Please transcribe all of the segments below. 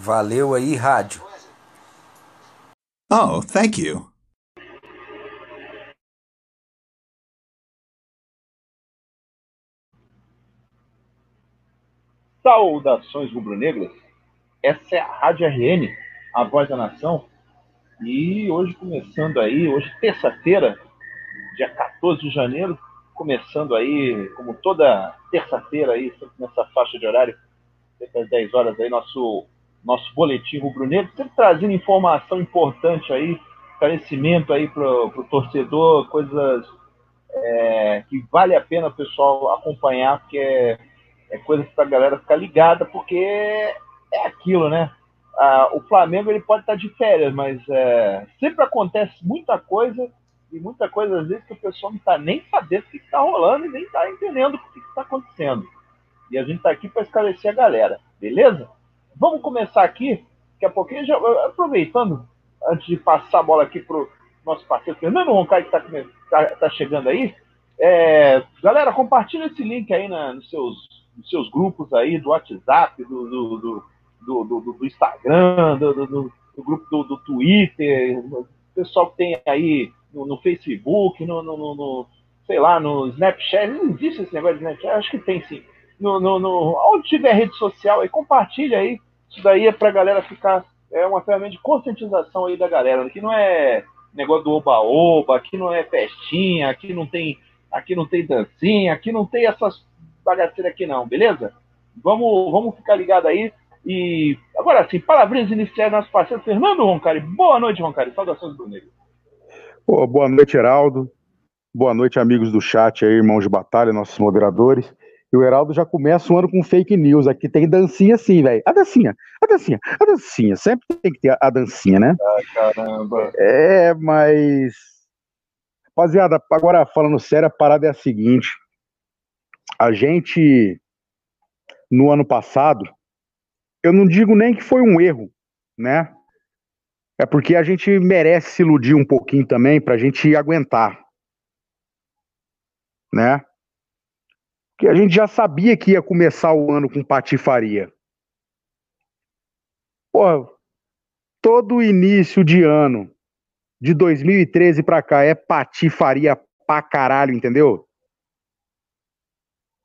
Valeu aí, rádio. Oh, thank you. Saudações rubro-negras. Essa é a Rádio RN, a voz da nação. E hoje começando aí, hoje terça-feira, dia 14 de janeiro, começando aí, como toda terça-feira aí, sempre nessa faixa de horário, sempre às 10 horas aí, nosso, nosso boletim rubro-negro, sempre trazendo informação importante aí, esclarecimento aí para o torcedor, coisas é, que vale a pena o pessoal acompanhar, porque é, é coisa para a galera ficar ligada, porque é aquilo, né? Ah, o Flamengo ele pode estar de férias, mas é, sempre acontece muita coisa e muita coisa às vezes que o pessoal não está nem sabendo o que está rolando e nem está entendendo o que está acontecendo. E a gente está aqui para esclarecer a galera, beleza? Vamos começar aqui, daqui a pouquinho, já, aproveitando, antes de passar a bola aqui para o nosso parceiro Fernando Roncai, que está tá, tá chegando aí. É, galera, compartilha esse link aí na, nos, seus, nos seus grupos aí, do WhatsApp, do, do, do, do, do, do Instagram, do, do, do grupo do, do Twitter, pessoal que tem aí no, no Facebook, no, no, no, sei lá, no Snapchat. Não existe esse negócio de Snapchat? Acho que tem sim. No, no, no, onde tiver rede social aí, compartilha aí. Isso daí é pra galera ficar. É uma ferramenta de conscientização aí da galera. Aqui não é negócio do oba-oba, aqui não é festinha, aqui não tem. Aqui não tem dancinha, aqui não tem essas bagaceiras aqui não, beleza? Vamos, vamos ficar ligado aí. E agora sim, palavrinhas iniciais nosso parceiro Fernando Roncari. Boa noite, Roncari. Saudações do Negro. Boa noite, Heraldo. Boa noite, amigos do chat aí, irmãos de batalha, nossos moderadores. E o Heraldo já começa o ano com fake news. Aqui tem dancinha sim, velho. A dancinha, a dancinha, a dancinha. Sempre tem que ter a dancinha, né? Ah, caramba. É, mas. Rapaziada, agora falando sério, a parada é a seguinte. A gente, no ano passado, eu não digo nem que foi um erro, né? É porque a gente merece se iludir um pouquinho também para a gente aguentar. Né? Porque a gente já sabia que ia começar o ano com patifaria. Pô, todo início de ano, de 2013 para cá, é patifaria pra caralho, entendeu?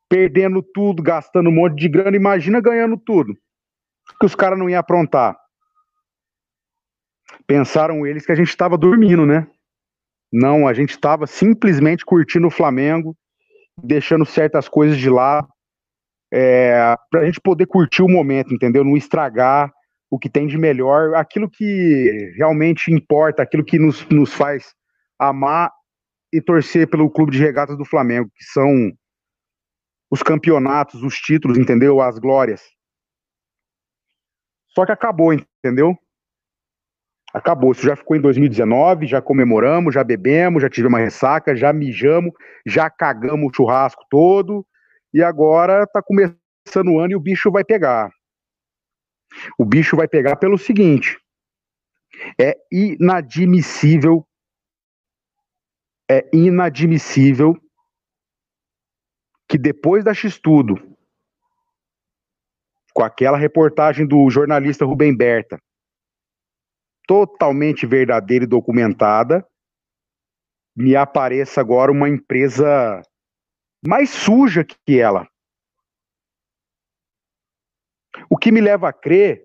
Perdendo tudo, gastando um monte de grana, imagina ganhando tudo. Que os caras não iam aprontar pensaram eles que a gente estava dormindo, né? Não, a gente estava simplesmente curtindo o Flamengo, deixando certas coisas de lado, é, para a gente poder curtir o momento, entendeu? Não estragar o que tem de melhor, aquilo que realmente importa, aquilo que nos, nos faz amar e torcer pelo clube de regatas do Flamengo, que são os campeonatos, os títulos, entendeu? As glórias. Só que acabou, entendeu? Acabou. Isso já ficou em 2019, já comemoramos, já bebemos, já tivemos uma ressaca, já mijamos, já cagamos o churrasco todo, e agora tá começando o ano e o bicho vai pegar. O bicho vai pegar pelo seguinte: é inadmissível, é inadmissível que depois da X-Tudo, com aquela reportagem do jornalista Rubem Berta, totalmente verdadeira e documentada, me apareça agora uma empresa mais suja que ela. O que me leva a crer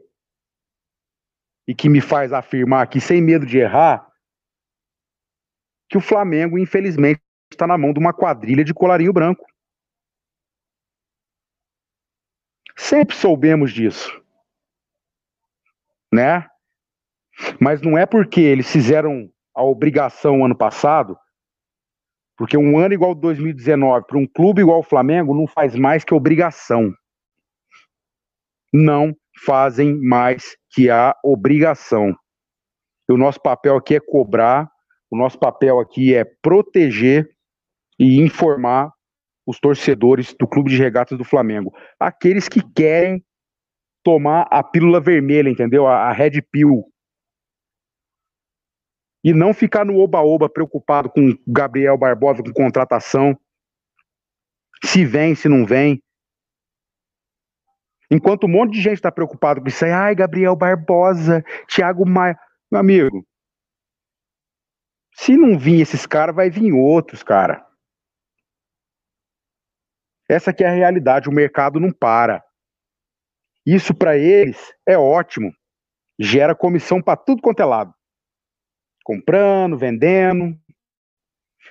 e que me faz afirmar aqui, sem medo de errar, que o Flamengo, infelizmente, está na mão de uma quadrilha de colarinho branco. Sempre soubemos disso. Né? Mas não é porque eles fizeram a obrigação ano passado, porque um ano igual 2019 para um clube igual o Flamengo não faz mais que obrigação. Não fazem mais que a obrigação. E o nosso papel aqui é cobrar, o nosso papel aqui é proteger e informar os torcedores do Clube de Regatas do Flamengo. Aqueles que querem tomar a pílula vermelha, entendeu? A, a Red Pill, e não ficar no oba-oba preocupado com Gabriel Barbosa, com contratação, se vem, se não vem. Enquanto um monte de gente está preocupado com isso aí, ai, Gabriel Barbosa, Thiago Maia. Meu amigo, se não vir esses caras, vai vir outros, cara. Essa aqui é a realidade, o mercado não para. Isso para eles é ótimo. Gera comissão para tudo quanto é lado. Comprando, vendendo.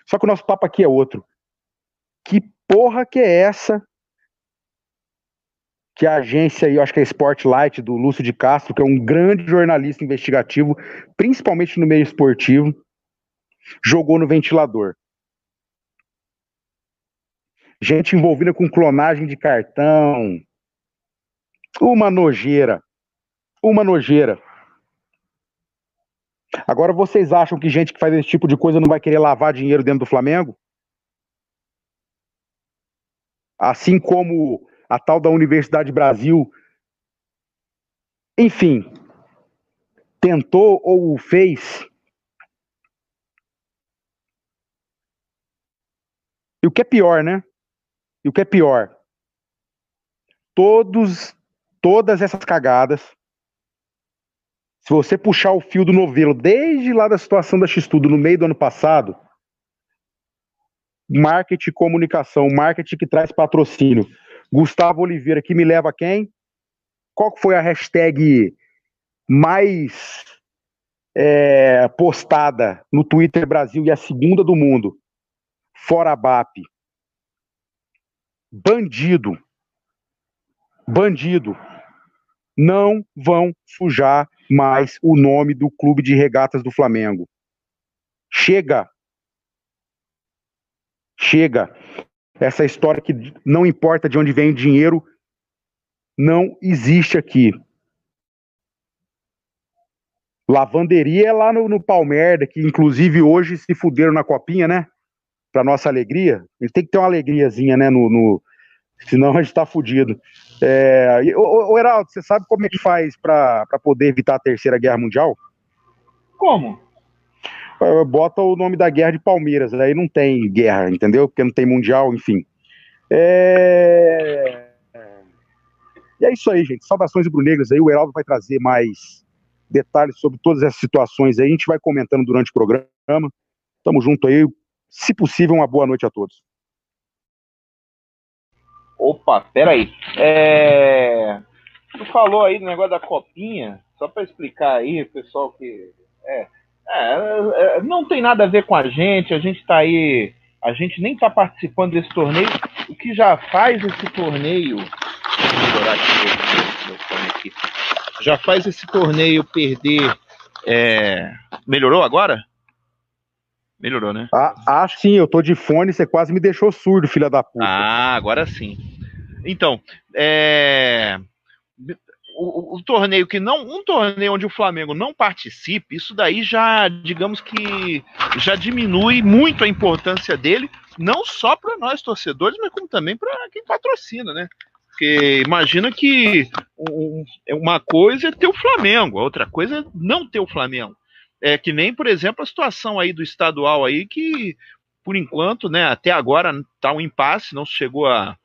Só que o nosso papo aqui é outro. Que porra que é essa que a agência, eu acho que é Spotlight, do Lúcio de Castro, que é um grande jornalista investigativo, principalmente no meio esportivo, jogou no ventilador. Gente envolvida com clonagem de cartão. Uma nojeira. Uma nojeira. Agora vocês acham que gente que faz esse tipo de coisa não vai querer lavar dinheiro dentro do Flamengo? Assim como a tal da Universidade Brasil. Enfim, tentou ou fez. E o que é pior, né? E o que é pior? Todos, todas essas cagadas, se você puxar o fio do novelo desde lá da situação da X-Tudo no meio do ano passado, marketing comunicação, marketing que traz patrocínio, Gustavo Oliveira, que me leva a quem? Qual foi a hashtag mais é, postada no Twitter Brasil e a segunda do mundo? Fora BAP. Bandido. Bandido. Não vão sujar mais o nome do Clube de Regatas do Flamengo. Chega. Chega. Essa história que não importa de onde vem o dinheiro não existe aqui. Lavanderia é lá no, no que inclusive hoje se fuderam na copinha, né? Pra nossa alegria. Ele tem que ter uma alegriazinha, né? No, no... Senão a gente tá fudido. É... Ô, ô, Heraldo, você sabe como é que faz para poder evitar a Terceira Guerra Mundial? Como? bota o nome da guerra de Palmeiras, aí não tem guerra, entendeu? Porque não tem mundial, enfim. É... E é isso aí, gente. Saudações rubro-negras aí. O Heraldo vai trazer mais detalhes sobre todas essas situações aí. A gente vai comentando durante o programa. Tamo junto aí. Se possível, uma boa noite a todos. Opa, peraí. É... Tu falou aí do negócio da copinha, só para explicar aí, pessoal que. É, é, é, não tem nada a ver com a gente, a gente está aí, a gente nem está participando desse torneio. O que já faz esse torneio. Já faz esse torneio perder. É, melhorou agora? Melhorou, né? Ah, ah, sim, eu tô de fone, você quase me deixou surdo, filha da puta. Ah, agora sim. Então, é o, o, torneio que não um torneio onde o Flamengo não participe, isso daí já, digamos que já diminui muito a importância dele, não só para nós torcedores, mas como também para quem patrocina, né? Porque imagina que um, uma coisa é ter o Flamengo, a outra coisa é não ter o Flamengo. É que nem, por exemplo, a situação aí do estadual aí que por enquanto, né, até agora tá um impasse, não chegou a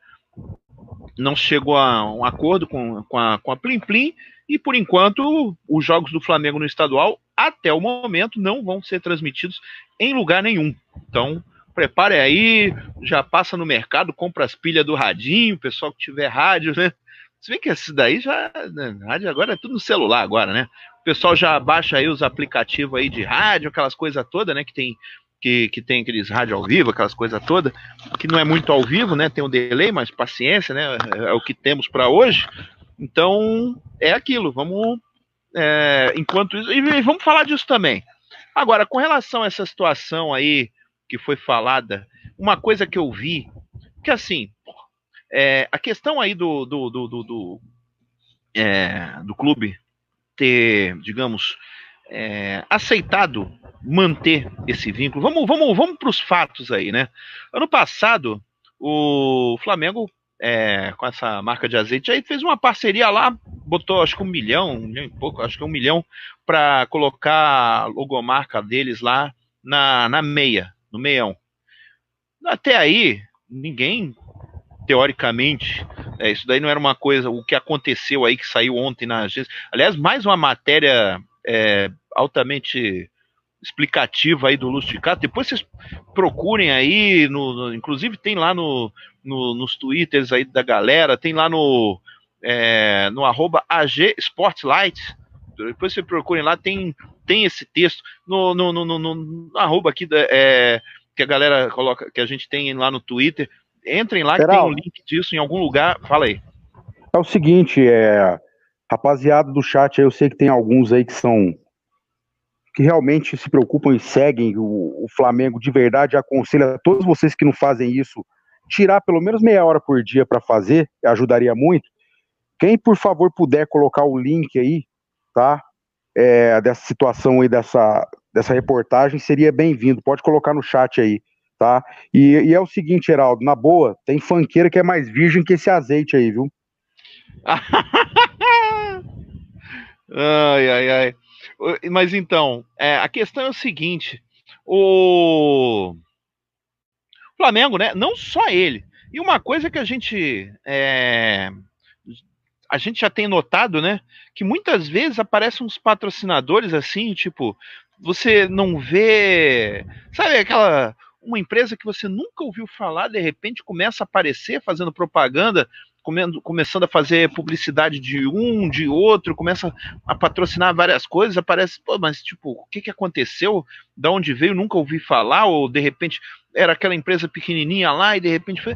não chegou a um acordo com, com, a, com a Plim Plim, e por enquanto os jogos do Flamengo no estadual, até o momento, não vão ser transmitidos em lugar nenhum. Então, prepare aí, já passa no mercado, compra as pilhas do radinho, pessoal que tiver rádio, né? Se bem que esse daí já. Né, rádio agora é tudo no celular agora, né? O pessoal já baixa aí os aplicativos aí de rádio, aquelas coisas todas, né? Que tem que, que tem aqueles rádio ao vivo, aquelas coisas todas, que não é muito ao vivo, né? Tem um delay, mas paciência, né? É, é o que temos para hoje. Então, é aquilo. Vamos. É, enquanto isso. E vamos falar disso também. Agora, com relação a essa situação aí que foi falada, uma coisa que eu vi, que assim, é, a questão aí do, do, do, do, do, é, do clube ter, digamos, é, aceitado manter esse vínculo. Vamos, vamos, vamos para os fatos aí, né? Ano passado, o Flamengo, é, com essa marca de azeite, aí fez uma parceria lá, botou acho que um milhão, um milhão e pouco, acho que um milhão, para colocar a logomarca deles lá na, na meia, no meião. Até aí, ninguém teoricamente, É, isso daí não era uma coisa, o que aconteceu aí que saiu ontem na agência. Aliás, mais uma matéria é, altamente explicativa aí do Lusticato. Depois vocês procurem aí, no, no, inclusive tem lá no, no, nos twitters aí da galera, tem lá no, é, no arroba AG Sportslight. Depois vocês procurem lá, tem, tem esse texto no, no, no, no, no arroba aqui da, é, que a galera coloca, que a gente tem lá no Twitter. Entrem lá que tem um link disso em algum lugar. Fala aí. É o seguinte, é, rapaziada do chat, eu sei que tem alguns aí que são que realmente se preocupam e seguem o, o Flamengo de verdade. Aconselho a todos vocês que não fazem isso tirar pelo menos meia hora por dia para fazer, ajudaria muito. Quem, por favor, puder colocar o link aí, tá? É, dessa situação aí, dessa, dessa reportagem, seria bem-vindo. Pode colocar no chat aí tá? E, e, é o seguinte, Geraldo, na boa, tem fanqueira que é mais virgem que esse azeite aí, viu? ai, ai, ai. Mas então, é, a questão é o seguinte: o Flamengo, né? Não só ele. E uma coisa que a gente é, a gente já tem notado, né? Que muitas vezes aparecem uns patrocinadores assim, tipo, você não vê, sabe aquela uma empresa que você nunca ouviu falar, de repente começa a aparecer fazendo propaganda, comendo, começando a fazer publicidade de um, de outro, começa a patrocinar várias coisas, aparece, pô, mas tipo, o que, que aconteceu? Da onde veio? Nunca ouvi falar, ou de repente era aquela empresa pequenininha lá e de repente foi.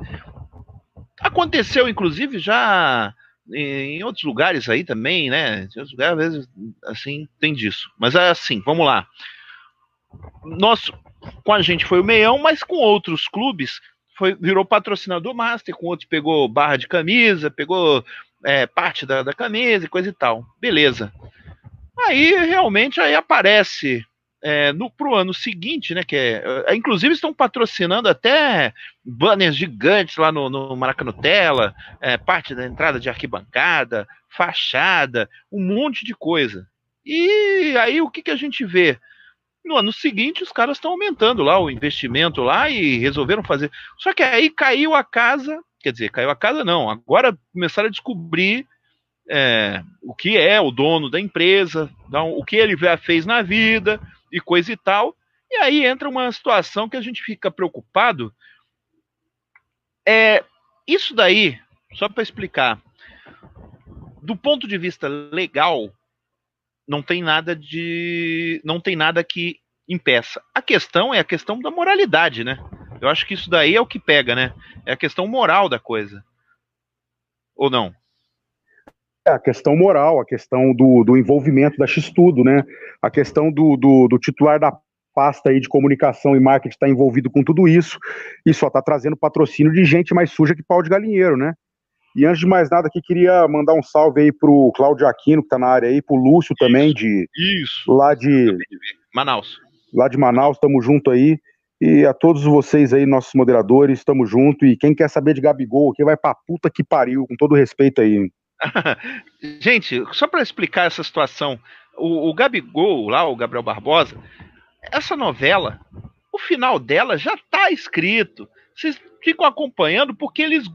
Aconteceu, inclusive, já em outros lugares aí também, né? Em outros lugares, às vezes, assim, tem disso. Mas é assim, vamos lá. Nosso, com a gente foi o Meião, mas com outros clubes foi, virou patrocinador master, com outros pegou barra de camisa, pegou é, parte da, da camisa e coisa e tal. Beleza. Aí realmente aí aparece é, no pro ano seguinte, né? Que é, é, inclusive estão patrocinando até banners gigantes lá no, no Maracanutela, é, parte da entrada de arquibancada, fachada, um monte de coisa. E aí o que, que a gente vê? No ano seguinte, os caras estão aumentando lá o investimento lá e resolveram fazer. Só que aí caiu a casa, quer dizer, caiu a casa não. Agora começaram a descobrir é, o que é o dono da empresa, o que ele já fez na vida e coisa e tal. E aí entra uma situação que a gente fica preocupado. É isso daí, só para explicar, do ponto de vista legal, não tem nada de. não tem nada que impeça. A questão é a questão da moralidade, né? Eu acho que isso daí é o que pega, né? É a questão moral da coisa. Ou não? É a questão moral, a questão do, do envolvimento da X-Tudo, né? A questão do, do, do titular da pasta aí de comunicação e marketing está envolvido com tudo isso e só está trazendo patrocínio de gente mais suja que pau de galinheiro, né? E antes de mais nada, aqui queria mandar um salve aí pro Cláudio Aquino, que tá na área aí, pro Lúcio isso, também, de. Isso. Lá de. Manaus. Lá de Manaus, tamo junto aí. E a todos vocês aí, nossos moderadores, tamo junto. E quem quer saber de Gabigol aqui vai pra puta que pariu, com todo respeito aí. Gente, só para explicar essa situação, o, o Gabigol, lá, o Gabriel Barbosa, essa novela, o final dela já tá escrito. Vocês ficam acompanhando porque eles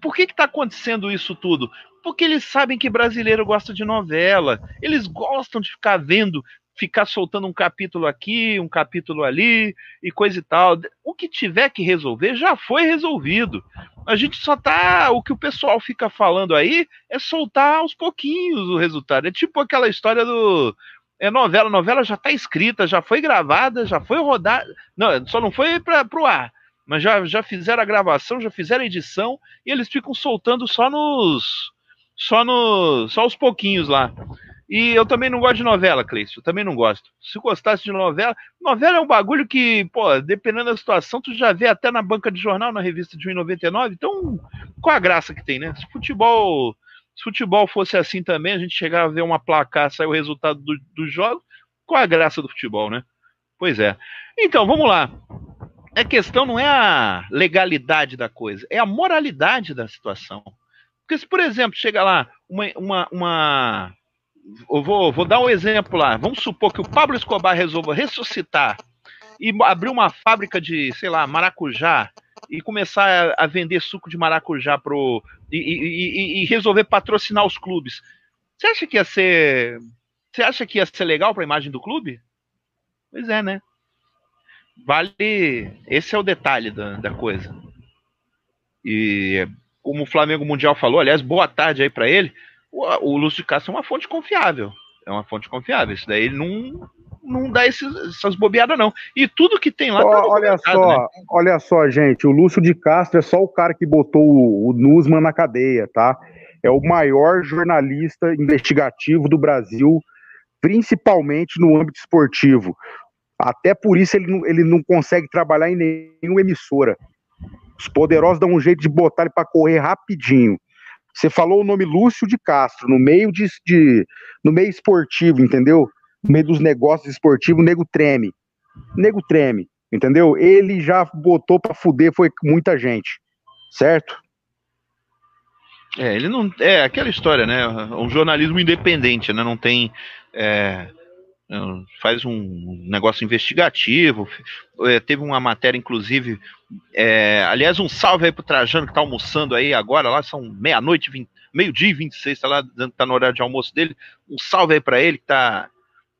por que está acontecendo isso tudo? Porque eles sabem que brasileiro gosta de novela. Eles gostam de ficar vendo, ficar soltando um capítulo aqui, um capítulo ali e coisa e tal. O que tiver que resolver já foi resolvido. A gente só tá. O que o pessoal fica falando aí é soltar aos pouquinhos o resultado. É tipo aquela história do. É novela, novela já está escrita, já foi gravada, já foi rodada. Não, só não foi para o ar mas já, já fizeram a gravação, já fizeram a edição e eles ficam soltando só nos. Só no, só aos pouquinhos lá. E eu também não gosto de novela, Cleiton. Eu também não gosto. Se gostasse de novela, novela é um bagulho que, pô, dependendo da situação, tu já vê até na banca de jornal, na revista de 1,99. Então, qual a graça que tem, né? Se futebol, se futebol fosse assim também, a gente chegava a ver uma placar, sair o resultado do, do jogo, qual a graça do futebol, né? Pois é. Então, vamos lá a questão não é a legalidade da coisa, é a moralidade da situação. Porque se, por exemplo, chega lá uma. uma, uma eu vou, vou dar um exemplo lá. Vamos supor que o Pablo Escobar resolva ressuscitar e abrir uma fábrica de, sei lá, maracujá e começar a, vender suco de maracujá pro, e, e, e, resolver patrocinar os clubes. Você acha que ia ser. Você acha que ia ser legal para a imagem do clube? Pois é, né? Vale. Esse é o detalhe da, da coisa. E como o Flamengo Mundial falou, aliás, boa tarde aí para ele. O, o Lúcio de Castro é uma fonte confiável. É uma fonte confiável. Isso daí ele não, não dá esses, essas bobeadas, não. E tudo que tem lá. Tá olha só, né? olha só, gente. O Lúcio de Castro é só o cara que botou o, o Nusman na cadeia, tá? É o maior jornalista investigativo do Brasil, principalmente no âmbito esportivo. Até por isso ele não, ele não consegue trabalhar em nenhuma emissora. Os poderosos dão um jeito de botar ele para correr rapidinho. Você falou o nome Lúcio de Castro, no meio de, de, no meio esportivo, entendeu? No meio dos negócios esportivos, o nego treme. O nego treme, entendeu? Ele já botou para fuder, foi muita gente, certo? É, ele não. É aquela história, né? Um jornalismo independente, né? Não tem. É, faz um negócio investigativo. É, teve uma matéria, inclusive. É, aliás, um salve aí pro Trajano que tá almoçando aí agora, lá são meia-noite, meio-dia e 26, tá lá, tá no horário de almoço dele. Um salve aí para ele que tá,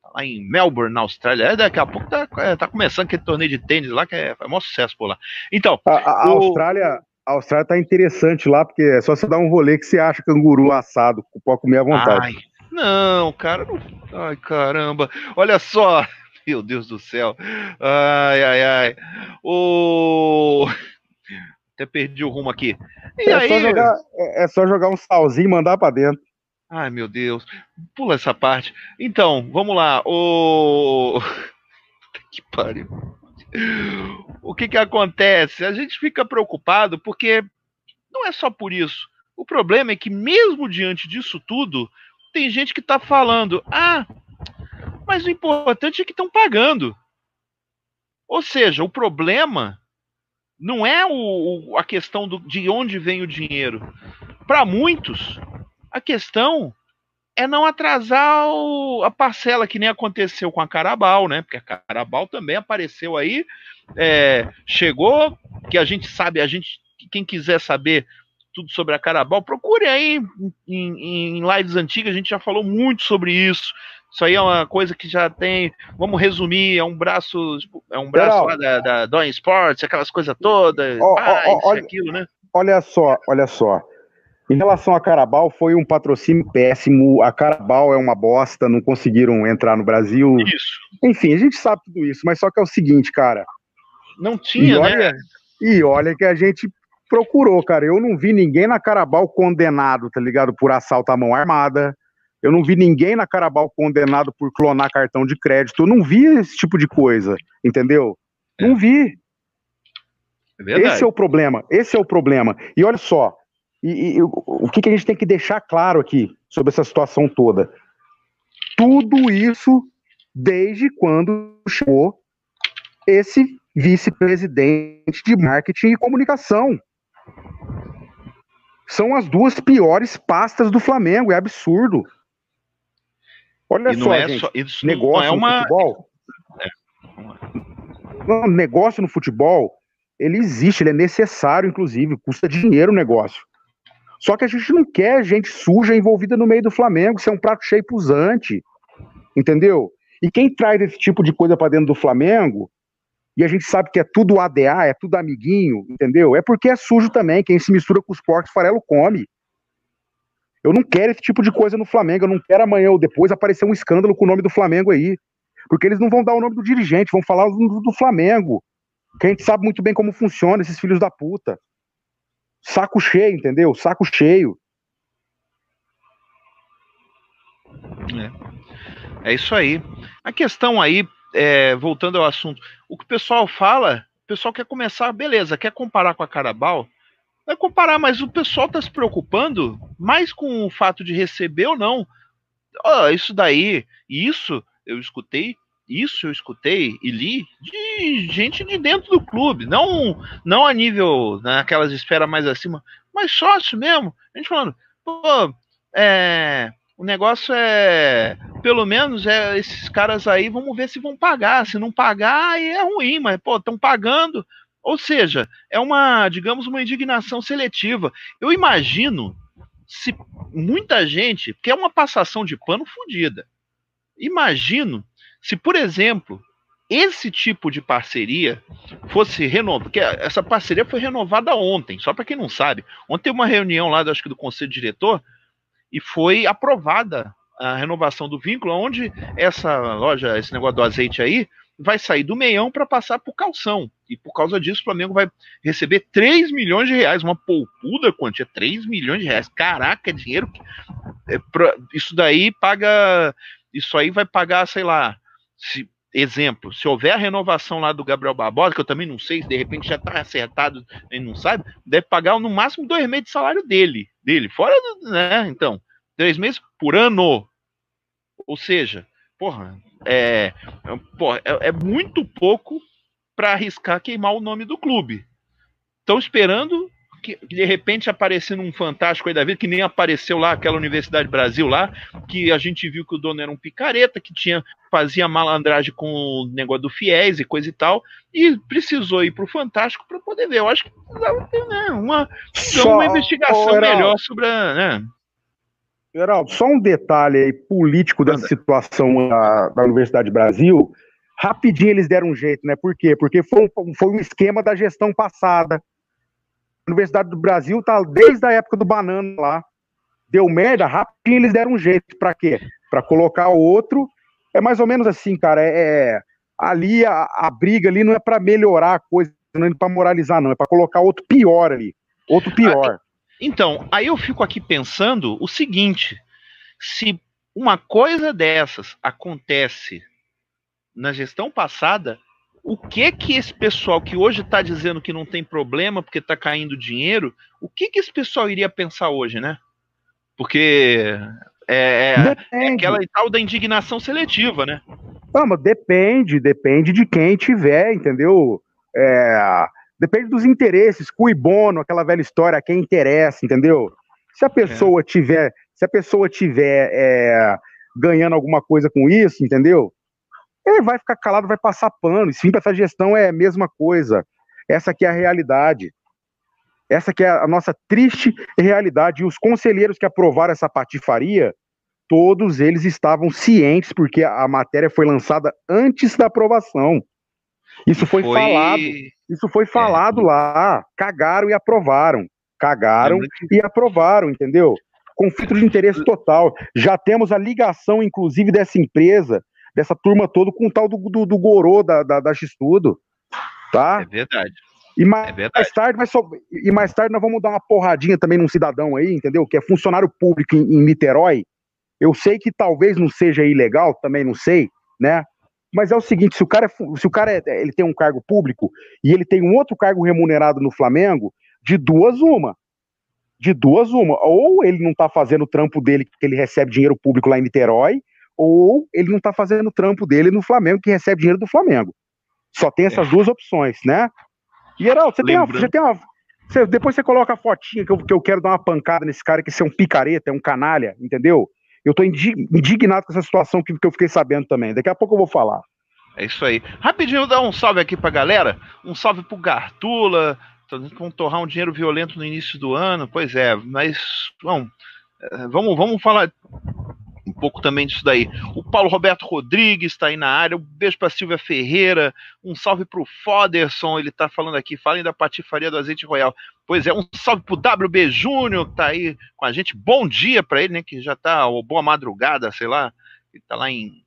tá, lá em Melbourne, na Austrália. É, daqui a pouco tá, é, tá começando aquele torneio de tênis lá, que é, é um sucesso por lá. Então. A, a, o... Austrália. A Austrália tá interessante lá, porque é só você dar um rolê que você acha canguru assado, pode comer à vontade. Ai, não, cara, não... ai caramba, olha só, meu Deus do céu, ai, ai, ai, o... Até perdi o rumo aqui. E é, aí... só jogar, é, é só jogar um salzinho e mandar para dentro. Ai, meu Deus. Pula essa parte. Então, vamos lá. O. que pariu. O que que acontece? A gente fica preocupado porque não é só por isso. O problema é que, mesmo diante disso tudo, tem gente que está falando: ah, mas o importante é que estão pagando. Ou seja, o problema não é o, a questão do, de onde vem o dinheiro. Para muitos, a questão é não atrasar o, a parcela, que nem aconteceu com a Carabal, né? Porque a Carabal também apareceu aí, é, chegou, que a gente sabe, a gente, quem quiser saber tudo sobre a Carabal, procure aí em, em, lives antigas, a gente já falou muito sobre isso. Isso aí é uma coisa que já tem. Vamos resumir, é um braço. É um braço lá da, da Doin Sports, aquelas coisas todas. Pá, oh, oh, olha, aquilo, né? Olha só, olha só. Em relação a Carabal, foi um patrocínio péssimo. A Carabal é uma bosta, não conseguiram entrar no Brasil. Isso. Enfim, a gente sabe tudo isso, mas só que é o seguinte, cara. Não tinha, e olha, né? E olha que a gente procurou, cara. Eu não vi ninguém na Carabal condenado, tá ligado? Por assalto à mão armada. Eu não vi ninguém na Carabal condenado por clonar cartão de crédito. Eu não vi esse tipo de coisa, entendeu? É. Não vi. É esse é o problema. Esse é o problema. E olha só, e, e o que, que a gente tem que deixar claro aqui sobre essa situação toda? Tudo isso desde quando chegou esse vice-presidente de marketing e comunicação. São as duas piores pastas do Flamengo, é absurdo. Olha só, é gente, só, isso negócio é uma... no futebol. É. Não, negócio no futebol, ele existe, ele é necessário, inclusive, custa dinheiro o negócio. Só que a gente não quer gente suja envolvida no meio do Flamengo, isso é um prato cheio puzante, entendeu? E quem traz esse tipo de coisa para dentro do Flamengo e a gente sabe que é tudo ADA, é tudo amiguinho, entendeu? É porque é sujo também. Quem se mistura com os porcos farelo come. Eu não quero esse tipo de coisa no Flamengo. Eu não quero amanhã ou depois aparecer um escândalo com o nome do Flamengo aí. Porque eles não vão dar o nome do dirigente, vão falar do, do Flamengo. Que a gente sabe muito bem como funciona esses filhos da puta. Saco cheio, entendeu? Saco cheio. É. é isso aí. A questão aí é, voltando ao assunto, o que o pessoal fala, o pessoal quer começar, beleza, quer comparar com a Carabal, vai comparar, mas o pessoal está se preocupando mais com o fato de receber ou não. Oh, isso daí, isso eu escutei, isso eu escutei e li de gente de dentro do clube, não não a nível naquelas esferas mais acima, mas sócio mesmo. A gente falando, pô, é, o negócio é, pelo menos, é esses caras aí, vamos ver se vão pagar. Se não pagar, é ruim, mas, pô, estão pagando, Ou seja, é uma, digamos, uma indignação seletiva. Eu imagino se muita gente, que é uma passação de pano fodida. Imagino se, por exemplo, esse tipo de parceria fosse renovada, que essa parceria foi renovada ontem, só para quem não sabe. Ontem uma reunião lá, acho que do conselho diretor, e foi aprovada a renovação do vínculo, onde essa loja, esse negócio do azeite aí, vai sair do meião para passar o calção. E por causa disso, o Flamengo vai receber 3 milhões de reais, uma poupuda quantia, 3 milhões de reais. Caraca, é dinheiro. É pra, isso daí paga. Isso aí vai pagar, sei lá. Se, exemplo, se houver a renovação lá do Gabriel Barbosa, que eu também não sei, se de repente já está acertado e não sabe, deve pagar no máximo dois meses de salário dele. dele fora, né? Então, três meses por ano. Ou seja, porra, é, porra, é, é muito pouco para arriscar queimar o nome do clube. Estão esperando que de repente aparecendo um fantástico aí da vida, que nem apareceu lá aquela Universidade Brasil lá, que a gente viu que o dono era um picareta, que tinha fazia malandragem com o negócio do fiéis e coisa e tal, e precisou ir para o Fantástico para poder ver. Eu acho que precisava ter né, uma, Só, uma investigação melhor sobre a. Né? Geraldo, só um detalhe aí político dessa Anda. situação da, da Universidade Brasil. Rapidinho eles deram um jeito, né? Por quê? Porque foi um, foi um esquema da gestão passada. A Universidade do Brasil tá desde a época do banana lá. Deu merda, rapidinho eles deram um jeito. Para quê? Para colocar outro. É mais ou menos assim, cara. É, é ali a, a, briga ali não é para melhorar a coisa, não é para moralizar, não. É para colocar outro pior ali. Outro pior. Então, aí eu fico aqui pensando o seguinte: se uma coisa dessas acontece na gestão passada, o que que esse pessoal que hoje está dizendo que não tem problema porque está caindo dinheiro, o que que esse pessoal iria pensar hoje, né? Porque é, é, é aquela tal da indignação seletiva, né? Não, mas depende, depende de quem tiver, entendeu? É, Depende dos interesses, cui bono, aquela velha história, quem interessa, entendeu? Se a pessoa é. tiver, se a pessoa tiver é, ganhando alguma coisa com isso, entendeu? Ele vai ficar calado, vai passar pano. Sim, essa gestão é a mesma coisa. Essa aqui é a realidade. Essa aqui é a nossa triste realidade. E os conselheiros que aprovaram essa patifaria, todos eles estavam cientes, porque a matéria foi lançada antes da aprovação. Isso foi, foi, falado. Isso foi é. falado é. lá. Cagaram e aprovaram. Cagaram e aprovaram, entendeu? Conflito de interesse total. Já temos a ligação, inclusive, dessa empresa, dessa turma toda, com o tal do, do, do Gorô da, da, da X-Tudo. Tá? É verdade. E mais, é mais tarde vai so... e mais tarde nós vamos dar uma porradinha também num cidadão aí, entendeu? Que é funcionário público em, em Niterói. Eu sei que talvez não seja ilegal, também não sei, né? Mas é o seguinte, se o cara, é se o cara é, ele tem um cargo público e ele tem um outro cargo remunerado no Flamengo, de duas uma. De duas uma. Ou ele não está fazendo o trampo dele que ele recebe dinheiro público lá em Niterói, ou ele não está fazendo o trampo dele no Flamengo que recebe dinheiro do Flamengo. Só tem essas é. duas opções, né? E Geraldo, você tem uma, você tem uma você, depois você coloca a fotinha que eu, que eu quero dar uma pancada nesse cara que esse é um picareta, é um canalha, entendeu? Eu estou indignado com essa situação que, que eu fiquei sabendo também. Daqui a pouco eu vou falar. É isso aí. Rapidinho, dar um salve aqui pra galera. Um salve pro Gartula. Vão torrar um dinheiro violento no início do ano. Pois é, mas bom, é, vamos, vamos falar pouco também disso daí. O Paulo Roberto Rodrigues está aí na área. Um beijo para Silvia Ferreira. Um salve para o Foderson. Ele está falando aqui. Falem da patifaria do azeite royal. Pois é, um salve para o WB Júnior, que está aí com a gente. Bom dia para ele, né? Que já está, boa madrugada, sei lá. Ele está lá em.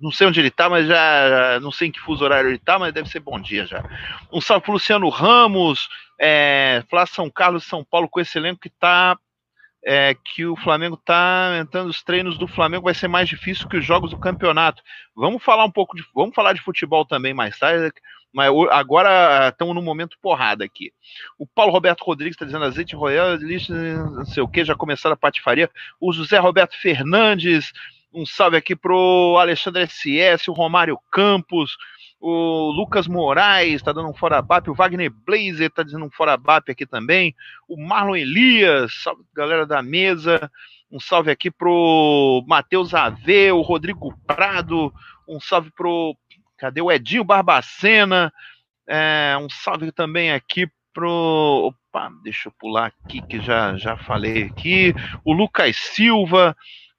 Não sei onde ele está, mas já. Não sei em que fuso horário ele está, mas deve ser bom dia já. Um salve para Luciano Ramos. É, Flá São Carlos, São Paulo, com esse elenco que está é, que o Flamengo está entrando os treinos do Flamengo vai ser mais difícil que os jogos do campeonato. Vamos falar um pouco de, vamos falar de futebol também mais tarde, mas agora estamos no momento porrada aqui. O Paulo Roberto Rodrigues está dizendo azeite royal, não sei o que, já começaram a patifaria. O José Roberto Fernandes, um salve aqui pro Alexandre SS, o Romário Campos, o Lucas Moraes está dando um fora BAP, o Wagner Blazer está dizendo um fora BAP aqui também, o Marlon Elias, salve galera da mesa, um salve aqui pro Matheus AV, o Rodrigo Prado, um salve pro, cadê o Edinho Barbacena, É, um salve também aqui pro. Opa, deixa eu pular aqui que já, já falei aqui. O Lucas Silva.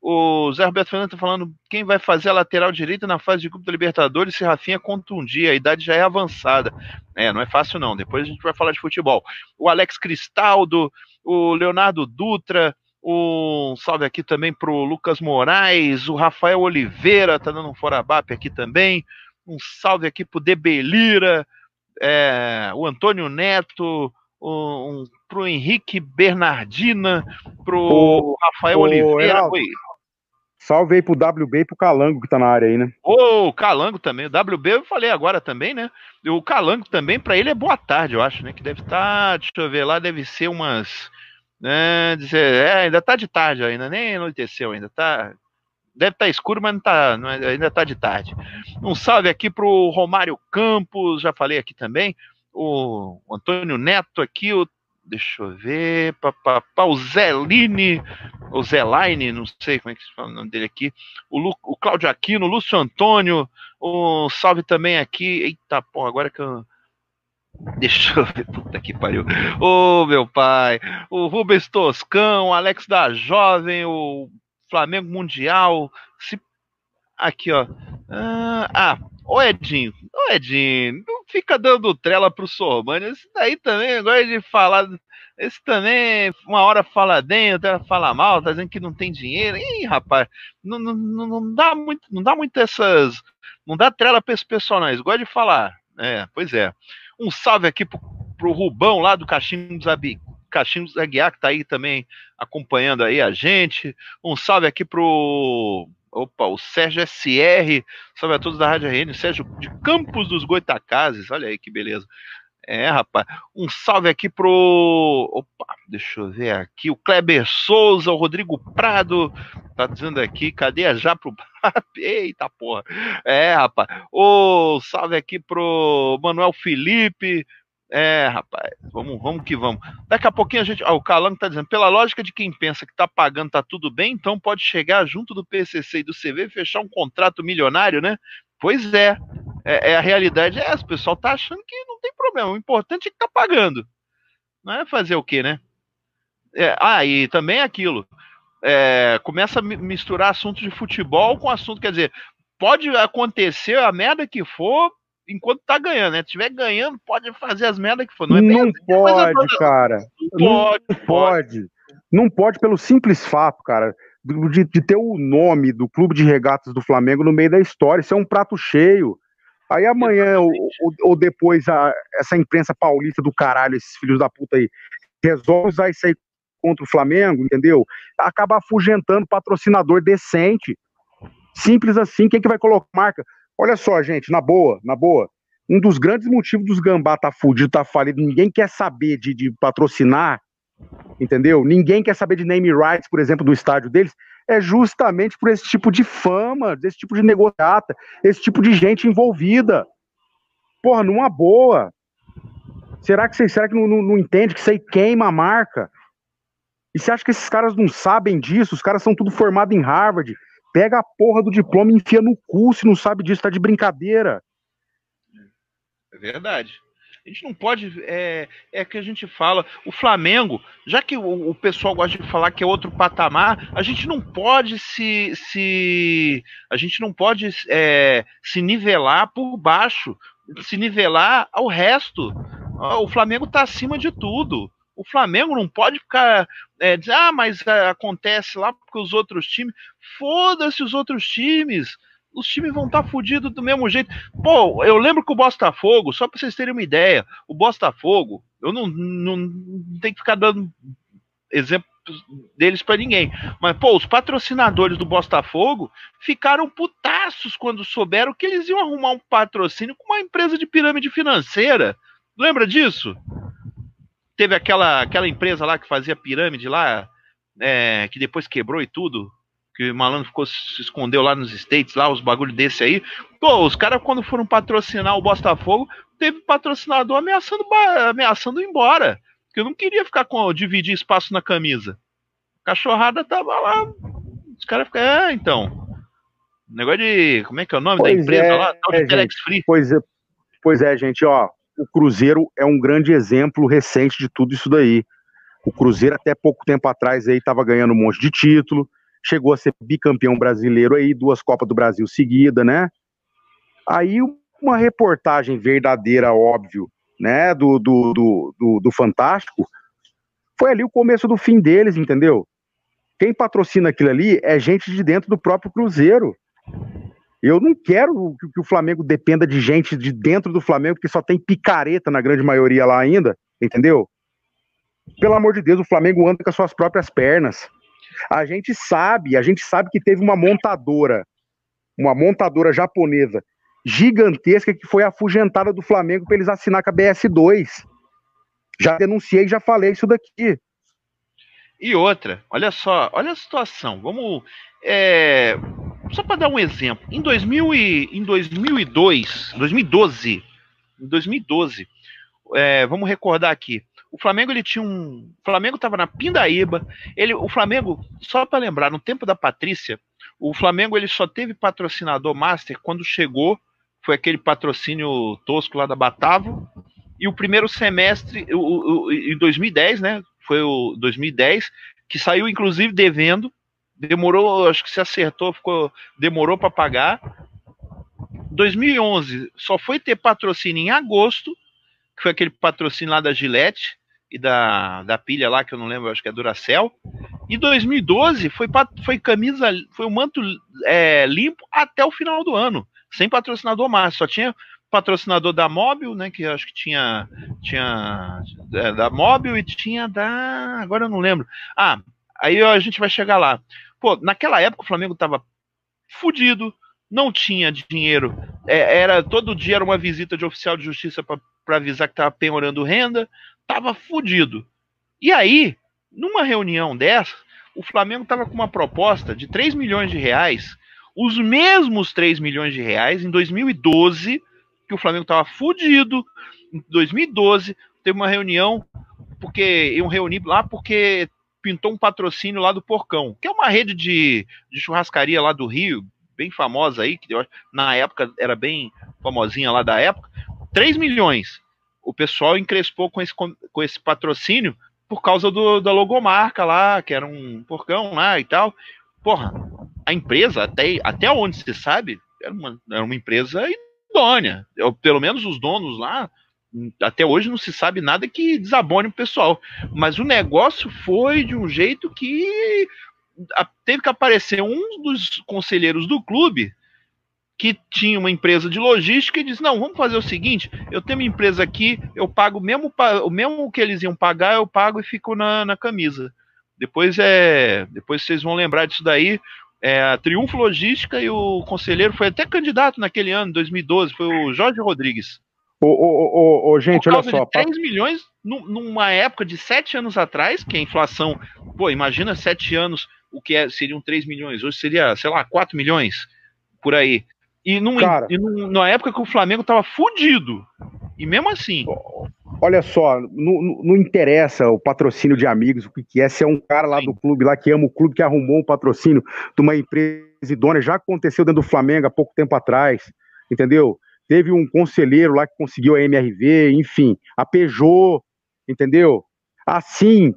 O Zé Roberto Fernandes tá falando quem vai fazer a lateral direita na fase de grupo da Libertadores se Rafinha contundir, a idade já é avançada. É, não é fácil não, depois a gente vai falar de futebol. O Alex Cristaldo, o Leonardo Dutra, um salve aqui também pro Lucas Moraes, o Rafael Oliveira tá dando um forabap aqui também. Um salve aqui pro Debelira, é, o Antônio Neto, um, um, pro Henrique Bernardina, pro o, Rafael o, Oliveira. Oi. Salve aí pro WB e pro Calango que tá na área aí, né? Ô, o Calango também. O WB eu falei agora também, né? O Calango também, para ele é boa tarde, eu acho, né? Que deve estar, tá, deixa eu ver lá, deve ser umas. Né, dizer, é, ainda tá de tarde ainda, nem anoiteceu ainda, tá. Deve estar tá escuro, mas não tá, não é, ainda tá de tarde. Um salve aqui pro Romário Campos, já falei aqui também. O Antônio Neto aqui, o Deixa eu ver. O Zeline, o Zeline, não sei como é que se fala o nome dele aqui. O, Lu, o Claudio Aquino, o Lúcio Antônio. Um salve também aqui. Eita, pô, agora que eu. Deixa eu ver, puta que pariu. Ô, oh, meu pai. O Rubens Toscão, o Alex da Jovem, o Flamengo Mundial. Se... Aqui, ó. Ah, ah Ô Edinho, ô Edinho, não fica dando trela pro Sormani. Esse daí também gosta de falar. Esse também, uma hora fala dentro, outra fala mal, tá dizendo que não tem dinheiro. Ih, rapaz, não, não, não, dá muito, não dá muito essas. Não dá trela pra esse pessoal, não. Eles gostam de falar. É, pois é. Um salve aqui pro, pro Rubão lá do Caixinho dos Abi, Caixinhos Aguiar, que tá aí também acompanhando aí a gente. Um salve aqui pro Opa, o Sérgio SR, salve a todos da Rádio RN, Sérgio de Campos dos Goitacazes, olha aí que beleza. É, rapaz, um salve aqui pro. Opa, deixa eu ver aqui. O Kleber Souza, o Rodrigo Prado, tá dizendo aqui, cadê já pro. Eita porra. É, rapaz. O salve aqui pro Manuel Felipe, é, rapaz, vamos, vamos que vamos. Daqui a pouquinho a gente. O Calango tá dizendo, pela lógica de quem pensa que tá pagando, tá tudo bem, então pode chegar junto do PCC e do CV e fechar um contrato milionário, né? Pois é. É, é a realidade é essa. O pessoal tá achando que não tem problema. O importante é que tá pagando. Não é fazer o quê, né? É, ah, e também é aquilo. É, começa a misturar assunto de futebol com assunto, quer dizer, pode acontecer a merda que for, enquanto tá ganhando, né? Se tiver ganhando, pode fazer as merdas que for. Não, é não assim, pode, cara. Não pode, não pode. Não pode pelo simples fato, cara, de, de, ter o nome do clube de regatas do Flamengo no meio da história. Isso é um prato cheio. Aí amanhã, ou, ou, depois, a, essa imprensa paulista do caralho, esses filhos da puta aí, resolve usar isso aí contra o Flamengo, entendeu? Acaba afugentando patrocinador decente. Simples assim, quem que vai colocar marca? Olha só, gente, na boa, na boa. Um dos grandes motivos dos gambá tá fudido, tá falido, ninguém quer saber de, de patrocinar, entendeu? Ninguém quer saber de name rights, por exemplo, do estádio deles, é justamente por esse tipo de fama, desse tipo de negociata, esse tipo de gente envolvida. Porra, numa boa. Será que você será que não, não, não entende que isso aí queima a marca? E você acha que esses caras não sabem disso? Os caras são tudo formados em Harvard, Pega a porra do diploma e enfia no cu, se não sabe disso, tá de brincadeira. É verdade. A gente não pode. É, é que a gente fala. O Flamengo, já que o, o, pessoal gosta de falar que é outro patamar, a gente não pode se. se a gente não pode é, se nivelar por baixo, se nivelar ao resto. O Flamengo está acima de tudo. O Flamengo não pode ficar é, dizer, ah, mas é, acontece lá porque os outros times. Foda-se os outros times. Os times vão estar tá fodidos do mesmo jeito. Pô, eu lembro que o Botafogo, só para vocês terem uma ideia, o Botafogo, eu não, não, não tenho que ficar dando exemplos deles para ninguém. Mas, pô, os patrocinadores do Botafogo ficaram putaços quando souberam que eles iam arrumar um patrocínio com uma empresa de pirâmide financeira. Lembra disso? Teve aquela, aquela empresa lá que fazia pirâmide lá, é, que depois quebrou e tudo, que o malandro ficou, se escondeu lá nos States, lá, os bagulho desse aí. Pô, os caras, quando foram patrocinar o Botafogo, teve patrocinador ameaçando, ameaçando ir embora. Porque eu não queria ficar com dividir espaço na camisa. A cachorrada tava lá. Os caras ficam, é, então. Negócio de. Como é que é o nome pois da empresa é, lá? Tal de é, Telex Free. Pois é, pois é, gente, ó o Cruzeiro é um grande exemplo recente de tudo isso daí. O Cruzeiro, até pouco tempo atrás, aí estava ganhando um monte de título, chegou a ser bicampeão brasileiro aí, duas Copas do Brasil seguida, né? Aí uma reportagem verdadeira, óbvio, né, do, do, do, do, do Fantástico, foi ali o começo do fim deles, entendeu? Quem patrocina aquilo ali é gente de dentro do próprio Cruzeiro. Eu não quero que, o Flamengo dependa de gente de dentro do Flamengo, que só tem picareta na grande maioria lá ainda, entendeu? Pelo amor de Deus, o Flamengo anda com as suas próprias pernas. A gente sabe, a gente sabe que teve uma montadora, uma montadora japonesa gigantesca que foi afugentada do Flamengo para eles assinar com a BS2. Já denunciei, já falei isso daqui. E outra, olha só, olha a situação. Vamos. É, só para dar um exemplo. Em, 2000 e, em 2002, 2012, em 2012, é, vamos recordar aqui. O Flamengo ele tinha um. O Flamengo estava na Pindaíba. Ele, o Flamengo, só para lembrar, no tempo da Patrícia, o Flamengo ele só teve patrocinador master quando chegou. Foi aquele patrocínio tosco lá da Batavo. E o primeiro semestre, o, o, em 2010, né? Foi o 2010, que saiu inclusive devendo. Demorou, acho que se acertou, ficou, demorou para pagar. 2011 só foi ter patrocínio em agosto, que foi aquele patrocínio lá da Gillette e da, da pilha lá, que eu não lembro, acho que é Duracell. E 2012 foi, foi camisa, foi o um manto é, limpo até o final do ano, sem patrocinador mais, só tinha patrocinador da Móbil, né? Que acho que tinha. Tinha. É, da Móbil e tinha da. Agora eu não lembro. Ah, aí a gente vai chegar lá. Pô, naquela época o Flamengo tava fudido, não tinha dinheiro. É, era Todo dia era uma visita de oficial de justiça para avisar que tava penhorando renda. Tava fudido. E aí, numa reunião dessa, o Flamengo tava com uma proposta de 3 milhões de reais, os mesmos 3 milhões de reais em 2012 que o Flamengo estava fudido. Em 2012, teve uma reunião, porque iam reunir lá porque pintou um patrocínio lá do Porcão, que é uma rede de, de churrascaria lá do Rio, bem famosa aí, que na época era bem famosinha lá da época. 3 milhões. O pessoal encrespou com esse, com esse patrocínio por causa do, da logomarca lá, que era um porcão lá e tal. Porra, a empresa, até, até onde se sabe, era uma, era uma empresa idônea. Eu, pelo menos os donos lá, até hoje não se sabe nada que desabone o pessoal. Mas o negócio foi de um jeito que teve que aparecer um dos conselheiros do clube que tinha uma empresa de logística e disse: Não, vamos fazer o seguinte: eu tenho uma empresa aqui, eu pago mesmo, o mesmo que eles iam pagar, eu pago e fico na, na camisa. Depois é. Depois vocês vão lembrar disso daí é, a Triunfo Logística e o conselheiro foi até candidato naquele ano, 2012, foi o Jorge Rodrigues. Ô, ô, ô, ô gente, olha só. 3 milhões numa época de 7 anos atrás, que a inflação, pô, imagina 7 anos, o que é, seriam 3 milhões, hoje seria, sei lá, 4 milhões por aí. E, num, Cara, e num, numa época que o Flamengo tava fudido. E mesmo assim. Olha só, não, não, interessa o patrocínio de amigos, o que é, se é um cara lá Sim. do clube, lá que ama o clube, que arrumou um patrocínio de uma empresa idônea, já aconteceu dentro do Flamengo há pouco tempo atrás, entendeu? Teve um conselheiro lá que conseguiu a MRV, enfim, a Peugeot, entendeu? Assim,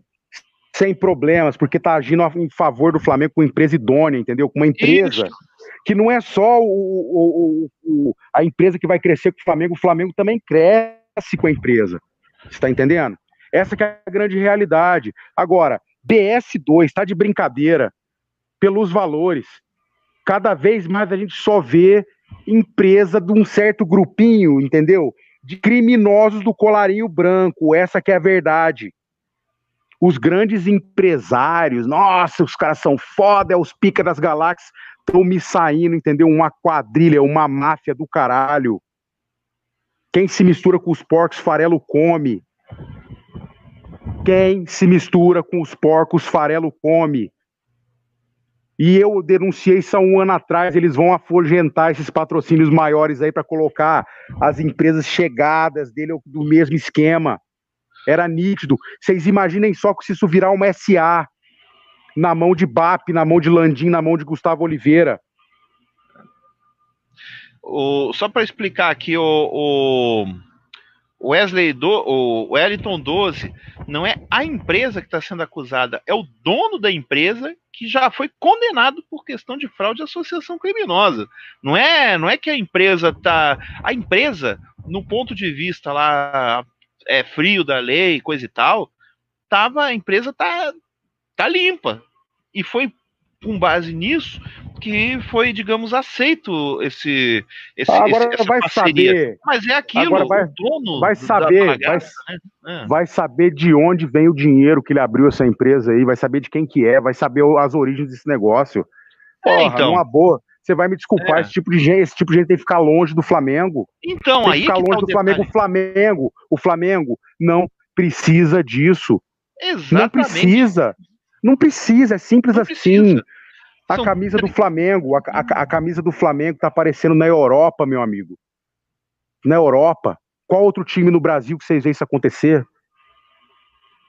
sem problemas, porque tá agindo em favor do Flamengo com empresa idônea, entendeu? Com uma empresa Isso. que não é só o, o, o, a empresa que vai crescer com o Flamengo, o Flamengo também cresce com a empresa. Está entendendo? Essa é a grande realidade. Agora, BS2 está de brincadeira pelos valores. Cada vez mais a gente só vê empresa de um certo grupinho, entendeu? De criminosos do colarinho branco. Essa que é a verdade. Os grandes empresários, nossa, os caras são foda, é os pica das galáxias, estão me saindo, entendeu? Uma quadrilha, uma máfia do caralho. Quem se mistura com os porcos, farelo come. Quem se mistura com os porcos, farelo come. E eu denunciei isso há um ano atrás. Eles vão afugentar esses patrocínios maiores aí para colocar as empresas chegadas dele do mesmo esquema. Era nítido. Vocês imaginem só que se isso virar uma SA na mão de BAP, na mão de Landim, na mão de Gustavo Oliveira. O, só para explicar aqui, o, o, Wesley do, o Wellington 12 não é a empresa que está sendo acusada, é o dono da empresa que já foi condenado por questão de fraude e associação criminosa. Não é, não é que a empresa tá, a empresa no ponto de vista lá é frio da lei, coisa e tal, tava a empresa tá tá limpa. E foi com base nisso que foi, digamos, aceito esse, esse agora esse, vai parceria. saber. Mas é aquilo, agora vai, o dono vai saber, bagaça, vai, né? vai saber de onde vem o dinheiro que ele abriu essa empresa aí, vai saber de quem que é, vai saber as origens desse negócio. É, Porra, então. numa boa. Você vai me desculpar, É. esse tipo de gente, esse tipo de gente tem que ficar longe do Flamengo. Então, tem aí ficar tá longe o do Flamengo. O. Flamengo, o Flamengo não precisa disso. Não Exatamente. precisa. Não precisa, é simples Não assim. precisa. A São camisa do Flamengo, a, a- a camisa do Flamengo tá aparecendo na Europa, meu amigo. Na Europa. Qual outro time no Brasil que vocês veem isso acontecer?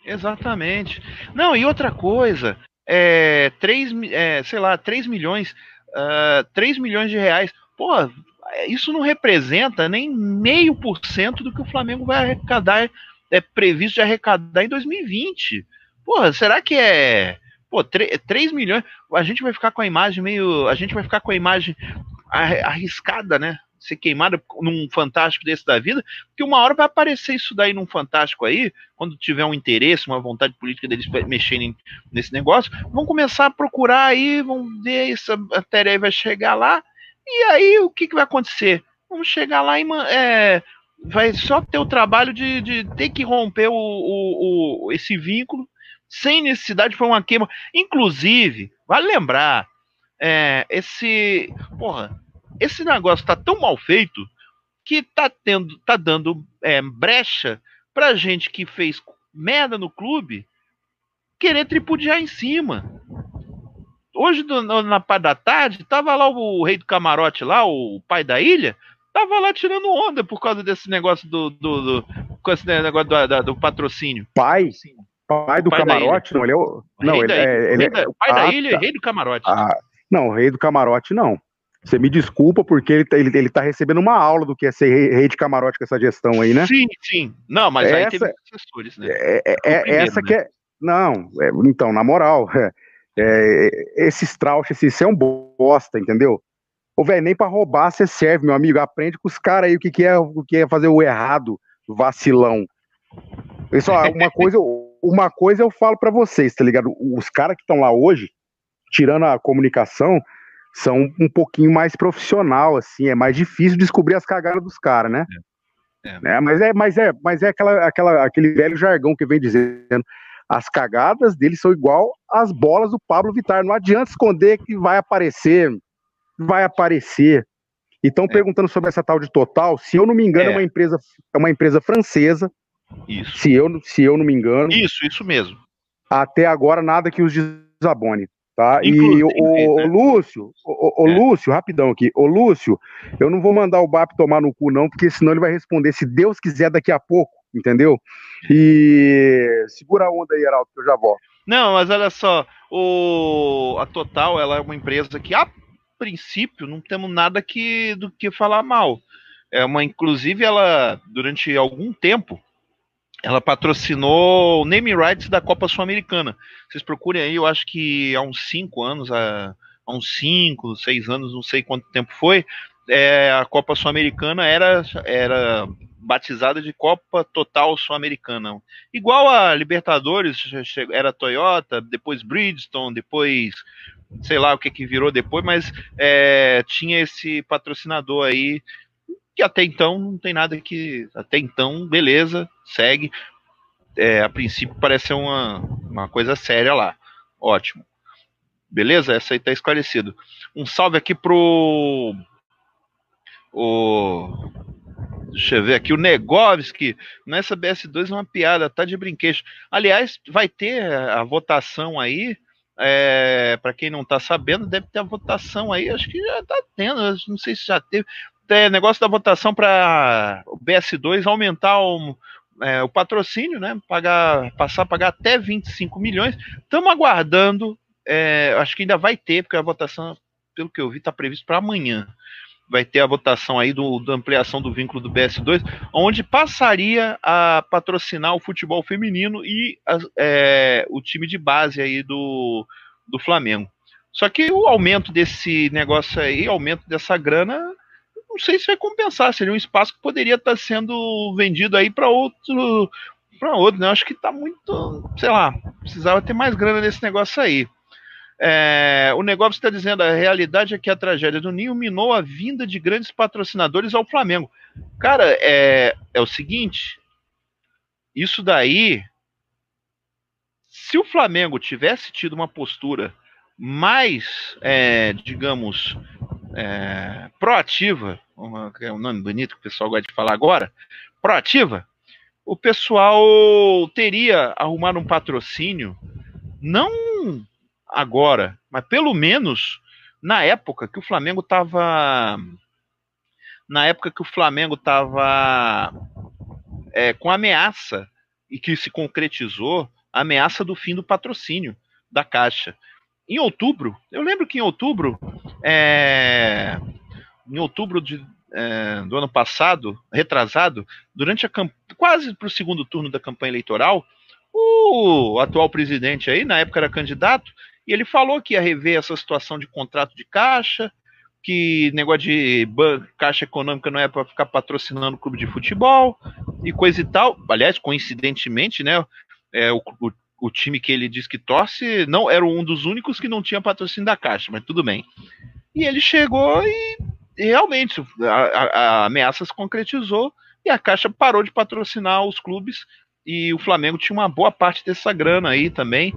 Exatamente. Não, e outra coisa, é, 3, é, sei lá, 3 milhões, ah, 3 milhões de reais. Pô, isso não representa nem meio por cento do que o Flamengo vai arrecadar, é previsto de arrecadar em 2020. Porra, será que é. Pô, 3 milhões. A gente vai ficar com a imagem meio. A gente vai ficar com a imagem arri- arriscada, né? Ser queimada num fantástico desse da vida, porque uma hora vai aparecer isso daí num fantástico aí, quando tiver um interesse, uma vontade política deles mexerem nesse negócio, vão começar a procurar aí, vão ver essa matéria aí vai chegar lá, e aí o que, que vai acontecer? Vamos chegar lá e é, vai só ter o trabalho de, de ter que romper o, o- o- esse vínculo sem necessidade foi uma queima. Inclusive, vale lembrar, é, esse. Porra, esse negócio tá tão mal feito que tá tendo, tá dando é, brecha pra gente que fez merda no clube querer tripudiar em cima. Hoje, do- na parte da tarde, tava lá o rei do camarote lá, o pai da ilha, tava lá tirando onda por causa desse negócio do, do, do- com esse negócio do, da- do patrocínio. Pai? Pai do pai camarote? Não, ele é o. Não, ele da- é. Ele é o pai da Ah, ilha e rei do camarote. ah, não, o rei do camarote não. Você me desculpa porque ele, tá- ele, ele tá recebendo uma aula do que é ser rei, rei de camarote com essa gestão aí, né? Sim, sim. Não, mas aí Essa- teve assessores, né? É, é- é primeiro, essa né? que é. Não, é, então, na moral, é, é, esse Strauch, esse, isso é um bosta, entendeu? Ô, velho, nem pra roubar você serve, meu amigo. Aprende com os caras aí o que, que, é, o que é fazer o errado, vacilão. Ó, uma, coisa, uma coisa eu falo pra vocês, tá ligado? Os caras que estão lá hoje, tirando a comunicação, são um pouquinho mais profissional, assim, é mais difícil descobrir as cagadas dos caras, né? É. Né? Mas é, mas é, mas é aquela, aquela, aquele velho jargão que vem dizendo. As cagadas deles são igual às bolas do Pablo Vittar. Não adianta esconder que vai aparecer, vai aparecer. E estão perguntando sobre essa tal de Total. Se eu não me engano, é, É. uma empresa, é uma empresa francesa. Isso. Se eu, se eu não me engano, Isso, isso mesmo. até agora nada que os desabone. Tá? E o, né? Lúcio, o, o É. Lúcio, rapidão aqui. Ô Lúcio, eu não vou mandar o BAP tomar no cu, não, porque senão ele vai responder, se Deus quiser, daqui a pouco, entendeu? E segura a onda aí, Heraldo, que eu já volto. Não, mas olha só, o a Total ela é uma empresa que a princípio não temos nada que do que falar mal. É uma inclusive ela durante algum tempo ela patrocinou o name rights da Copa Sul-Americana. Vocês procurem aí, eu acho que há uns cinco anos, há, há uns cinco, seis anos, não sei quanto tempo foi, é, a Copa Sul-Americana era, era batizada de Copa Total Sul-Americana. Igual a Libertadores, era Toyota, depois Bridgestone, depois sei lá o que que virou depois, mas é, tinha esse patrocinador aí que até então não tem nada que até então beleza segue. É, a princípio parece ser uma, uma coisa séria lá. Ótimo. Beleza? Essa aí tá esclarecido. Um salve aqui pro o Deixa eu ver aqui, o Negovski, nessa BS2 é uma piada, tá de brinquedo. Aliás, vai ter a votação aí, é, para quem não tá sabendo, deve ter a votação aí, acho que já tá tendo, não sei se já teve. Negócio da votação para o BS2 aumentar o, é, o patrocínio, né? Pagar, passar a pagar até 25 milhões. Estamos aguardando, é, acho que ainda vai ter, porque a votação, pelo que eu vi, está previsto para amanhã. vai ter a votação aí do, da ampliação do vínculo do BS2, onde passaria a patrocinar o futebol feminino e a, é, o time de base aí do, do Flamengo. Só que o aumento desse negócio aí, aumento dessa grana, não sei se vai compensar. Seria um espaço que poderia estar sendo vendido aí para outro, para outro. Né? Acho que está muito, sei lá, precisava ter mais grana nesse negócio aí. É, o negócio está dizendo a realidade é que a tragédia do Ninho minou a vinda de grandes patrocinadores ao Flamengo. Cara, é, é o seguinte: isso daí, se o Flamengo tivesse tido uma postura mais, é, digamos, é, proativa, é um nome bonito que o pessoal gosta de falar agora, proativa, o pessoal teria arrumado um patrocínio, não agora, mas pelo menos na época que o Flamengo estava na época que o Flamengo estava é, com ameaça e que se concretizou a ameaça do fim do patrocínio da Caixa. Em outubro, eu lembro que em outubro, é, em outubro de, é, do ano passado, retrasado, durante a quase para o segundo turno da campanha eleitoral, o atual presidente aí, na época era candidato, e ele falou que ia rever essa situação de contrato de caixa, que negócio de caixa econômica não é para ficar patrocinando clube de futebol e coisa e tal. Aliás, coincidentemente, né, é, o, o, o, time que ele diz que torce não era um dos únicos que não tinha patrocínio da caixa, mas tudo bem. E ele chegou e, realmente a, a, a ameaça se concretizou e a caixa parou de patrocinar os clubes e o Flamengo tinha uma boa parte dessa grana aí também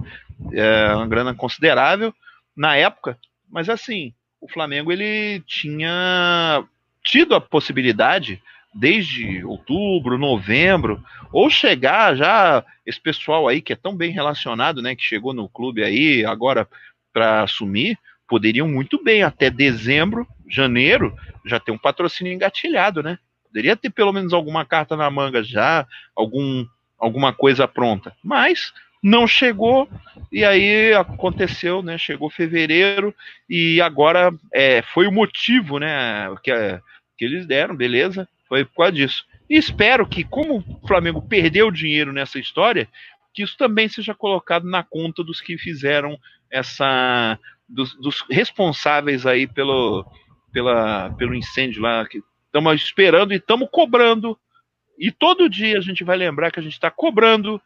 é, uma grana considerável na época, mas assim, o Flamengo ele tinha tido a possibilidade desde outubro, novembro, ou chegar já esse pessoal aí que é tão bem relacionado, né, que chegou no clube aí agora para assumir, poderiam muito bem até dezembro, janeiro já ter um patrocínio engatilhado, né? Poderia ter pelo menos alguma carta na manga já, algum alguma coisa pronta. Mas não chegou, e aí aconteceu, né? Chegou fevereiro, e agora é, foi o motivo, né? Que, que eles deram, beleza? Foi por causa disso. E espero que, como o Flamengo perdeu dinheiro nessa história, que isso também seja colocado na conta dos que fizeram essa. dos, dos responsáveis aí pelo, pela, pelo incêndio lá, estamos esperando e estamos cobrando. E todo dia a gente vai lembrar que a gente está cobrando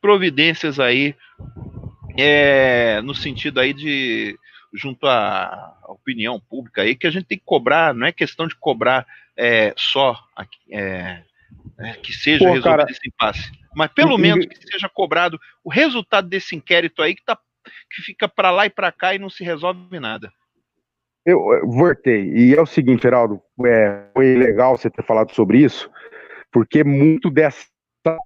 providências aí é, no sentido aí de junto à opinião pública aí que a gente tem que cobrar, não é questão de cobrar é, só é, é, que seja Pô, resolvido cara, esse impasse, mas pelo e, menos que seja cobrado o resultado desse inquérito aí que, tá, que fica para lá e para cá e não se resolve nada. Eu, eu voltei, e é o seguinte, Geraldo, é, foi legal você ter falado sobre isso, porque muito dessa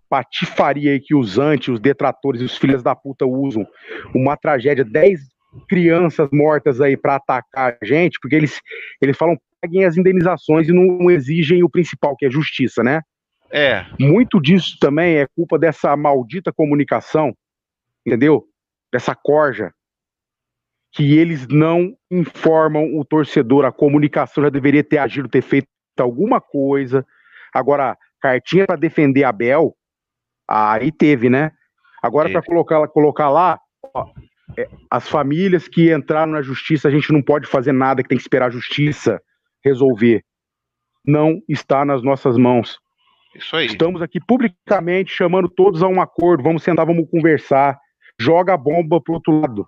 patifaria aí que os anti, os detratores e os filhos da puta usam, uma tragédia, 10 crianças mortas aí para atacar a gente, porque eles, eles falam paguem as indenizações e não exigem o principal, que é justiça, né? É. Muito disso também é culpa dessa maldita comunicação, entendeu? Dessa corja, que eles não informam o torcedor. A comunicação já deveria ter agido, ter feito alguma coisa. Agora, cartinha para defender a Bel, aí teve, né? Agora para colocar, colocar lá, ó, as famílias que entraram na justiça, a gente não pode fazer nada, que tem que esperar a justiça resolver. Não está nas nossas mãos. Isso aí. Estamos aqui publicamente chamando todos a um acordo, vamos sentar, vamos conversar. Joga a bomba pro outro lado.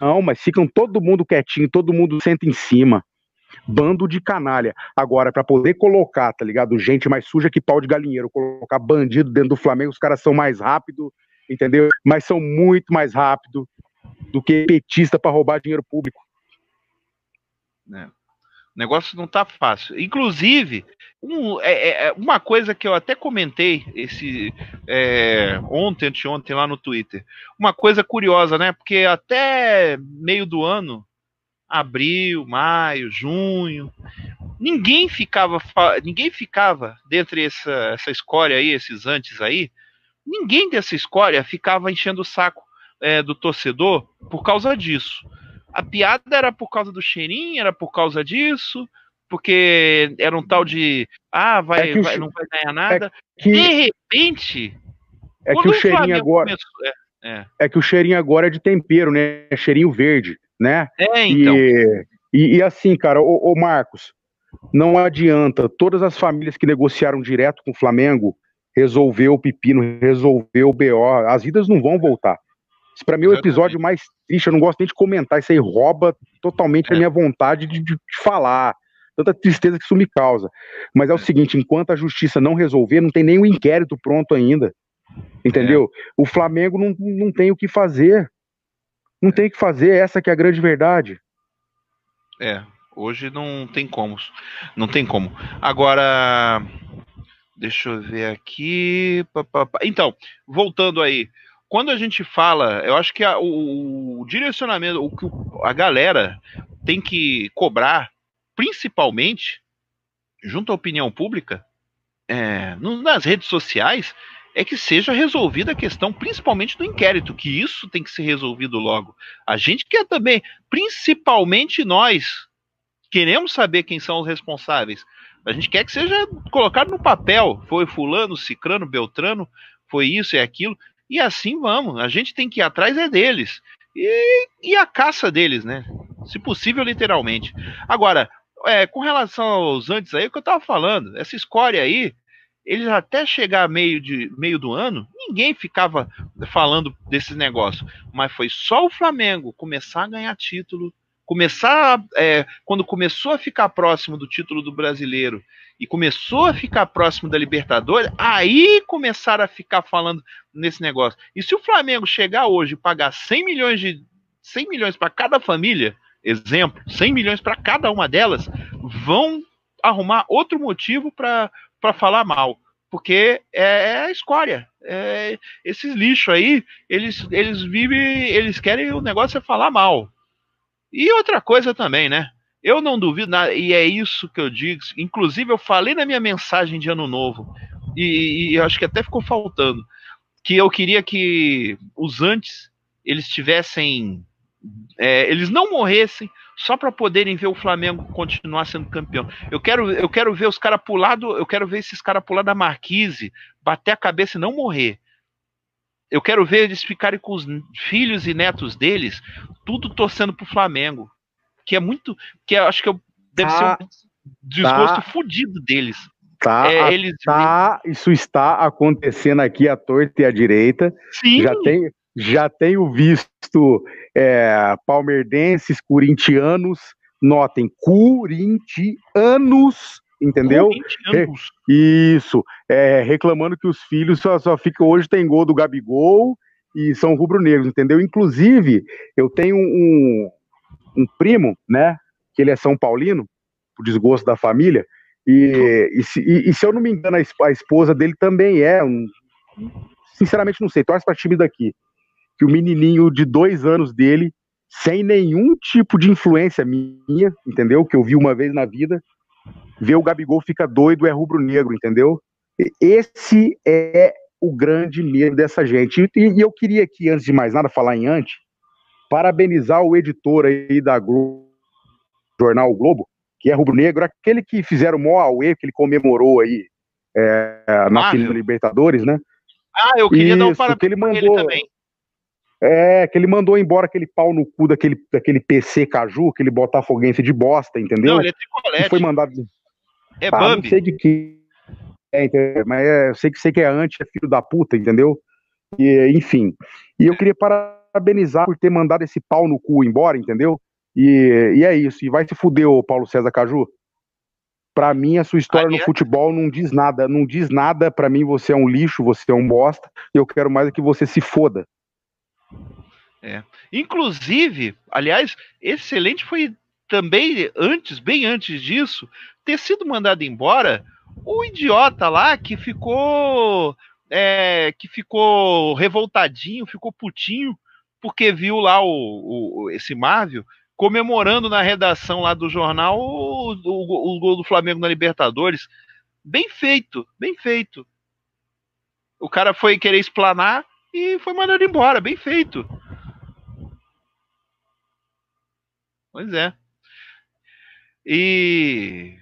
Não, mas ficam todo mundo quietinho, todo mundo senta em cima. Bando de canalha. Agora, para poder colocar, tá ligado? Gente mais suja que pau de galinheiro, colocar bandido dentro do Flamengo, os caras são mais rápido, entendeu? Mas são muito mais rápido do que petista para roubar dinheiro público. É. O negócio não tá fácil. Inclusive, um, é, é, é, uma coisa que eu até comentei esse é, ontem, anteontem, lá no Twitter. Uma coisa curiosa, né? Porque até meio do ano abril, maio, junho. Ninguém ficava, ninguém ficava dentre essa, essa escória aí, esses antes aí, ninguém dessa escória ficava enchendo o saco é, do torcedor por causa disso. A piada era por causa do cheirinho, era por causa disso, porque era um tal de ah, vai, é vai não vai ganhar nada. É que, de repente, é que o cheirinho agora começou, é, é. é, que o cheirinho agora é de tempero, né? É cheirinho verde, né? É, então. E, e, e assim, cara, o Marcos, não adianta. Todas as famílias que negociaram direto com o Flamengo resolveu o pepino, resolveu o BO. As vidas não vão voltar. Isso para mim é o episódio mais triste. Eu não gosto nem de comentar. Isso aí rouba totalmente é. a minha vontade de, de, falar. Tanta tristeza que isso me causa. Mas é o é. seguinte: enquanto a justiça não resolver, não tem o inquérito pronto ainda. Entendeu? É. O Flamengo não, não tem o que fazer. Não é. tem o que fazer. Essa que é a grande verdade. É. Hoje não tem como. Não tem como. Agora, deixa eu ver aqui. Então, voltando aí. Quando a gente fala, eu acho que a, o, o, direcionamento, o que a galera tem que cobrar, principalmente, junto à opinião pública, é, nas redes sociais, é que seja resolvida a questão, principalmente do inquérito, que isso tem que ser resolvido logo. A gente quer também, principalmente nós, queremos saber quem são os responsáveis. A gente quer que seja colocado no papel. Foi fulano, cicrano, beltrano, foi isso e aquilo. E assim vamos. A gente tem que ir atrás é deles. E, e a caça deles, né? Se possível, literalmente. Agora, é, com relação aos antes aí, o que eu tava falando, essa escória aí, eles até chegar meio, de, meio do ano, ninguém ficava falando desses negócios. Mas foi só o Flamengo começar a ganhar título, começar, é, quando começou a ficar próximo do título do brasileiro e começou a ficar próximo da Libertadores, aí começaram a ficar falando nesse negócio. E se o Flamengo chegar hoje e pagar 100 milhões de 100 milhões para cada família, exemplo, 100 milhões para cada uma delas, vão arrumar outro motivo para falar mal. Porque é, é a escória. É, esses lixos aí, eles, eles vivem, eles querem o negócio é falar mal. E outra coisa também, né? Eu não duvido nada, e é isso que eu digo. Inclusive, eu falei na minha mensagem de ano novo, e, e acho que até ficou faltando, que eu queria que os antes eles tivessem. É, eles não morressem só para poderem ver o Flamengo continuar sendo campeão. Eu quero, eu quero ver os caras pular do, eu quero ver esses caras pular da marquise, bater a cabeça e não morrer eu quero ver eles ficarem com os filhos e netos deles, tudo torcendo pro Flamengo. Que é muito. Que eu acho que eu, deve tá, ser um desgosto tá, fudido deles. Tá, é, eles tá, isso está acontecendo aqui à torta e à direita. Sim. Já, tem, já tenho visto é, palmerdenses, corintianos, notem, corintianos entendeu? isso, é, reclamando que os filhos só, só ficam hoje tem gol do Gabigol e são rubro-negros, entendeu? Inclusive, eu tenho um, um primo, né, que ele é São Paulino, por desgosto da família, e, e, se, e, e se, eu não me engano, a esposa dele também é um. Sinceramente, não sei, torce para time daqui. Que o menininho de dois anos dele, sem nenhum tipo de influência minha, entendeu? Que eu vi uma vez na vida, ver o Gabigol fica doido, é rubro-negro, entendeu? Esse é o grande medo dessa gente. E, e, eu queria aqui, antes de mais nada, falar em antes, parabenizar o editor aí da Globo, Jornal o Globo, que é rubro-negro, aquele que fizeram o maior auê, que ele comemorou aí é, na da Libertadores, né? Ah, eu queria Isso, dar um parabéns que ele mandou, também. É, que ele mandou embora aquele pau no cu daquele, daquele PC Caju, aquele botafoguense de bosta, entendeu? Não, ele é tricolete. foi mandado. É ah, Bambi. Não sei de que. É, mas é, eu sei que sei que é anti, é filho da puta, entendeu? E, enfim. E eu queria parabenizar por ter mandado esse pau no cu embora, entendeu? E, e é isso. E vai se fuder, ô Paulo César Caju. Pra mim, a sua história no é? futebol não diz nada. Não diz nada. Pra mim, você é um lixo, você é um bosta. Eu quero mais é que você se foda. É. Inclusive, aliás, excelente foi também antes, bem antes disso, ter sido mandado embora o idiota lá que ficou é, que ficou revoltadinho, ficou putinho porque viu lá o, o esse Marvel comemorando na redação lá do jornal o, o, o gol do Flamengo na Libertadores. Bem feito, bem feito. O cara foi querer explanar e foi mandado embora, bem feito. Pois é. E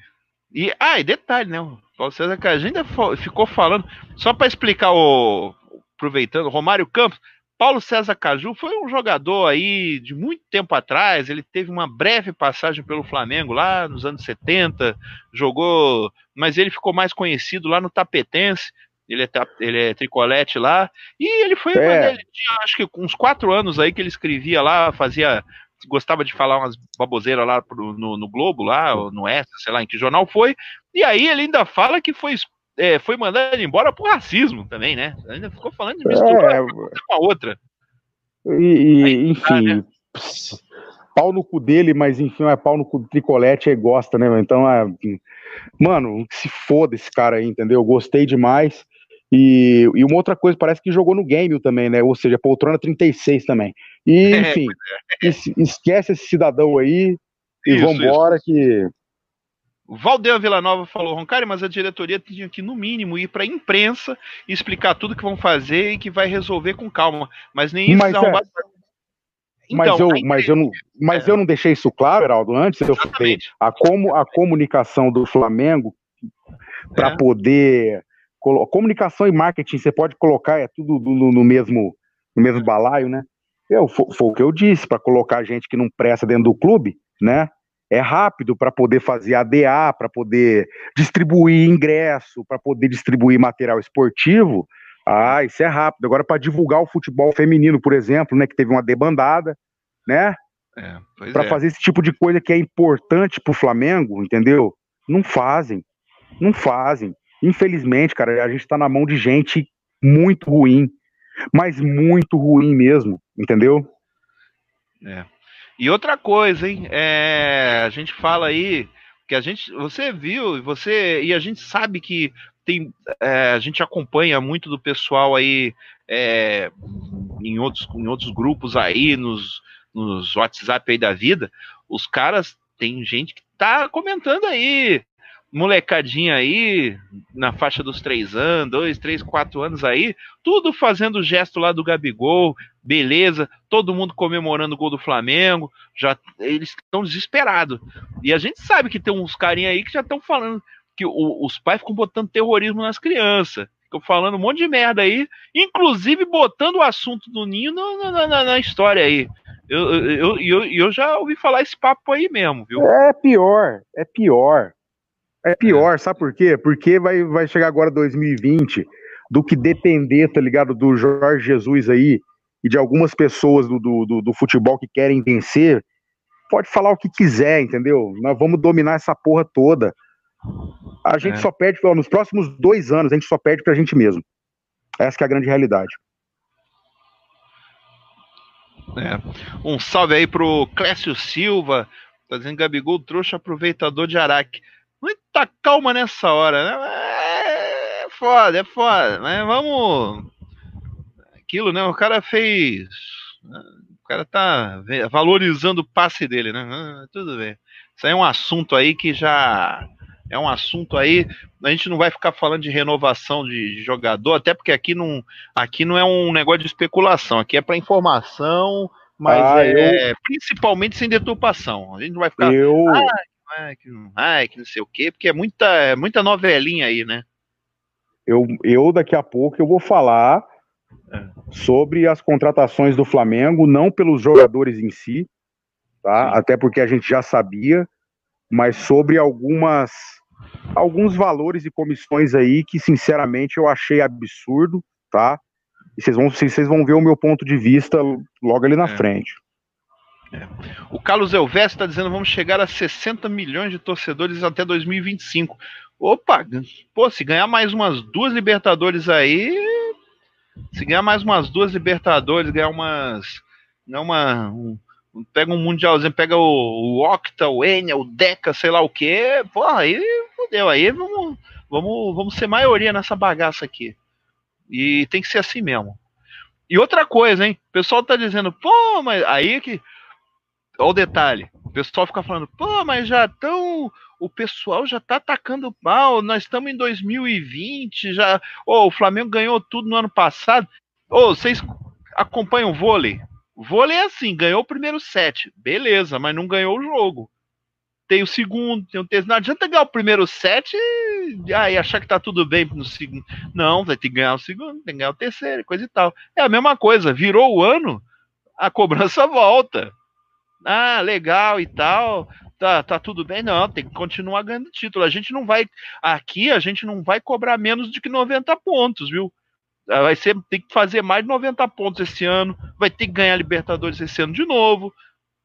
E, ah, e detalhe, né? O Paulo César Caju ainda ficou falando, só para explicar o. Aproveitando, Romário Campos, Paulo César Caju foi um jogador aí de muito tempo atrás. Ele teve uma breve passagem pelo Flamengo lá nos anos 70, jogou, mas ele ficou mais conhecido lá no Tapetense. Ele é, ele é tricolete lá. E ele foi. É. Ele tinha, acho que uns quatro anos aí que ele escrevia lá, fazia. Gostava de falar umas baboseiras lá pro, no, no Globo, lá, no Extra, sei lá em que jornal foi. E aí ele ainda fala que foi é, foi mandado embora por racismo também, né? Ainda ficou falando de misturar é, com a outra. E, Aí, enfim, tá, né? pau no cu dele, mas enfim, é pau no cu do tricolete e gosta, né? Então, é, mano, se foda esse cara aí, entendeu? Gostei demais. E, e uma outra coisa, parece que jogou no game também, né? Ou seja, poltrona 36 também. E, enfim, é, é. esquece esse cidadão aí e isso, vambora isso. que Valdeir Villanova falou, Roncari, mas a diretoria tinha que, no mínimo, ir para a imprensa e explicar tudo que vão fazer e que vai resolver com calma. Mas nem isso mas, é... então, mas, eu, mas, eu não, mas é. eu não deixei isso claro, Heraldo, antes eu falei a, como, a comunicação do Flamengo para é. poder. Comunicação e marketing, você pode colocar, é tudo no, no mesmo, no mesmo balaio, né? Eu, foi, foi o que eu disse, para colocar gente que não presta dentro do clube, né? é rápido para poder fazer ADA, para poder distribuir ingresso, para poder distribuir material esportivo. Ah, isso é rápido. Agora, para divulgar o futebol feminino, por exemplo, né, que teve uma debandada, né? É, para é. fazer esse tipo de coisa que é importante para o Flamengo, entendeu? Não fazem. Não fazem. Infelizmente, cara, a gente está na mão de gente muito ruim. Mas muito ruim mesmo, entendeu? É. E outra coisa, hein? É, a gente fala aí que a gente, você viu, você e a gente sabe que tem, é, a gente acompanha muito do pessoal aí é, em outros, em outros grupos aí nos, nos WhatsApp aí da vida. Os caras tem gente que tá comentando aí molecadinha aí, na faixa dos três anos, dois, três, quatro anos aí, tudo fazendo o gesto lá do Gabigol, beleza, todo mundo comemorando o gol do Flamengo, já eles estão desesperados. E a gente sabe que tem uns carinha aí que já estão falando que o, os pais ficam botando terrorismo nas crianças. Ficam falando um monte de merda aí, inclusive botando o assunto do Ninho na, na, na, na história aí. Eu, eu, eu, eu já ouvi falar esse papo aí mesmo, viu? É pior, é pior. É pior, sabe por quê? Porque vai, vai chegar agora 2020, do que depender, tá ligado, do Jorge Jesus aí e de algumas pessoas do, do, do, futebol que querem vencer, pode falar o que quiser, entendeu? Nós vamos dominar essa porra toda. A gente é. só perde, nos próximos dois anos, a gente só perde pra gente mesmo. Essa é a grande realidade. É. Um salve aí pro Clécio Silva, tá dizendo Gabigol trouxa aproveitador de Araque muita calma nessa hora, né? É foda, é foda, mas vamos. Aquilo, né? O cara fez. O cara tá valorizando o passe dele, né? Ah, tudo bem. Isso aí é um assunto aí que já. É um assunto aí. A gente não vai ficar falando de renovação de, jogador, até porque aqui não, aqui não é um negócio de especulação, aqui é para informação, mas ah, é eu... principalmente sem deturpação. A gente não vai ficar. Eu... Ah, ah, que não vai, que não sei o quê, porque é muita, é muita novelinha aí, né? Eu, eu daqui a pouco eu vou falar é. sobre as contratações do Flamengo, não pelos jogadores em si, tá? Sim. Até porque a gente já sabia, mas sobre algumas alguns valores e comissões aí que sinceramente eu achei absurdo, tá? E vocês vão vocês vão ver o meu ponto de vista logo ali na é. frente. O Carlos Elvésio está dizendo vamos chegar a 60 milhões de torcedores até 2025. Opa, pô, se ganhar mais umas duas Libertadores aí, se ganhar mais umas duas Libertadores, ganhar umas, ganhar uma, um, pega um mundialzinho, pega o, o Octa, o Enya, o Deca, sei lá o que, pô, aí fodeu, aí vamos, vamos, vamos ser maioria nessa bagaça aqui. E tem que ser assim mesmo. E outra coisa, hein? O pessoal tá dizendo, pô, mas aí que Olha o detalhe. O pessoal fica falando, pô, mas já estão. O pessoal já tá atacando mal. Nós estamos em 2020. Já. Oh, o Flamengo ganhou tudo no ano passado. Oh, vocês acompanham o vôlei? O vôlei é assim: ganhou o primeiro set. Beleza, mas não ganhou o jogo. tem o segundo, tem o terceiro. Não adianta ganhar o primeiro set e, ah, e achar que tá tudo bem no segundo. Não, vai ter que ganhar o segundo, tem que ganhar o terceiro, coisa e tal. É a mesma coisa, virou o ano, a cobrança volta. Ah, legal e tal. Tá, tá tudo bem, não, tem que continuar ganhando título. A gente não vai. Aqui a gente não vai cobrar menos de que 90 pontos, viu? Ah, vai ser, tem que fazer mais de 90 pontos esse ano, vai ter que ganhar Libertadores esse ano de novo.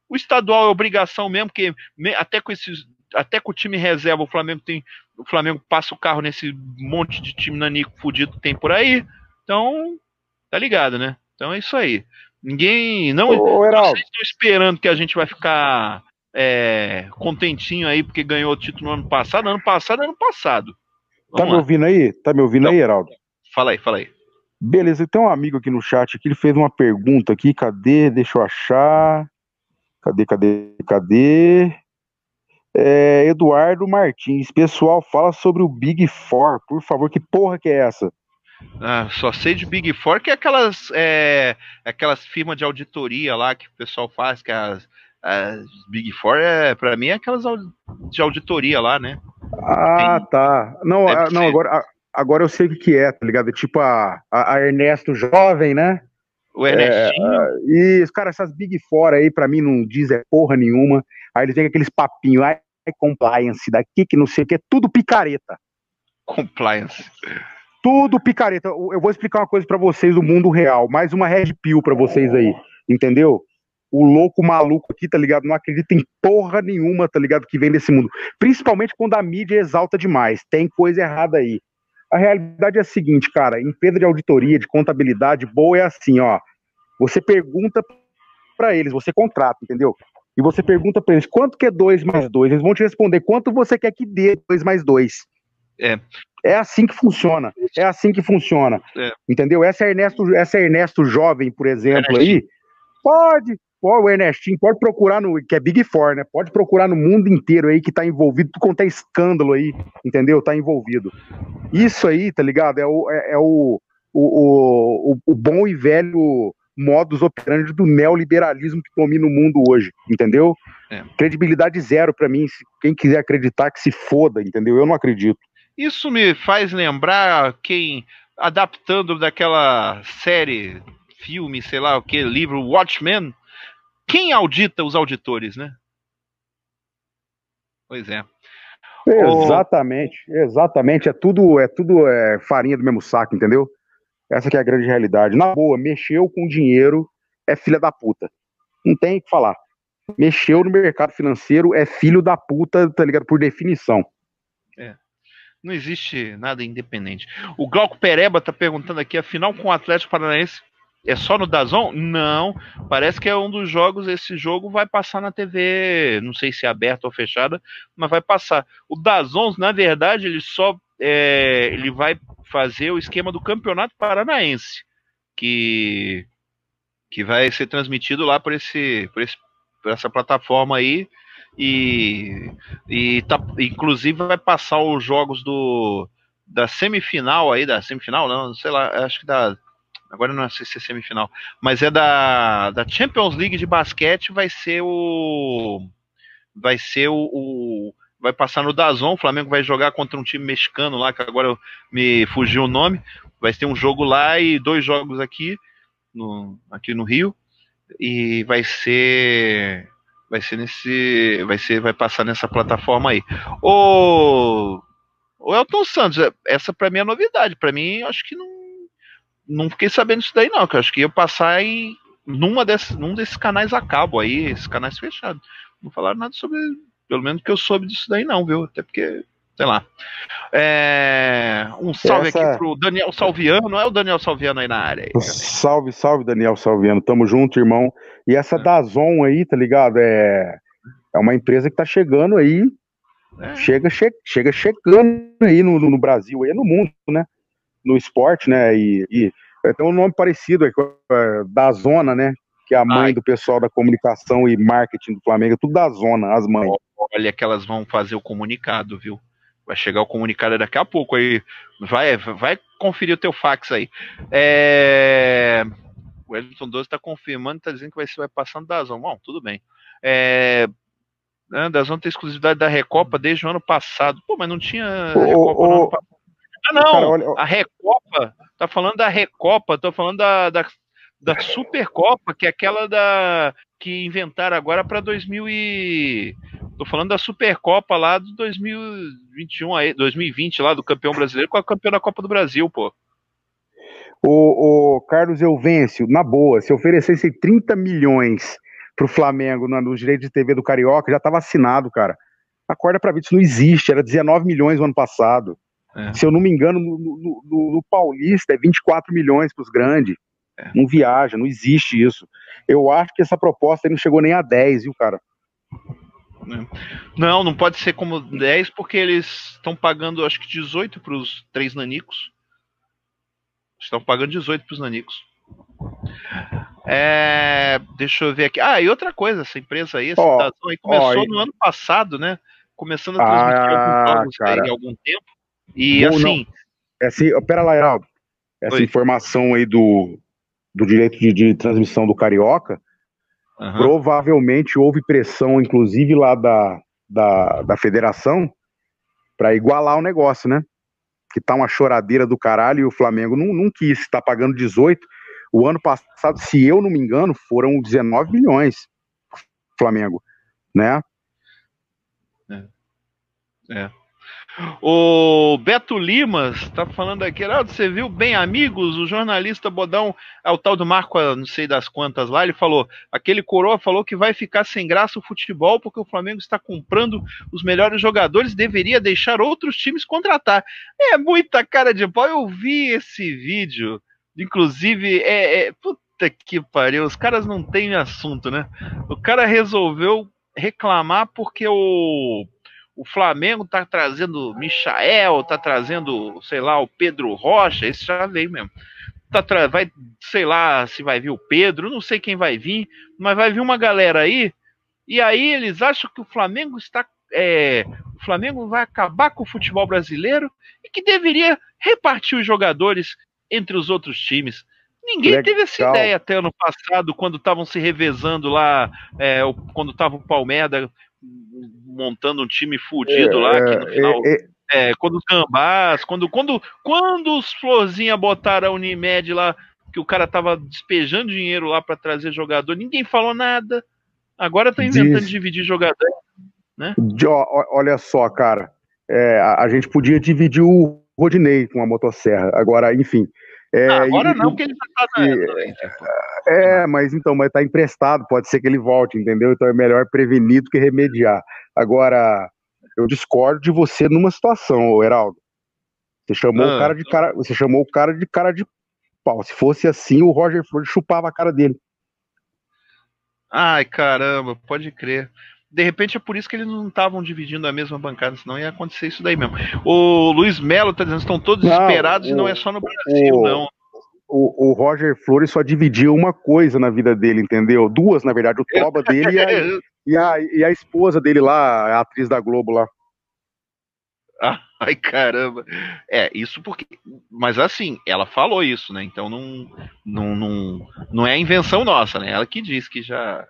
O estadual é obrigação mesmo, porque até com esses, até com o time reserva, o Flamengo tem, o Flamengo passa o carro nesse monte de time nanico fudido que tem por aí. Então, tá ligado, né? Então é isso aí. Ninguém, não, Ô, vocês estão esperando que a gente vai ficar é, contentinho aí porque ganhou o título no ano passado. Ano passado, ano passado. Vamos tá lá. me ouvindo aí? Tá me ouvindo então, aí, Heraldo? Fala aí, fala aí. Beleza, tem um amigo aqui no chat que ele fez uma pergunta aqui, cadê? Deixa eu achar. Cadê, cadê, cadê? É, Eduardo Martins, pessoal, fala sobre o Big Four, por favor, que porra que é essa? Ah, só sei de Big Four, que é aquelas, é, aquelas firmas de auditoria lá que o pessoal faz, que as, as Big Four, é, pra mim, é aquelas de auditoria lá, né? Ah, Tem, tá. Não, a, não agora, Agora eu sei o que é, tá ligado? Tipo a, a, a Ernesto jovem, né? O Ernestinho. É, e, cara, essas Big Four aí, pra mim, não diz é porra nenhuma. Aí eles vêm aqueles papinhos, ai, compliance daqui, que não sei o que, é tudo picareta. Compliance. Tudo picareta. Eu vou explicar uma coisa para vocês do mundo real. Mais uma Red Pill pra vocês aí, entendeu? O louco maluco aqui, tá ligado? Não acredita em porra nenhuma, tá ligado? Que vem desse mundo. Principalmente quando a mídia exalta demais. Tem coisa errada aí. A realidade é a seguinte, cara, empresa de auditoria, de contabilidade boa é assim, ó. Você pergunta para eles, você contrata, entendeu? E você pergunta para eles quanto que é 2 mais 2. Eles vão te responder quanto você quer que dê 2 mais 2. É. É assim que funciona. É assim que funciona. É. Entendeu? Essa é Ernesto, essa é Ernesto jovem, por exemplo, aí. Pode, pode, o Ernestinho, pode procurar no. Que é Big Four, né? Pode procurar no mundo inteiro aí que tá envolvido, tudo quanto é escândalo aí, entendeu? Tá envolvido. Isso aí, tá ligado? É o, é, é o, o, o, o bom e velho modus operandi do neoliberalismo que domina o mundo hoje, entendeu? É. Credibilidade zero para mim. Quem quiser acreditar que se foda, entendeu? Eu não acredito. Isso me faz lembrar quem adaptando daquela série, filme, sei lá o que, livro Watchmen, quem audita os auditores, né? Pois é. Exatamente, exatamente. É tudo, é tudo é, farinha do mesmo saco, entendeu? Essa que é a grande realidade. Na boa, mexeu com dinheiro é filha da puta. Não tem o que falar. Mexeu no mercado financeiro é filho da puta, tá ligado? Por definição. É. Não existe nada independente. O Glauco Pereba tá perguntando aqui, afinal, com o Atlético Paranaense é só no Dazon? Não. Parece que é um dos jogos. Esse jogo vai passar na TV. Não sei se é aberta ou fechada, mas vai passar. O Dazon, na verdade, ele só é, ele vai fazer o esquema do Campeonato Paranaense, que que vai ser transmitido lá por esse por, esse, por essa plataforma aí e, e tá, inclusive vai passar os jogos do da semifinal aí da semifinal não sei lá acho que da agora não sei se é semifinal, mas é da, da Champions League de basquete, vai ser o vai ser o, o vai passar no Dazon, o Flamengo vai jogar contra um time mexicano lá, que agora me fugiu o nome, vai ter um jogo lá e dois jogos aqui no aqui no Rio e vai ser vai ser nesse vai ser vai passar nessa plataforma aí. O o Elton Santos, essa para mim é novidade, para mim acho que não não fiquei sabendo disso daí, não, que eu acho que ia passar em numa desses, num desses canais a cabo aí, esses canais fechados. Não falaram nada sobre, pelo menos que eu soube disso daí, não, viu? Até porque, sei lá. É, um salve Essa... aqui pro Daniel Salviano, não é o Daniel Salviano aí na área? Aí, salve, salve, Daniel Salviano, tamo junto, irmão. E essa é. Dazon aí, tá ligado? É, é uma empresa que tá chegando aí, é. chega, che, chega chegando aí no, no Brasil, aí no mundo, né? no esporte, né? E, e tem um nome parecido, é, é, da Zona, né? Que é a mãe Ai. do pessoal da comunicação e marketing do Flamengo, é tudo da Zona, as mães. Olha que elas vão fazer o comunicado, viu? Vai chegar o comunicado daqui a pouco aí. Vai, vai conferir o teu fax aí. É... O Elton 12 está confirmando, está dizendo que vai, vai passando da Zona. Bom, tudo bem. É... né, da zona ter exclusividade da Recopa desde o ano passado. Pô, mas não tinha Recopa ô, no ano passado. Ah, não! Cara, olha- A Recopa, tá falando da Recopa, tô falando da, da, da Supercopa, que é aquela da que inventaram agora para 2000 e tô falando da Supercopa lá do 2021 aí, 2020 lá do campeão brasileiro com a campeão da Copa do Brasil, pô. O, o Carlos Elvêncio, na boa, se oferecesse 30 milhões pro Flamengo na- nos direitos de TV do Carioca, já estava assinado, cara. Acorda pra ver, isso não existe, era 19 milhões no ano passado. É. Se eu não me engano, no, no- no- no Paulista é 24 milhões pros grandes. É. Não viaja, não existe isso. Eu acho que essa proposta aí não chegou nem a 10, viu, cara? Não, não pode ser como 10 porque eles estão pagando acho que 18 para os três nanicos. Estão pagando 18 para os nanicos. É, deixa eu ver aqui. Ah, e outra coisa, essa empresa aí, essa Dazon aí começou e- no ano passado, né? Começando a transmitir Ah, alguns jogos aí algum tempo. E Bom, assim, É assim, ó, pera lá, Heraldo. Essa Oi. informação aí do, do direito de, de transmissão do Carioca, aham, provavelmente houve pressão, inclusive lá da, da, da federação, para igualar o negócio, né? Que tá uma choradeira do caralho e o Flamengo não, não quis, tá pagando 18. O ano passado, se eu não me engano, foram 19 milhões Flamengo, né? O Beto Limas tá falando aqui, Heraldo, você viu bem amigos? O jornalista Bodão, é o tal do Marco, não sei das quantas lá, ele falou, aquele coroa falou que vai ficar sem graça o futebol porque o Flamengo está comprando os melhores jogadores, deveria deixar outros times contratar. É muita cara de pau, eu vi esse vídeo, inclusive, é, é puta que pariu, os caras não têm assunto, né? O cara resolveu reclamar porque o o Flamengo tá trazendo Michael, tá trazendo, sei lá, o Pedro Rocha, esse já veio mesmo. Tá tra- vai, sei lá, se vai vir o Pedro, não sei quem vai vir, mas vai vir uma galera aí, e aí eles acham que o Flamengo está. é, o Flamengo vai acabar com o futebol brasileiro e que deveria repartir os jogadores entre os outros times. Ninguém Legal. teve essa ideia até ano passado, quando estavam se revezando lá, é, quando tava o Palmeiras montando um time fudido lá, que no final. É, é, É, quando os gambás, quando, quando, quando os Florzinha botaram a Unimed lá, que o cara tava despejando dinheiro lá pra trazer jogador, ninguém falou nada. Agora tá inventando Diz- dividir jogador. ó, olha só, cara, é, a, a gente podia dividir o Rodinei com a motosserra. Agora, enfim. É, Ah, agora e- não, porque ele já tá na. e- enfim, pô. É, mas então, mas tá emprestado, pode ser que ele volte, entendeu? Então é melhor prevenir do que remediar. Agora, eu discordo de você numa situação, Heraldo. Você chamou Ah. o cara de cara, você chamou o cara de cara de pau. Se fosse assim, o Roger Flores chupava a cara dele. Ai, caramba, pode crer. De repente é por isso que eles não estavam dividindo a mesma bancada, senão ia acontecer isso daí mesmo. O Luiz Melo tá dizendo que estão todos Não, desesperados e não é só no Brasil, o- não. O, o Roger Flores só dividia uma coisa na vida dele, entendeu? Duas, na verdade, o toba dele e a, e a, e a esposa dele lá, a atriz da Globo lá. Ai, caramba. É, isso porque. Mas assim, ela falou isso, né? Então não, não, não, não é invenção nossa, né? Ela que disse que já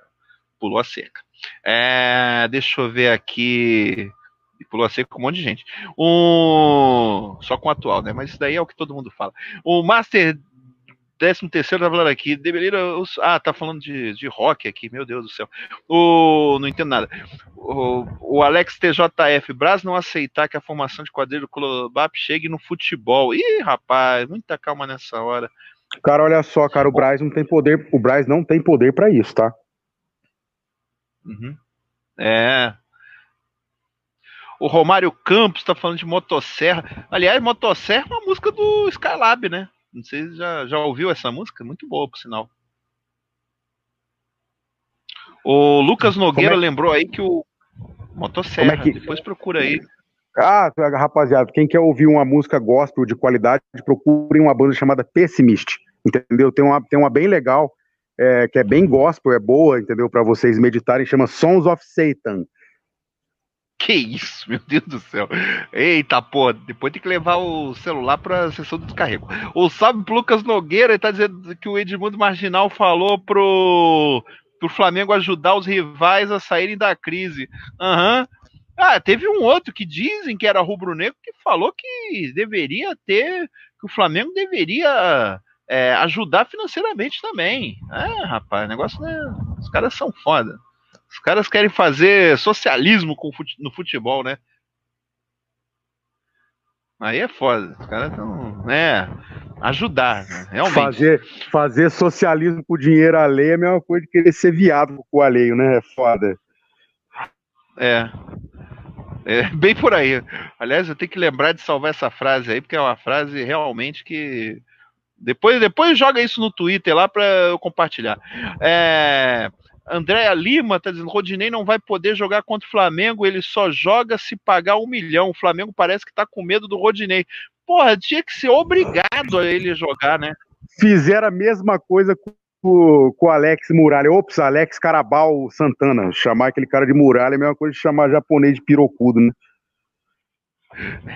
pulou a cerca. É, deixa eu ver aqui. E Pulou a cerca com um monte de gente. O... Só com o atual, né? Mas isso daí é o que todo mundo fala. O Master 13 terceiro tá falando aqui. Deveria. Ah, tá falando de, de rock aqui, meu Deus do céu. O... Não entendo nada. O, o Alex TJF, Braz não aceitar que a formação de quadrilha do Colobap chegue no futebol. Ih, rapaz, muita calma nessa hora. Cara, olha só, cara, o Braz não tem poder, o Braz não tem poder pra isso, tá? Uhum. É. O Romário Campos tá falando de motosserra. Aliás, motosserra é uma música do Skylab, né? Não sei se já, já ouviu essa música, muito boa, por sinal. O Lucas Nogueira Como lembrou aí que o motosserra, é que- depois procura aí. Ah, rapaziada, quem quer ouvir uma música gospel de qualidade, procurem uma banda chamada Pessimist, entendeu? Tem uma, tem uma bem legal, é, que é bem gospel, é boa, entendeu? Pra vocês meditarem, chama Sons of Satan. Que isso, meu Deus do céu. Eita, pô, depois tem que levar o celular pra sessão do descarrego. O Sábio Lucas Nogueira ele tá dizendo que o Edmundo Marginal falou pro, para o Flamengo ajudar os rivais a saírem da crise. Uhum. Ah, teve um outro que dizem que era rubro-negro que falou que deveria ter, que o Flamengo deveria é, ajudar financeiramente também. É, rapaz, negócio né, os caras são foda. Os caras querem fazer socialismo com, no futebol, né? Aí é foda. Os caras estão, né? Ajudar, né? realmente. Fazer, fazer socialismo com dinheiro alheio é a mesma coisa de querer ser viado com o alheio, né? É foda. É. É bem por aí. Aliás, eu tenho que lembrar de salvar essa frase aí, porque é uma frase realmente que. Depois, depois joga isso no Twitter lá para eu compartilhar. É. Andréa Lima tá dizendo: Rodinei não vai poder jogar contra o Flamengo, ele só joga se pagar um milhão. O Flamengo parece que tá com medo do Rodinei. Porra, tinha que ser obrigado a ele jogar, né? Fizeram a mesma coisa com, com o Alex Muralha. Ops, Alex Carabal Santana. Chamar aquele cara de muralha é a mesma coisa de chamar japonês de pirocudo, né?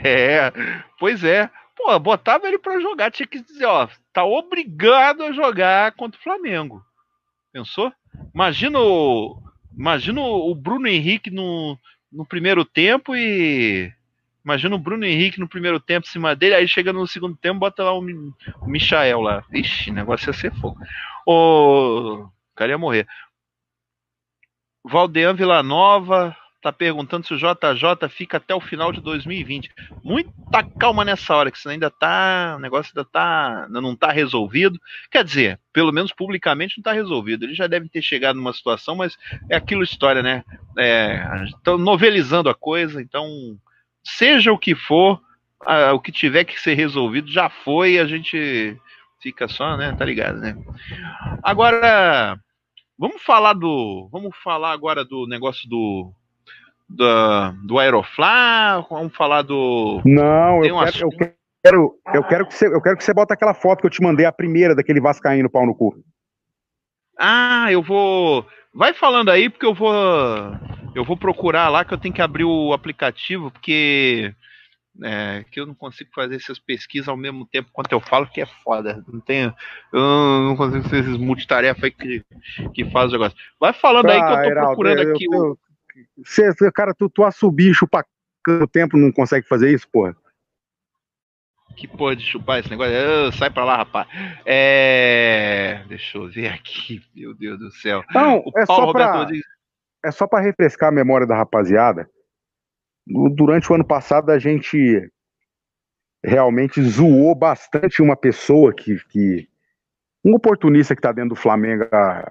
É, pois é. Pô, botava ele para jogar, tinha que dizer, ó, tá obrigado a jogar contra o Flamengo. Pensou? Imagina o, imagina o Bruno Henrique no, no primeiro tempo e. Imagina o Bruno Henrique no primeiro tempo em cima dele, aí chega no segundo tempo, bota lá o, o Michael lá. Ixi, negócio ia ser fogo. O, o cara ia morrer. Valdean Villanova, tá perguntando se o JJ fica até o final de 2020. Muita calma nessa hora, que isso ainda tá, o negócio ainda tá, não tá resolvido. Quer dizer, pelo menos publicamente não tá resolvido. Ele já deve ter chegado numa situação, mas é aquilo história, né? Estão é, novelizando a coisa, então seja o que for, a, o que tiver que ser resolvido já foi, a gente fica só, né? Tá ligado, né? Agora, vamos falar do, vamos falar agora do negócio do do, do Aeroflá? Vamos falar do. Não, eu, um quero, eu, quero, eu, quero que você, eu quero que você bota aquela foto que eu te mandei, a primeira daquele Vascaíno pau no cu. Ah, eu vou. Vai falando aí, porque eu vou. Eu vou procurar lá que eu tenho que abrir o aplicativo, porque. É, que eu não consigo fazer essas pesquisas ao mesmo tempo quanto eu falo, que é foda. Não tenho, eu não consigo fazer esses multitarefas aí que, que faz o negócio. Vai falando ah, aí que eu tô Heraldo, procurando aqui eu, o. Você, cara, tu, tu assobia chupacando o tempo não consegue fazer isso, porra? Que porra de chupar esse negócio? Sai pra lá, rapaz. É. Deixa eu ver aqui, meu Deus do céu. Não, é só, pra, é só pra refrescar a memória da rapaziada. Durante o ano passado, a gente realmente zoou bastante uma pessoa que. que um oportunista que tá dentro do Flamengo há,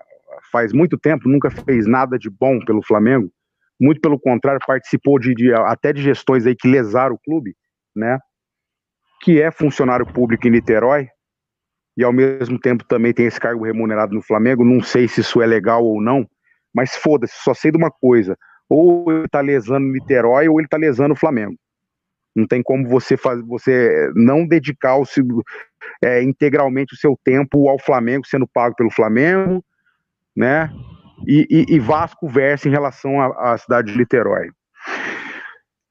faz muito tempo, nunca fez nada de bom pelo Flamengo muito pelo contrário, participou de, de, até de gestões aí que lesaram o clube, né? Que é funcionário público em Niterói e ao mesmo tempo também tem esse cargo remunerado no Flamengo. Não sei se isso é legal ou não, mas foda-se, só sei de uma coisa: ou ele tá lesando Niterói ou ele tá lesando o Flamengo. Não tem como você fazer, você não dedicar o é, integralmente o seu tempo ao Flamengo, sendo pago pelo Flamengo, né? E, e, e Vasco versa em relação à, cidade de Niterói.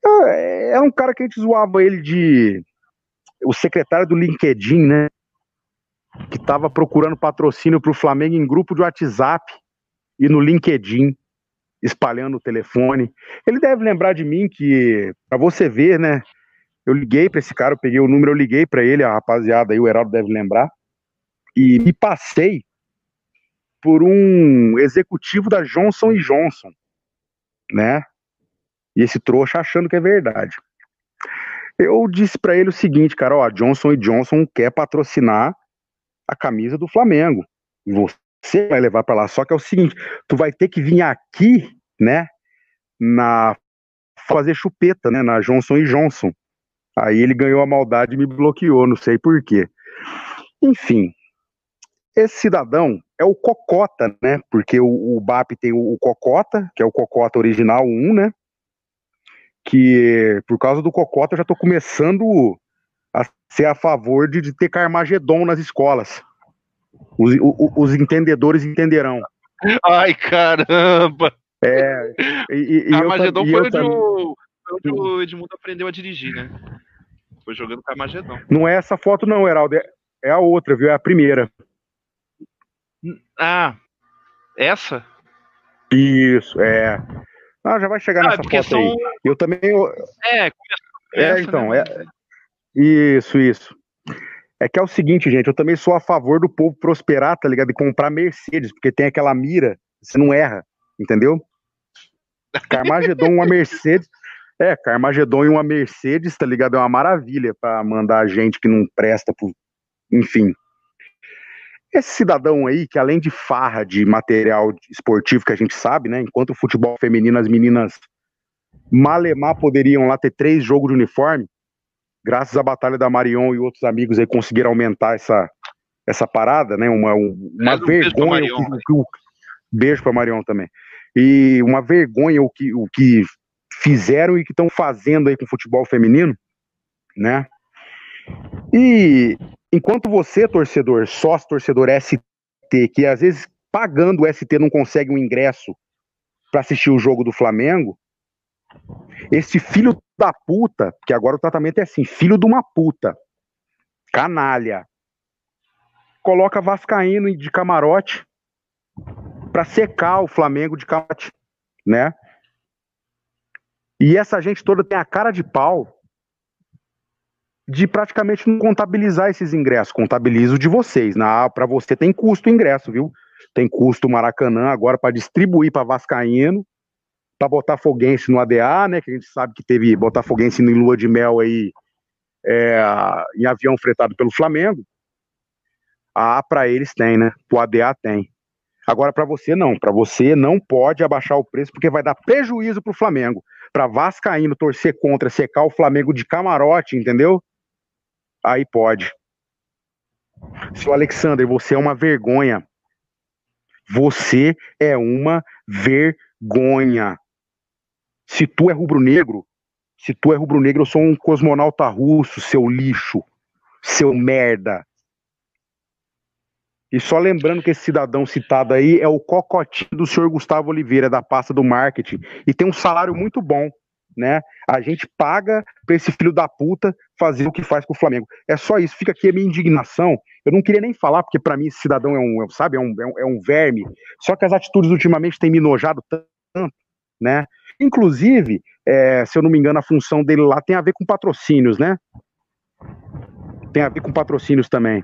É, é um cara que a gente zoava ele de o secretário do LinkedIn, né? Que estava procurando patrocínio para o Flamengo em grupo de WhatsApp e no LinkedIn, espalhando o telefone. Ele deve lembrar de mim que, para você ver, né? Eu liguei para esse cara, eu peguei o número, eu liguei para ele, a rapaziada aí, o Heraldo deve lembrar, e me passei por um executivo da Johnson Johnson, né? E esse trouxa achando que é verdade. Eu disse para ele o seguinte, cara, ó, a Johnson Johnson quer patrocinar a camisa do Flamengo. Você vai levar para lá, só que é o seguinte, tu vai ter que vir aqui, né, na fazer chupeta, né, na Johnson Johnson. Aí ele ganhou a maldade e me bloqueou, não sei por quê. Enfim, esse cidadão é o Cocota, né? Porque o, o BAP tem o, o, Cocota, que é o Cocota original 1, né? Que por causa do Cocota eu já tô começando a ser a favor de, de ter Carmagedon nas escolas. Os, os, os entendedores entenderão. Ai, caramba! É. E, e Carmagedon eu, foi, onde o, onde o Edmundo aprendeu a dirigir, né? Foi jogando Carmagedon. Não é essa foto, não, Heraldo. É, é a outra, viu? É a primeira. Ah, essa? Isso, é. Ah, já vai chegar ah, nessa foto são... aí. Eu também. Eu... É, é, então, né? é. Isso, isso. É que é o seguinte, gente, eu também sou a favor do povo prosperar, tá ligado? E comprar Mercedes, porque tem aquela mira, você não erra, entendeu? Carmagedon, uma Mercedes. É, Carmagedon e uma Mercedes, tá ligado? É uma maravilha para mandar gente que não presta, pro... enfim. Esse cidadão aí, que além de farra de material esportivo que a gente sabe, né? Enquanto o futebol feminino, as meninas malemar poderiam lá ter três jogos de uniforme, graças à batalha da Marion e outros amigos aí conseguiram aumentar essa, essa parada, né? Uma, uma é, vergonha. Beijo para Marion, beijo pra Marion também. E uma vergonha o que, o que fizeram e que estão fazendo aí com o futebol feminino, né? E enquanto você, torcedor, sócio torcedor ST, que às vezes pagando o ST não consegue um ingresso para assistir o jogo do Flamengo, esse filho da puta, que agora o tratamento é assim, filho de uma puta, canalha, coloca Vascaíno de camarote para secar o Flamengo de camarote, né? E essa gente toda tem a cara de pau de praticamente não contabilizar esses ingressos. Contabiliza o de vocês. Para você tem custo o ingresso, viu? Tem custo o Maracanã agora para distribuir para Vascaíno para Botafoguense no ADA, né? Que a gente sabe que teve Botafoguense em lua de mel aí é, em avião fretado pelo Flamengo. A para eles tem, né? O ADA tem. Agora para você não, para você não pode abaixar o preço porque vai dar prejuízo pro Flamengo. Para Vascaíno torcer contra, secar o Flamengo de camarote, entendeu? Aí pode. Seu Alexander, você é uma vergonha. Você é uma vergonha. Se tu é rubro-negro, se tu é rubro-negro, eu sou um cosmonauta russo, seu lixo, seu merda. E só lembrando que esse cidadão citado aí é o cocotinho do senhor Gustavo Oliveira, da pasta do marketing, e tem um salário muito bom, né? A gente paga pra esse filho da puta fazer o que faz com o Flamengo. É só isso, fica aqui a minha indignação. Eu não queria nem falar, porque para mim esse cidadão é um, sabe, é um, é um, é um verme. Só que as atitudes ultimamente têm me nojado tanto, né? Inclusive, é, se eu não me engano, a função dele lá tem a ver com patrocínios, né? Tem a ver com patrocínios também.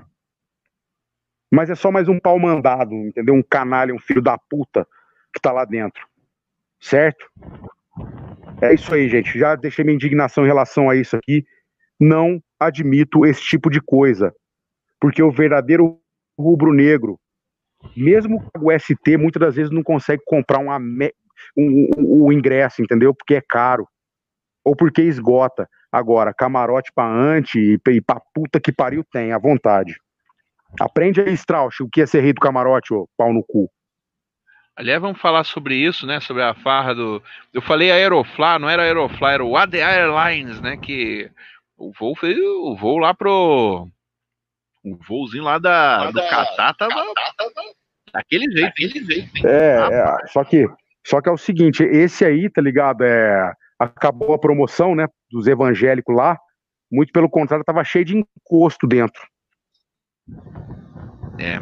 Mas é só mais um pau mandado, entendeu? Um canalha, um filho da puta que tá lá dentro. Certo? É isso aí, gente. Já deixei minha indignação em relação a isso aqui. Não admito esse tipo de coisa. Porque o verdadeiro rubro-negro, mesmo o ST, muitas das vezes não consegue comprar uma, o, o ingresso, entendeu? Porque é caro. Ou porque esgota. Agora, camarote pra ante e, e pra puta que pariu tem, à vontade. Aprende aí, Strauss, o que é ser rei do camarote, ô pau no cu. Aliás, vamos falar sobre isso, né? Sobre a farra do. Eu falei Aeroflá, não era Aeroflá, era o AD Airlines, né? Que o voo fez o voo lá pro. O voozinho lá da, do Catar tava. Daquele jeito, daquele jeito. É, é, só que só que é o seguinte, esse aí, tá ligado? É, acabou a promoção, né, dos evangélicos lá. Muito pelo contrário, tava cheio de encosto dentro. É.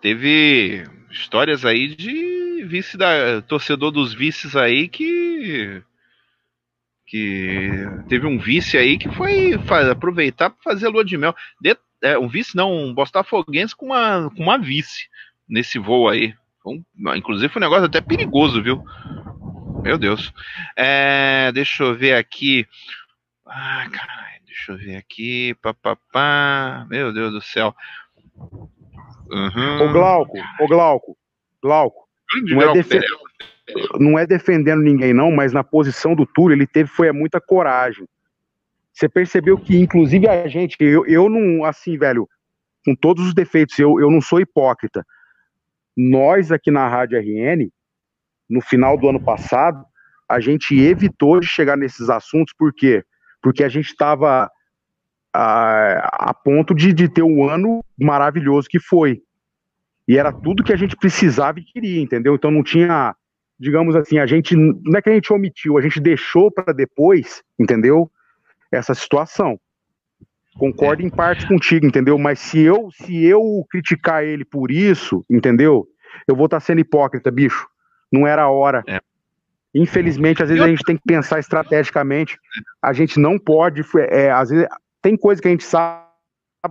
Teve histórias aí de vice da torcedor dos vices aí que que teve um vice aí que foi aproveitar para fazer lua de mel. De, é, um vice não, um botafoguense com uma com uma vice nesse voo aí. Um, inclusive foi um negócio até perigoso, viu? Meu Deus. É, deixa eu ver aqui. Ah, caralho, deixa eu ver aqui. Pá, pá, pá. Meu Deus do céu. Uhum. Ô Glauco, ô Glauco, Glauco. Não é, não é defendendo ninguém, não, mas na posição do Túlio ele teve foi muita coragem. Você percebeu que, inclusive, a gente, eu, eu não, assim, velho, com todos os defeitos, eu, eu não sou hipócrita nós aqui na Rádio RN, no final do ano passado, a gente evitou de chegar nesses assuntos, por quê? Porque a gente estava a, a, ponto de, de ter um ano maravilhoso que foi. E era tudo que a gente precisava e queria, entendeu? Então não tinha, digamos assim, a gente, não é que a gente omitiu, a gente deixou para depois, entendeu? Essa situação. Concordo é. em parte contigo, entendeu? Mas se eu, se eu criticar ele por isso, entendeu? Eu vou estar tá sendo hipócrita, bicho. Não era a hora. É. Infelizmente, às vezes a gente tem que pensar estrategicamente. A gente não pode. É, às vezes tem coisa que a gente sabe,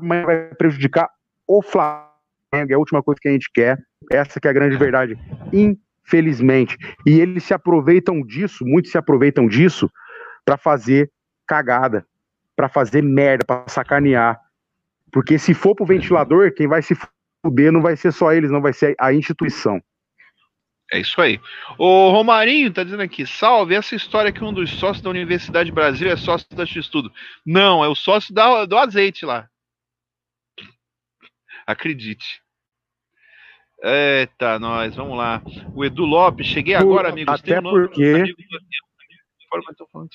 mas vai prejudicar o Flamengo. É a última coisa que a gente quer. Essa que é a grande verdade. Infelizmente. E eles se aproveitam disso, muitos se aproveitam disso para fazer cagada, para fazer merda, para sacanear. Porque se for pro ventilador, quem vai se fuder não vai ser só eles, não vai ser a instituição. É isso aí. O Romarinho tá dizendo aqui, salve, essa história que um dos sócios da Universidade Brasil é sócio da X-Tudo. Não, é o sócio da, do azeite lá. Acredite. Eita, nós, vamos lá. O Edu Lopes, cheguei agora, amigo. Até porque...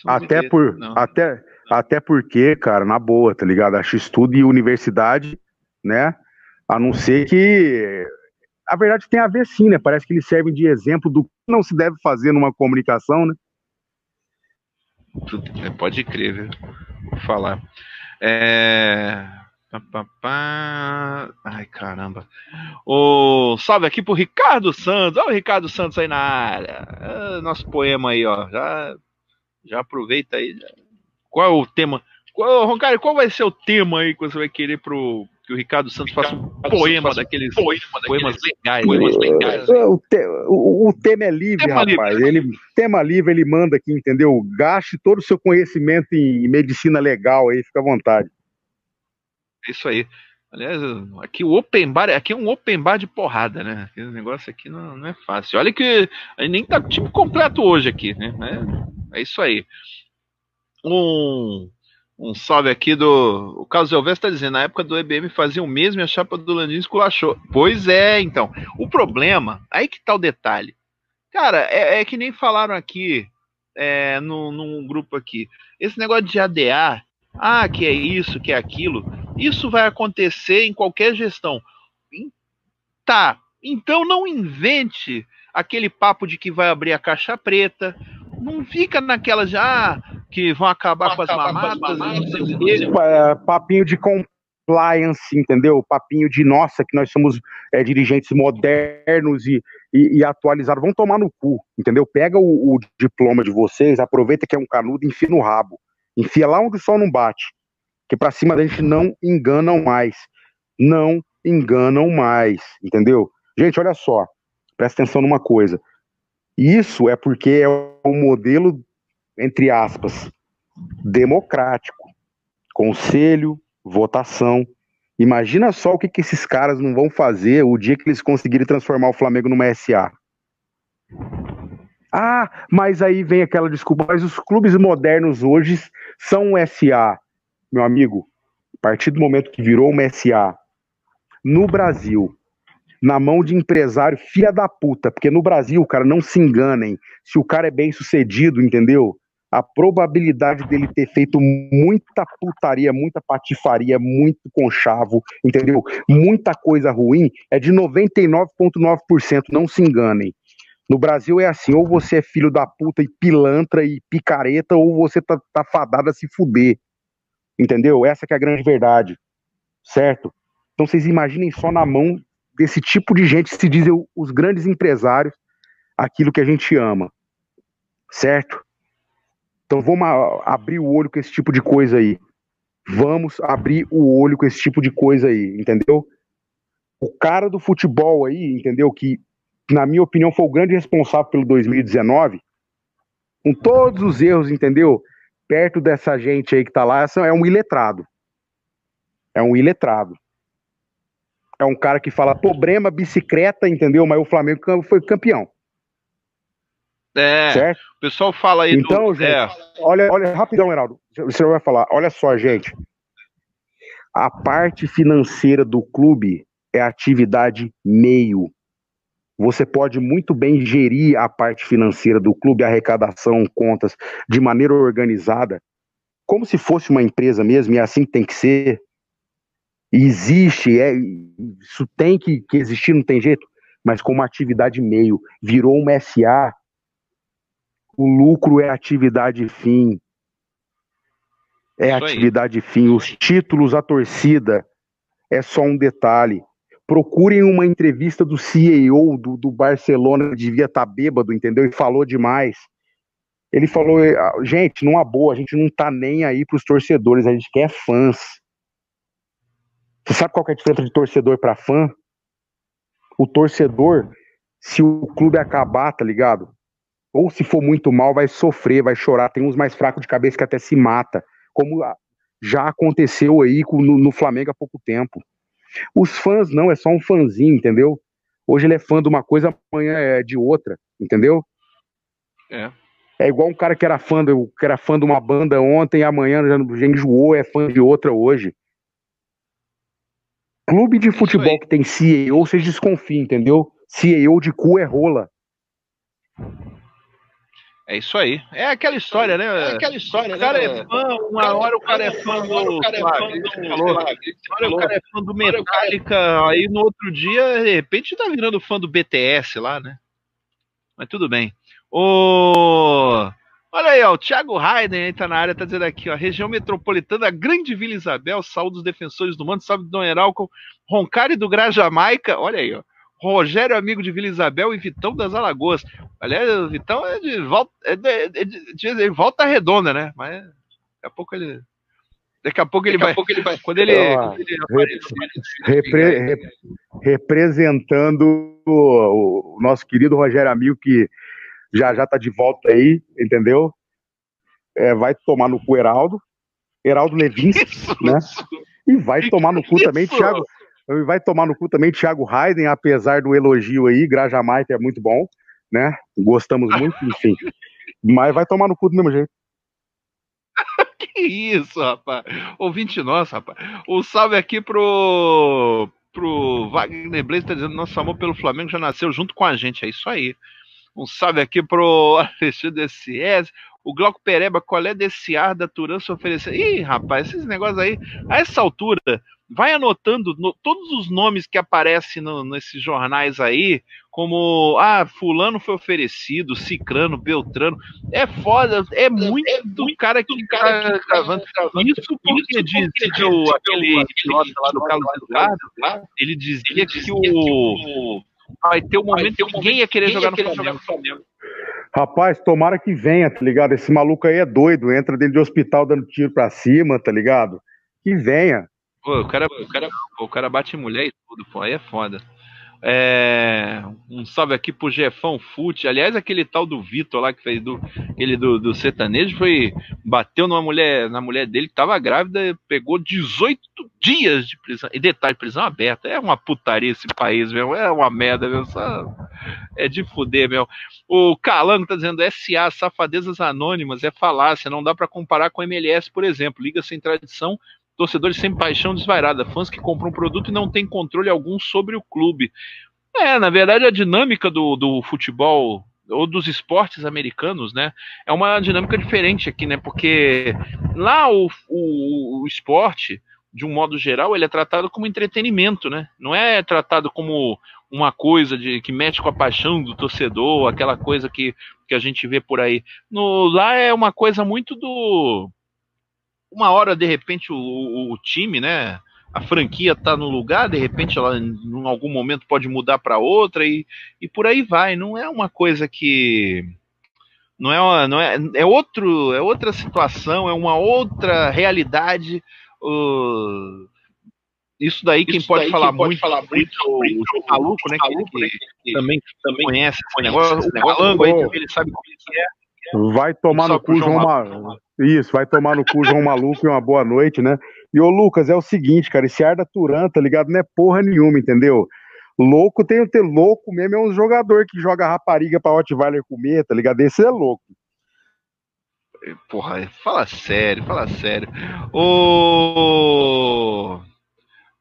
Até, por, até, até porque, cara, na boa, tá ligado? A X-Tudo e universidade, né? A não ser que a verdade tem a ver sim, né? Parece que eles servem de exemplo do que não se deve fazer numa comunicação, né? É, pode crer, viu? Vou falar. É... Ai, caramba. O... Salve aqui pro Ricardo Santos. Olha o Ricardo Santos aí na área. É, nosso poema aí, ó. Já, já aproveita aí. Qual é o tema? Qual, Roncário, qual vai ser o tema aí que você vai querer pro, que o Ricardo Santos faça um poema daqueles poema poemas legais. Poemas legais o, te, o, o, tema é livre, tema rapaz. Livre. Ele, tema livre, ele manda aqui, entendeu? Gaste todo o seu conhecimento em medicina legal aí, fica à vontade. É isso aí. Aliás, aqui o open bar, aqui é um open bar de porrada, né? Esse negócio aqui não, não é fácil. Olha que nem tá tipo completo hoje aqui, né? É, é isso aí. Um um salve aqui do. O Carlos Elvestre está dizendo: na época do EBM fazia o mesmo e a chapa do Landim esculachou. Pois é, então. O problema, aí que tá o detalhe. Cara, é, é que nem falaram aqui é, no, num grupo aqui. Esse negócio de ADA, ah, que é isso, que é aquilo, isso vai acontecer em qualquer gestão. Tá, então não invente aquele papo de que vai abrir a caixa preta. Não fica naquela já. Ah, que vão acabar com as mamatas. É, papinho de compliance, entendeu? Papinho de nossa, que nós somos é, dirigentes modernos e, e, e, atualizados. Vão tomar no cu, entendeu? Pega o, o, diploma de vocês, aproveita que é um canudo e enfia no rabo. Enfia lá onde o sol não bate. Que pra cima da gente não enganam mais. Não enganam mais, entendeu? Gente, olha só. Presta atenção numa coisa. Isso é porque é o modelo entre aspas, democrático. Conselho, votação. Imagina só o que, que esses caras não vão fazer o dia que eles conseguirem transformar o Flamengo numa SA. Ah, mas aí vem aquela desculpa, mas os clubes modernos hoje são um SA. Meu amigo, a partir do momento que virou uma SA, no Brasil, na mão de empresário filha da puta, porque no Brasil, cara, não se enganem, se o cara é bem sucedido, entendeu? a probabilidade dele ter feito muita putaria, muita patifaria, muito conchavo, entendeu? Muita coisa ruim é de 99,9%, não se enganem. No Brasil é assim, ou você é filho da puta e pilantra e picareta, ou você tá, tá fadado a se fuder. Entendeu? Essa que é a grande verdade. Certo? Então vocês imaginem só na mão desse tipo de gente se dizem os grandes empresários aquilo que a gente ama. Certo? Então vamos abrir o olho com esse tipo de coisa aí. Vamos abrir o olho com esse tipo de coisa aí, entendeu? O cara do futebol aí, entendeu? Que, na minha opinião, foi o grande responsável pelo 2019, com todos os erros, entendeu? Perto dessa gente aí que tá lá, é um iletrado. É um iletrado. É um cara que fala problema, bicicleta, entendeu? Mas o Flamengo foi campeão. É, certo? o pessoal fala aí então, do... Gente, é. olha, olha, rapidão, Heraldo, senhor vai falar, olha só, gente, a parte financeira do clube é atividade meio. Você pode muito bem gerir a parte financeira do clube, arrecadação, contas, de maneira organizada, como se fosse uma empresa mesmo, e é assim que tem que ser. Existe, é, isso tem que, que existir, não tem jeito, mas como atividade meio. Virou uma SA, o lucro é atividade fim. É Isso atividade aí. fim. Os títulos, a torcida, é só um detalhe. procurem uma entrevista do CEO do, do Barcelona, devia estar tá bêbado, entendeu? E falou demais. Ele falou, ah, gente, numa boa, a gente não tá nem aí pros torcedores, a gente quer fãs. Você sabe qual é a diferença de torcedor para fã? O torcedor, se o clube acabar, tá ligado? Ou se for muito mal, vai sofrer, vai chorar. Tem uns mais fracos de cabeça que até se mata, como já aconteceu aí no, no Flamengo há pouco tempo. Os fãs não, é só um fãzinho, entendeu? Hoje ele é fã de uma coisa, amanhã é de outra, entendeu? É. É igual um cara que era fã, do, que era fã de uma banda ontem, amanhã já, já enjoou, é fã de outra hoje. Clube de futebol que tem CEO, vocês desconfiam, entendeu? CEO de cu é rola. É isso aí. É aquela história, né? É aquela história, o cara né? é fã, uma hora o cara é fã do. Uma hora o cara é fã do Metallica, aí no outro dia, de repente, tá virando fã do BTS lá, né? Mas tudo bem. O. Olha aí, ó, o Thiago Hayden aí tá na área, tá dizendo aqui, ó, região metropolitana, Grande Vila Isabel, saúde dos defensores do mundo, salve do Dom Heralco, Roncari do Grajamaica, olha aí, ó. Rogério, amigo de Vila Isabel e Vitão das Alagoas. Aliás, o Vitão é de volta, é de, é de, de volta redonda, né? Mas daqui a pouco ele. Daqui a pouco ele, vai, pouco ele vai. Quando ele. quando ele repre, repre, representando o, o, nosso querido Rogério Amigo, que já já tá de volta aí, entendeu? É, vai tomar no cu Heraldo. Heraldo Levins, né? E vai tomar no cu também Thiago, Vai tomar no cu também Thiago Hayden, apesar do elogio aí, Graja Maita é muito bom, né? Gostamos muito, enfim. Mas vai tomar no cu do mesmo jeito. que isso, rapaz. Ouvinte nosso, rapaz. O salve aqui pro, pro Wagner Blaze, tá dizendo nosso amor pelo Flamengo já nasceu junto com a gente. É isso aí. Um salve aqui pro Alexandre S.S. O Glauco Pereba, qual é desse ar da Turan se oferecer? Ih, rapaz, esses negócios aí, a essa altura, vai anotando no, todos os nomes que aparecem no, nesses jornais aí, como ah, fulano foi oferecido, cicrano, beltrano. É foda, é muito é do cara que cara tá gravando. Isso porque diz que o, aquele idiota lá do Carlos Eduardo, ele dizia que o vai ter um momento que ninguém ia querer jogar no Flamengo. Rapaz, tomara que venha, tá ligado? Esse maluco aí é doido, entra dentro de hospital dando tiro pra cima, tá ligado? Que venha. Pô, o cara, o cara, o cara bate mulher e tudo, pô, aí é foda. É, um salve aqui pro Jefão Fute. Aliás, aquele tal do Vitor lá que fez do, aquele do, do sertanejo foi. Bateu numa mulher, na mulher dele que tava grávida, pegou 18 dias de prisão. E detalhe, prisão aberta. É uma putaria esse país, mesmo. É uma merda. Só, é de fuder, meu. O Calango tá dizendo SA, safadezas anônimas, é falácia. Não dá para comparar com MLS, por exemplo. Liga sem tradição torcedores sem paixão desvairada, fãs que compram um produto e não têm controle algum sobre o clube. É, na verdade, a dinâmica do, do futebol ou dos esportes americanos, né? É uma dinâmica diferente aqui, né? Porque lá o, o, o, esporte, de um modo geral, ele é tratado como entretenimento, né? Não é tratado como uma coisa de que mexe com a paixão do torcedor, aquela coisa que, que a gente vê por aí. No, lá é uma coisa muito do uma hora, de repente, o, o, o time, né? A franquia tá no lugar, de repente ela em algum momento pode mudar para outra e, e por aí vai. Não é uma coisa que não é uma, não é, é outro é outra situação, é uma outra realidade. Uh, isso daí quem pode daí falar quem muito, pode falar muito é o, o, o maluco, né? Que, que, que, que, também, também conhece esse negócio. O Calango aí ele sabe como que é. Vai tomar no cu, João Maluco. Isso, vai tomar no cu, João Maluco, e uma boa noite, né? E ô Lucas, é o seguinte, cara, esse ar da Turan, tá ligado? Não é porra nenhuma, entendeu? Louco tem o ter louco mesmo, é um jogador que joga rapariga pra Rottweiler comer, tá ligado? Esse é louco. Porra, fala sério, fala sério. Ô.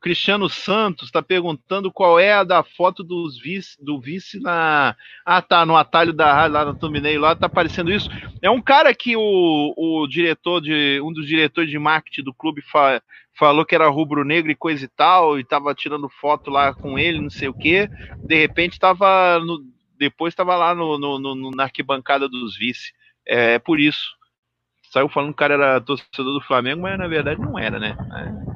Cristiano Santos está perguntando qual é a da foto dos vice, do vice na. Ah, tá, no atalho da rádio, lá no thumbnail, lá tá aparecendo isso. É um cara que o, o diretor de. Um dos diretores de marketing do clube fa, falou que era rubro-negro e coisa e tal, e tava tirando foto lá com ele, não sei o quê. De repente tava. No, depois estava lá no, no, no, na arquibancada dos vice. É, é por isso. Saiu falando que o cara era torcedor do Flamengo, mas na verdade não era, né? É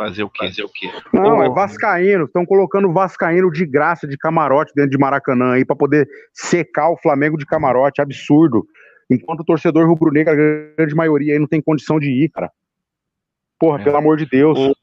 Fazer o quê? Fazer o quê? Não, é Vascaíno. Estão colocando Vascaíno de graça de camarote dentro de Maracanã aí para poder secar o Flamengo de camarote. Absurdo. Enquanto o torcedor rubro-negro, a grande maioria aí não tem condição de ir, cara. Porra, é. pelo amor de Deus. O,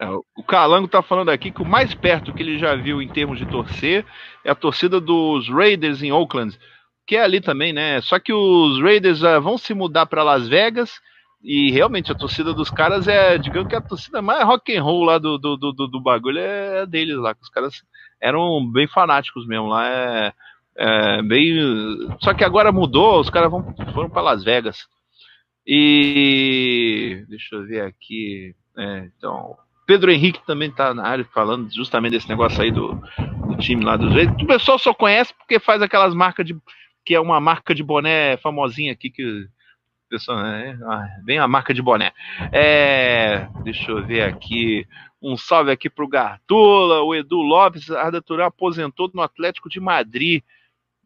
é, o Calango tá falando aqui que o mais perto que ele já viu em termos de torcer é a torcida dos Raiders em Oakland, que é ali também, né? Só que os Raiders uh, vão se mudar para Las Vegas e realmente a torcida dos caras é, digamos que a torcida mais rock and roll lá do, do, do, do bagulho é deles lá, que os caras eram bem fanáticos mesmo lá, é, é bem. Só que agora mudou, os caras vão, foram para Las Vegas. E deixa eu ver aqui. É, então, Pedro Henrique também está na área falando justamente desse negócio aí do, do time lá dos O pessoal só conhece porque faz aquelas marcas de. que é uma marca de boné famosinha aqui que? Bem a marca de boné. É, deixa eu ver aqui. Um salve aqui pro Gartula, o Edu Lopes, Arda Turão aposentou no Atlético de Madrid.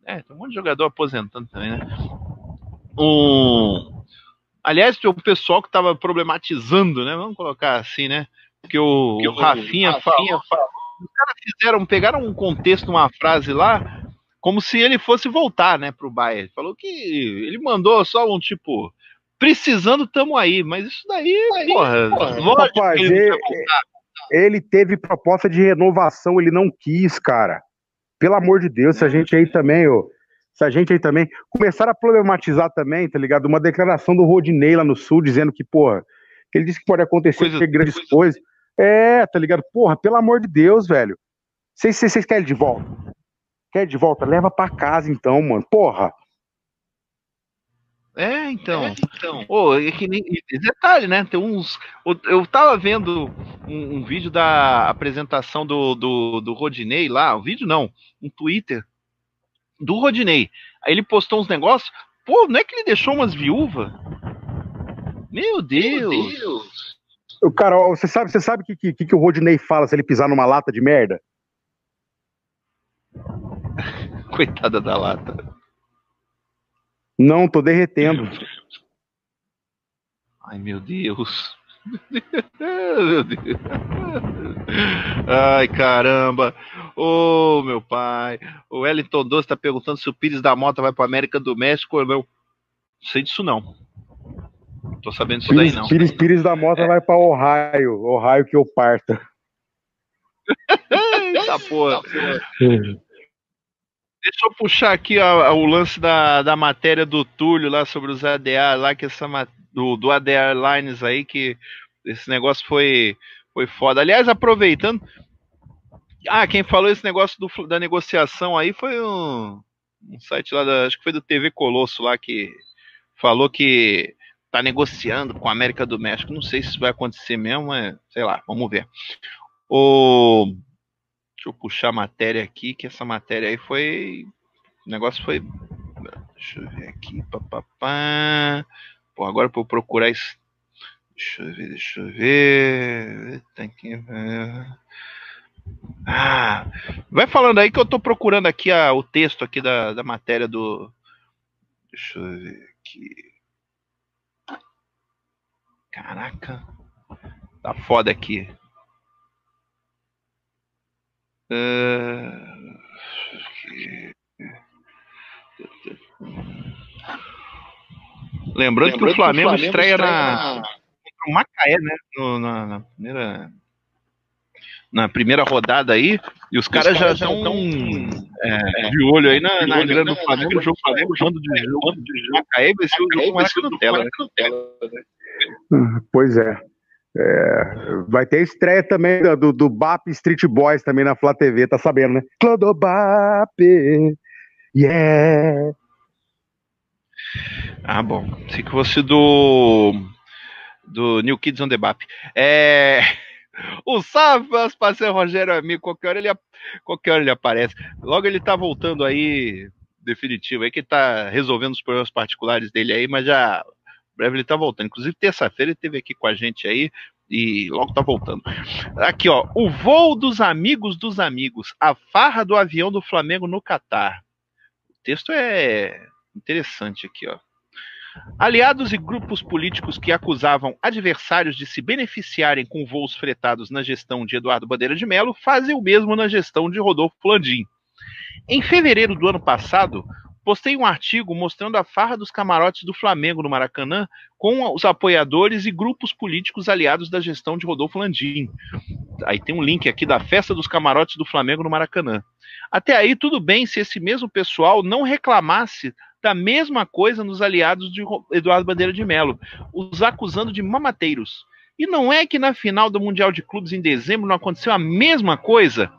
É, tem um monte de jogador aposentando também, né? Um, aliás, o pessoal que estava problematizando, né? Vamos colocar assim, né? Porque o, o Rafinha, Rafinha falou, os caras fizeram, pegaram um contexto, uma frase lá, como se ele fosse voltar, né, pro Bayern. Falou que ele mandou só um tipo, precisando, tamo aí. Mas isso daí, aí, porra, porra rapaz, ele, ele, teve proposta de renovação, ele não quis, cara. Pelo amor de Deus, se a gente aí também, ô, se a gente aí também começar a problematizar também, tá ligado? Uma declaração do Rodinei lá no Sul dizendo que, porra, que ele disse que pode acontecer coisa, grandes coisa... coisas. É, tá ligado? Porra, pelo amor de Deus, velho. Vocês querem de volta? Quer de volta? Leva pra casa então, mano. Porra. É, então. É, então. Oh, é que nem, detalhe, né? Tem uns. Eu tava vendo um, um vídeo da apresentação do, do, do Rodinei lá. Um vídeo não, um Twitter do Rodinei. Aí ele postou uns negócios. Pô, não é que ele deixou umas viúvas? Meu Deus! Meu Deus. O cara, você sabe, você sabe o que, que, que o Rodinei fala se ele pisar numa lata de merda? Coitada da lata. Não, tô derretendo. Ai, meu Deus. meu Deus. Ai, caramba. Ô, oh, meu pai. O Wellington Doce tá perguntando se o Pires da Mota vai pra América do México ou não. Não sei disso, não. Tô sabendo disso Pires, daí, não. Pires, Pires da Mota é. vai pra Ohio. Ohio que eu parta. Eita porra. Deixa eu puxar aqui ó, o lance da, da matéria do Túlio lá sobre os ADA, lá que essa do, do ADA Airlines aí, que esse negócio foi, foi foda. Aliás, aproveitando. Ah, quem falou esse negócio do, da negociação aí foi um, um site lá, da, acho que foi do TV Colosso lá, que falou que tá negociando com a América do México. Não sei se isso vai acontecer mesmo, mas sei lá, vamos ver. O Deixa eu puxar a matéria aqui, que essa matéria aí foi. O negócio foi. Deixa eu ver aqui. Papapá. Pô, agora para eu procurar isso. Deixa eu ver, deixa eu ver. Tem que ver. Ah, vai falando aí que eu tô procurando aqui a, o texto aqui da, da matéria do. Deixa eu ver aqui. Caraca. Tá foda aqui. Uh, Lembrando, Lembrando que o Flamengo, que o Flamengo estreia, estreia na, na... o Macaé, né? No, na, na, primeira na primeira rodada aí, e os, os caras já estão é, de olho aí na, na grana do Flamengo, o jogo Flamengo, jogo de jogo de Macaé vai ser o jogo mais Nutella, né? Pois é. É, vai ter estreia também do, do BAP Street Boys também na Flá TV, tá sabendo, né? Clodobap, yeah! Ah, bom. Se que fosse do do New Kids on the BAP. É... O Savas, parceiro Rogério amigo, qualquer hora, ele, qualquer hora ele aparece. Logo ele tá voltando aí, definitivo, aí que tá resolvendo os problemas particulares dele aí, mas já breve ele tá voltando. Inclusive, terça-feira ele esteve aqui com a gente aí e logo tá voltando. Aqui, ó. O voo dos amigos dos amigos. A farra do avião do Flamengo no Catar. O texto é interessante aqui, ó. Aliados e grupos políticos que acusavam adversários de se beneficiarem com voos fretados na gestão de Eduardo Bandeira de Mello fazem o mesmo na gestão de Rodolfo Landim. Em fevereiro do ano passado, postei um artigo mostrando a farra dos camarotes do Flamengo no Maracanã com os apoiadores e grupos políticos aliados da gestão de Rodolfo Landim. Aí tem um link aqui da festa dos camarotes do Flamengo no Maracanã. Até aí tudo bem se esse mesmo pessoal não reclamasse da mesma coisa nos aliados de Eduardo Bandeira de Mello, os acusando de mamateiros. E não é que na final do Mundial de Clubes em dezembro não aconteceu a mesma coisa?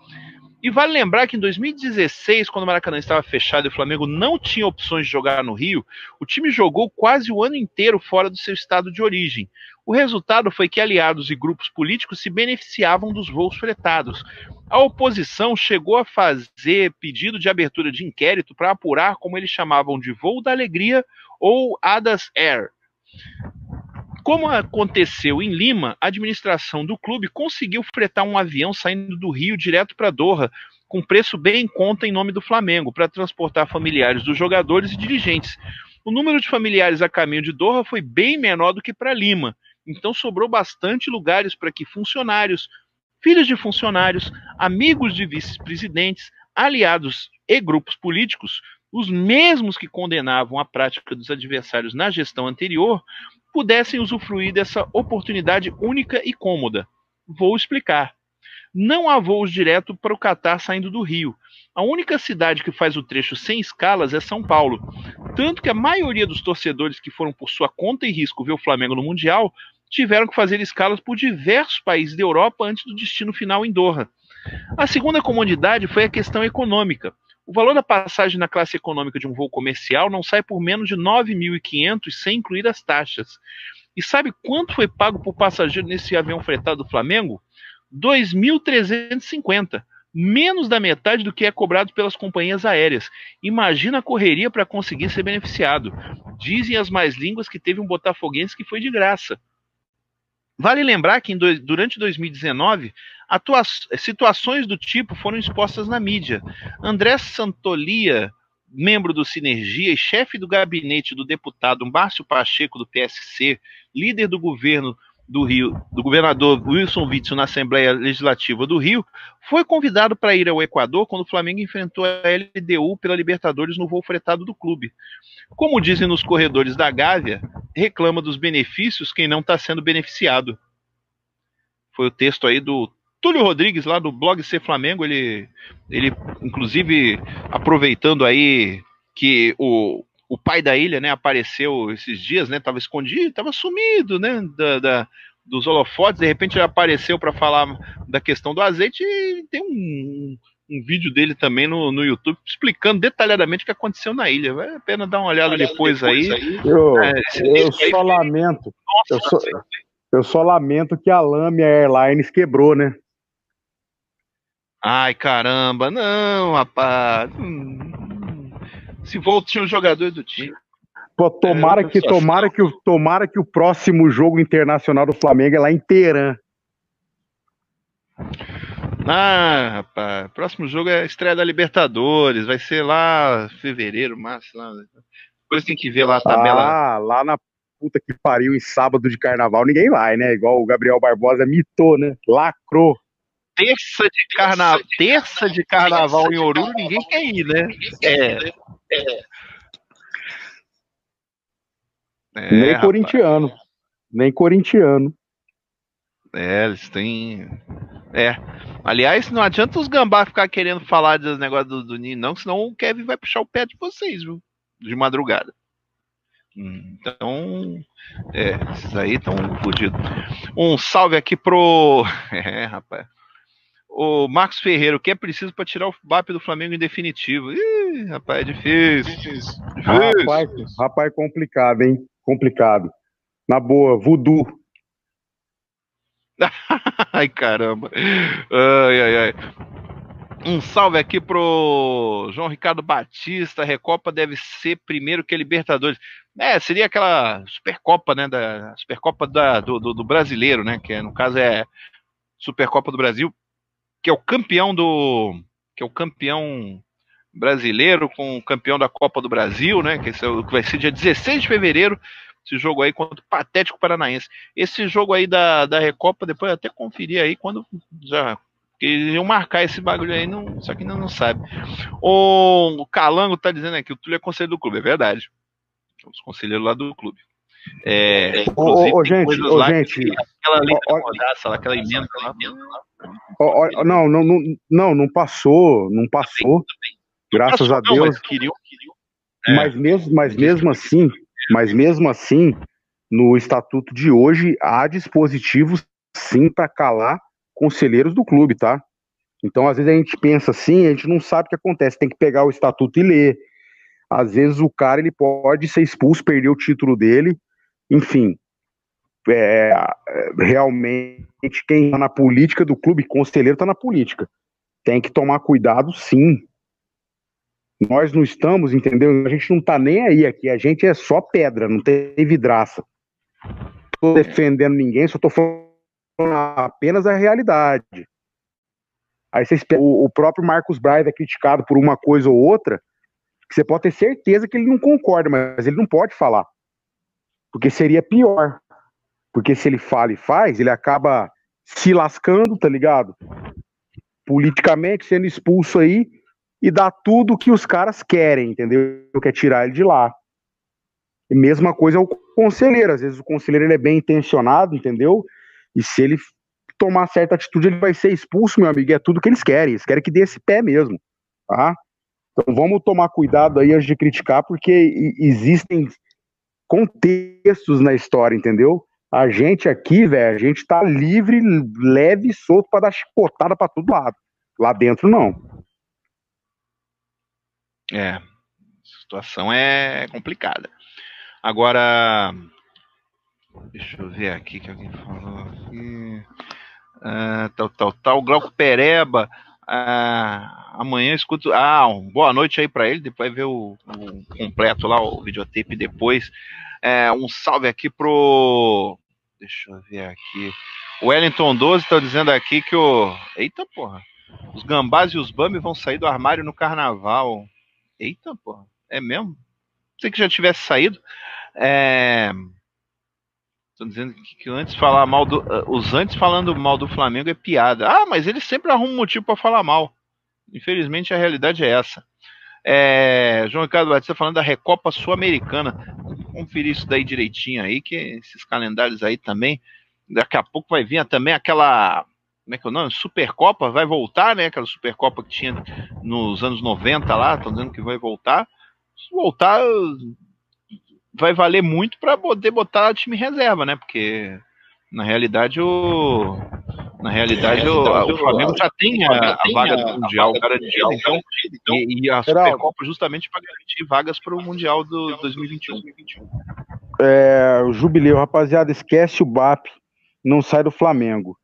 E vale lembrar que em 2016, quando o Maracanã estava fechado e o Flamengo não tinha opções de jogar no Rio, o time jogou quase o ano inteiro fora do seu estado de origem. O resultado foi que aliados e grupos políticos se beneficiavam dos voos fretados. A oposição chegou a fazer pedido de abertura de inquérito para apurar como eles chamavam de voo da alegria ou Adas Air. Como aconteceu em Lima, a administração do clube conseguiu fretar um avião saindo do Rio direto para Doha, com preço bem em conta em nome do Flamengo, para transportar familiares dos jogadores e dirigentes. O número de familiares a caminho de Doha foi bem menor do que para Lima, então sobrou bastante lugares para que funcionários, filhos de funcionários, amigos de vice-presidentes, aliados e grupos políticos, os mesmos que condenavam a prática dos adversários na gestão anterior, pudessem usufruir dessa oportunidade única e cômoda. Vou explicar. Não há voos direto para o Catar saindo do Rio. A única cidade que faz o trecho sem escalas é São Paulo. Tanto que a maioria dos torcedores que foram por sua conta e risco ver o Flamengo no Mundial tiveram que fazer escalas por diversos países da Europa antes do destino final em Doha. A segunda comodidade foi a questão econômica. O valor da passagem na classe econômica de um voo comercial não sai por menos de 9.500 sem incluir as taxas. E sabe quanto foi pago por passageiro nesse avião fretado do Flamengo? 2.350, menos da metade do que é cobrado pelas companhias aéreas. Imagina a correria para conseguir ser beneficiado. Dizem as mais línguas que teve um botafoguense que foi de graça. Vale lembrar que durante 2019, situações do tipo foram expostas na mídia. André Santolia, membro do Sinergia e chefe do gabinete do deputado Márcio Pacheco, do PSC, líder do governo do Rio, do governador Wilson Witzel na Assembleia Legislativa do Rio, foi convidado para ir ao Equador quando o Flamengo enfrentou a LDU pela Libertadores no voo fretado do clube. Como dizem nos corredores da Gávea, reclama dos benefícios quem não está sendo beneficiado. Foi o texto aí do Túlio Rodrigues, lá do blog Ser Flamengo, ele, ele inclusive aproveitando aí que o, o pai da ilha, né, apareceu esses dias, né, tava escondido, tava sumido, né, da, da dos holofotes, de repente ele apareceu para falar da questão do azeite e tem um, um vídeo dele também no, no YouTube explicando detalhadamente o que aconteceu na ilha. Vale a pena dar uma olhada, depois, depois, aí. aí. Eu, é, eu só lamento. Nossa, eu, só, eu só lamento que a Lamia Airlines quebrou, né? Ai, caramba, não, rapaz. Hum, se volte um jogador do time. Pô, tomara é, que tomara que o tomara que o próximo jogo internacional do Flamengo é lá em Teherã. Ah, rapaz, próximo jogo é a estreia da Libertadores, vai ser lá fevereiro, março, lá. Depois tem que ver lá a tabela. Ah, lá na puta que pariu em sábado de carnaval, ninguém vai, né? Igual o Gabriel Barbosa mitou, né? Lacrou terça de carnaval, terça de carnaval em Oruro, ninguém quer ir, né? É. é. é Nem rapaz. corintiano. Nem corintiano. É, eles têm. É. Aliás, não adianta os gambá ficar querendo falar dos negócios do, do Ninho, não, senão o Kevin vai puxar o pé de vocês, viu? De madrugada. Então, é, esses aí estão fodidos. Um salve aqui pro. É, rapaz. O Marcos Ferreira, o que é preciso para tirar o BAP do Flamengo em definitivo? Ih, rapaz, é difícil. difícil. Rapaz, rapaz, complicado, hein? Complicado. Na boa, voodoo. ai, caramba. Ai, ai, ai. Um salve aqui pro João Ricardo Batista. Recopa deve ser primeiro que a Libertadores. É, seria aquela Supercopa, né? Da Supercopa da, do, do, do brasileiro, né? Que no caso é Supercopa do Brasil que é o campeão do. que é o campeão brasileiro com o campeão da Copa do Brasil, né? Que, é o, que vai ser dia 16 de fevereiro. Esse jogo aí contra o Patético Paranaense. Esse jogo aí da, da Recopa, depois até conferir aí quando já. Eles iam marcar esse bagulho aí, não, só que ainda não sabe. O, o Calango tá dizendo aqui, o Túlio é conselheiro do clube, é verdade. Os conselheiros lá do clube. É, ô, ô, gente, ô, gente, aquela rodaça, aquela emenda lá. Ó, não, não, não, não, não passou, não passou. Graças passou, a Deus. Não, mas, queriam, queriam. É. mas mesmo, mas mesmo assim, mas mesmo assim, no estatuto de hoje há dispositivos sim para calar conselheiros do clube, tá? Então, às vezes a gente pensa assim, a gente não sabe o que acontece, tem que pegar o estatuto e ler. Às vezes o cara ele pode ser expulso, perder o título dele, enfim. É, realmente quem está na política do clube, conselheiro está na política. Tem que tomar cuidado, sim. Nós não estamos, entendeu? A gente não está nem aí aqui. A gente é só pedra, não tem vidraça. Estou defendendo ninguém, só estou falando apenas a realidade. Aí vocês, o, o próprio Marcos Braz é criticado por uma coisa ou outra, que você pode ter certeza que ele não concorda, mas ele não pode falar. Porque seria pior. Porque se ele fala e faz, ele acaba se lascando, tá ligado? Politicamente, sendo expulso aí e dá tudo que os caras querem, entendeu? Quer tirar ele de lá. E mesma coisa é o conselheiro. Às vezes o conselheiro ele é bem intencionado, entendeu? E se ele tomar certa atitude, ele vai ser expulso, meu amigo. É tudo que eles querem. Eles querem que dê esse pé mesmo, tá? Então vamos tomar cuidado aí antes de criticar, porque existem contextos na história, entendeu? A gente aqui, velho, a gente tá livre, leve e solto para dar chicotada para todo lado. Lá dentro, não. É, a situação é complicada. Agora, deixa eu ver aqui que alguém falou aqui. Uh, tal, tal, tal. Glauco Pereba. Uh, amanhã eu escuto. Ah, um, boa noite aí para ele. Depois ver o, o, completo lá, o videotape depois. É, um salve aqui pro. Deixa eu ver aqui. O Wellington 12 tá dizendo aqui que o. Eita porra! Os gambás e os bambi vão sair do armário no carnaval. Eita porra! É mesmo? Sei que já tivesse saído. É. Estão dizendo que, que, antes falar mal do. Uh, os antes falando mal do Flamengo é piada. Ah, mas eles sempre arrumam um motivo para falar mal. Infelizmente a realidade é essa. É, João Ricardo Batista falando da Recopa Sul-Americana. Conferir isso daí direitinho aí, que esses calendários aí também. Daqui a pouco vai vir também aquela. Como é que é o nome? Supercopa vai voltar, né? Aquela Supercopa que tinha nos anos 90 lá, estão dizendo que vai voltar. Se voltar, vai valer muito para poder botar time reserva, né? Porque na realidade o na realidade, é, o, o, Flamengo já tem a, a vaga do Mundial garantida, então, então, e, e a Supercopa justamente para garantir vagas para o Mundial do 2021. É, o Jubileu, rapaziada, esquece o BAP, não sai do Flamengo.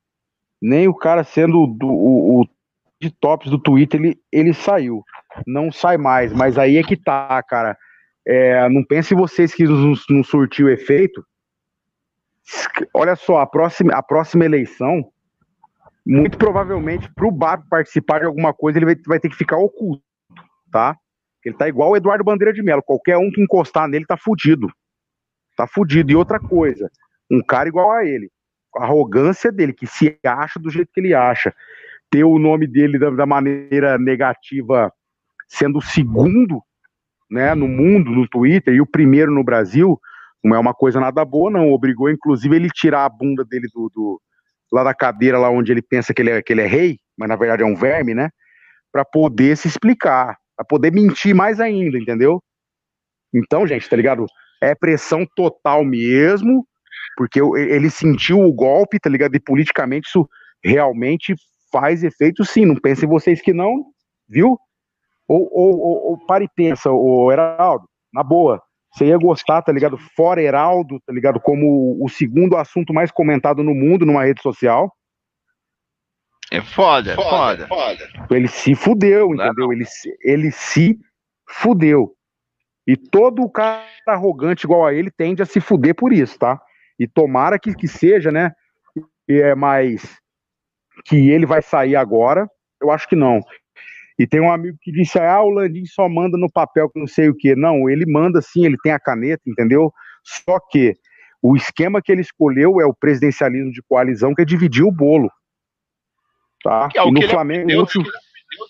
Nem o cara sendo do, o, o de tops do Twitter, ele, ele saiu. Não sai mais, mas aí é que tá, cara. É, não pense vocês que não, não surtiu efeito. Olha só, a próxima, a próxima eleição muito provavelmente para o BAP participar de alguma coisa, ele vai, vai, ter que ficar oculto, tá? Ele tá igual o Eduardo Bandeira de Mello. Qualquer um que encostar nele tá fudido. Tá fudido. E outra coisa, um cara igual a ele, a arrogância dele, que se acha do jeito que ele acha, ter o nome dele da, da maneira negativa, sendo o segundo né, no mundo, no Twitter, e o primeiro no Brasil, não é uma coisa nada boa, não. Obrigou, inclusive, ele tirar a bunda dele do, do lá da cadeira, lá onde ele pensa que ele é, que ele é rei, mas na verdade é um verme, né? Para poder se explicar, para poder mentir mais ainda, entendeu? Então, gente, tá ligado? É pressão total mesmo, porque ele sentiu o golpe, tá ligado? E politicamente isso realmente faz efeito sim. Não pensem vocês que não, viu? Ou, ou, ou, ou para e pensa, o Heraldo, na boa. Você ia gostar, tá ligado? Fora Heraldo, tá ligado? Como o segundo assunto mais comentado no mundo numa rede social. É foda, foda. foda. Ele se fudeu, entendeu? Ele, ele se fudeu. E todo cara arrogante igual a ele tende a se fuder por isso, tá? E tomara que, que seja, né? É mais que ele vai sair agora. Eu acho que não. E tem um amigo que disse: ah, o Landim só manda no papel que não sei o que. Não, ele manda sim, ele tem a caneta, entendeu? Só que o esquema que ele escolheu é o presidencialismo de coalizão, que é dividir o bolo. Tá? É o e no Flamengo, aprendeu, o último,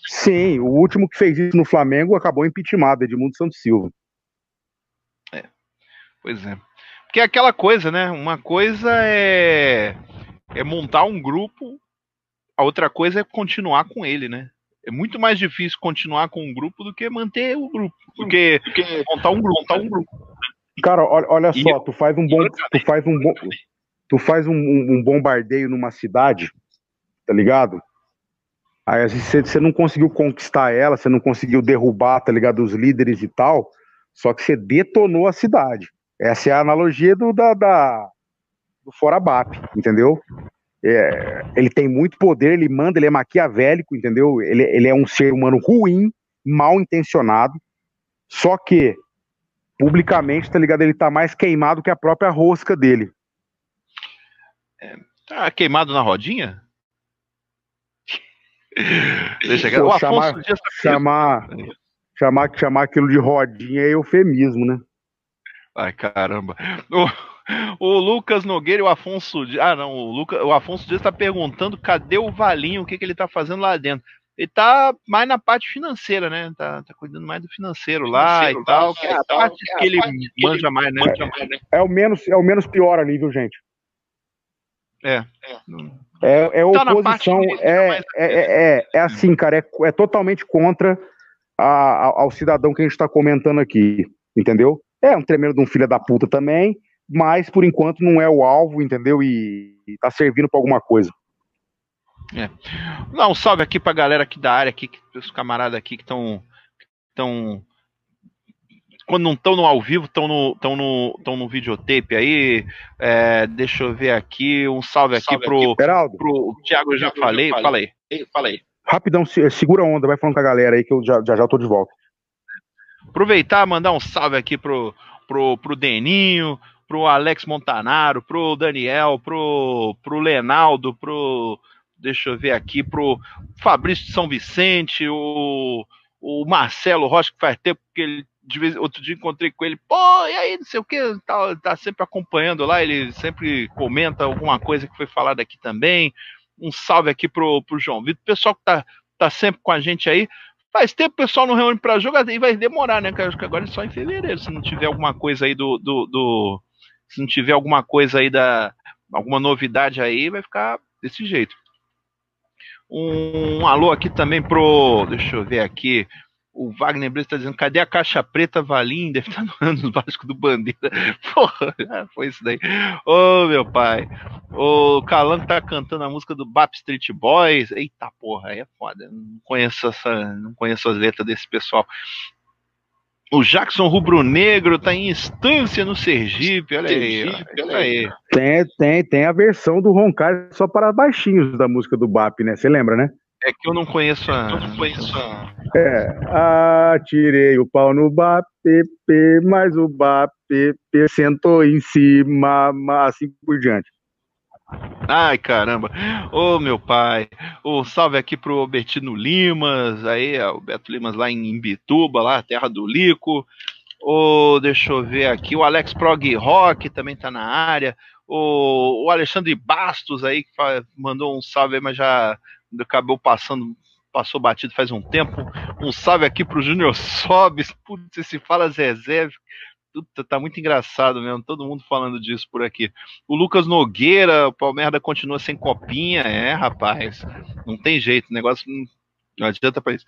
sim, o último que fez isso no Flamengo acabou impeachmentado, Edmundo Santos Silva. Pois é. Porque é aquela coisa, né? Uma coisa é, é montar um grupo, a outra coisa é continuar com ele, né? É muito mais difícil continuar com um grupo do que manter o grupo. Do que, do que montar um grupo. Montar um grupo. Cara, olha, olha só, eu- tu faz um bom, tu faz um bom, tu faz um, um- um bombardeio numa cidade, tá ligado? Aí às vezes você, você não conseguiu conquistar ela, você não conseguiu derrubar, tá ligado, os líderes e tal, só que você detonou a cidade. Essa é a analogia do da, da- do fora BAP, entendeu? É, ele tem muito poder, ele manda, ele é maquiavélico, entendeu? Ele, ele é um ser humano ruim, mal intencionado, só que publicamente, tá ligado? Ele tá mais queimado que a própria rosca dele. Tá queimado na rodinha? Deixa. Pô, O chamar- tá Chamar, chamar, chamar aquilo de rodinha é eufemismo, né? Ai, caramba. O Lucas Nogueira e o Afonso Dias. Ah, não. O, Luca, o Afonso Dias tá perguntando cadê o Valinho, o que, que ele tá fazendo lá dentro. Ele tá mais na parte financeira, né? Tá, tá cuidando mais do financeiro lá Financeiro e tal. Que é a e tal, parte que é ele manja mais, né? É o menos, é o menos pior ali, viu, gente? É. É, é Tá oposição, é, é, é, é, é assim, cara, é, é totalmente contra a- ao cidadão que a gente tá comentando aqui, entendeu? É um tremendo de um filho da puta também, mas por enquanto não é o alvo, entendeu? E, e tá servindo pra alguma coisa. Dá um salve aqui pra galera aqui da área, aqui, os camaradas aqui que estão. estão quando não estão no ao vivo, estão no, tão no, tão no videotape aí. É, deixa eu ver aqui. Um salve aqui Salve pro, Geraldo, pro o Thiago, eu já Thiago, eu já falei. falei. falei. Ei, Falei. rapidão, se- segura a onda, vai falando com a galera aí que eu já já, já tô de volta. Aproveitar mandar um salve aqui pro, pro, pro Deninho, pro Alex Montanaro, pro Daniel, pro, pro Lenaldo, pro. Deixa eu ver aqui, pro Fabrício de São Vicente, o, o Marcelo Rocha, que faz tempo que ele. De vez, outro dia encontrei com ele, pô, e aí, não sei o que, tá, tá sempre acompanhando lá, ele sempre comenta alguma coisa que foi falada aqui também. Um salve aqui pro, pro João Vitor, pessoal que tá, tá sempre com a gente aí. Faz tempo que o pessoal não reúne pra jogar e vai demorar, né? Acho que agora é só em fevereiro, se não tiver alguma coisa aí do. do, do- se não tiver alguma coisa aí da. alguma novidade aí, vai ficar desse jeito. Um, alô aqui também pro. Deixa eu ver aqui. O Wagner Brito tá dizendo, cadê a caixa preta Valim? Deve estar no ano básico do Bandeira. Porra, já foi isso daí. Ô, meu pai. O Calango tá cantando a música do Bap Street Boys. Eita porra, aí é foda. Não conheço, essa, não conheço as letras desse pessoal. O Jackson Rubro Negro tá em instância no Sergipe. Olha aí. Sergipe, olha aí. Tem, tem, tem a versão do Roncar só para baixinhos da música do BAP, né? Você lembra, né? É que eu não conheço a. Eu não conheço a. É, atirei o pau no BAP, mas o BAP sentou em cima, assim por diante. Ai, caramba. Ô, meu pai. Um salve aqui pro Albertino Limas, aí, o Beto Limas lá em Imbituba, lá, terra do Lico. Ô, deixa eu ver aqui, o Alex Prog Rock também tá na área. O, o Alexandre Bastos aí, que mandou um salve aí, mas já acabou passando, passou batido faz um tempo. Um salve aqui pro Júnior Sobes. Putz, esse fala Zezé. Tá muito engraçado mesmo, todo mundo falando disso por aqui. O Lucas Nogueira, o Palmeiras continua sem copinha. É, rapaz. Não tem jeito, o negócio não, adianta pra isso.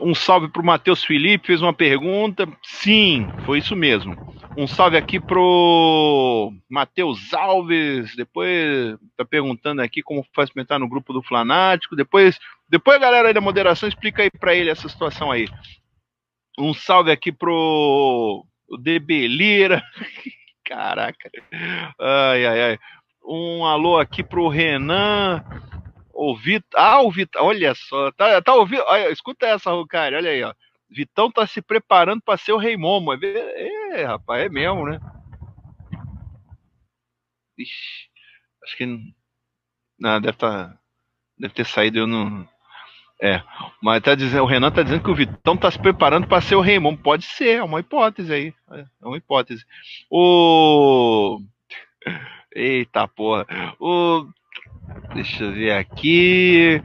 Um salve pro Matheus Felipe, fez uma pergunta. Sim, foi isso mesmo. Um salve aqui pro Matheus Alves. Depois tá perguntando aqui como faz pra entrar no grupo do Flanático. Depois, depois a galera aí da moderação explica aí pra ele essa situação aí. Um salve aqui pro o DB Lira. Caraca. Ai, ai, ai. Um alô aqui pro Renan. O Vitor. Ah, o Vitor. Olha só. Tá, tá ouvindo? Olha, escuta essa, Rucari. Olha aí, ó. Vitão tá se preparando para ser o Rei Momo. É, é, rapaz, é mesmo, né? Ixi, acho que. Não, deve, tá, deve ter saído. Eu não, É, mas tá dizendo, o Renan tá dizendo que o Vitão tá se preparando para ser o Raymond. Pode ser, é uma hipótese aí. É uma hipótese. O. Eita porra. O. Deixa eu ver aqui.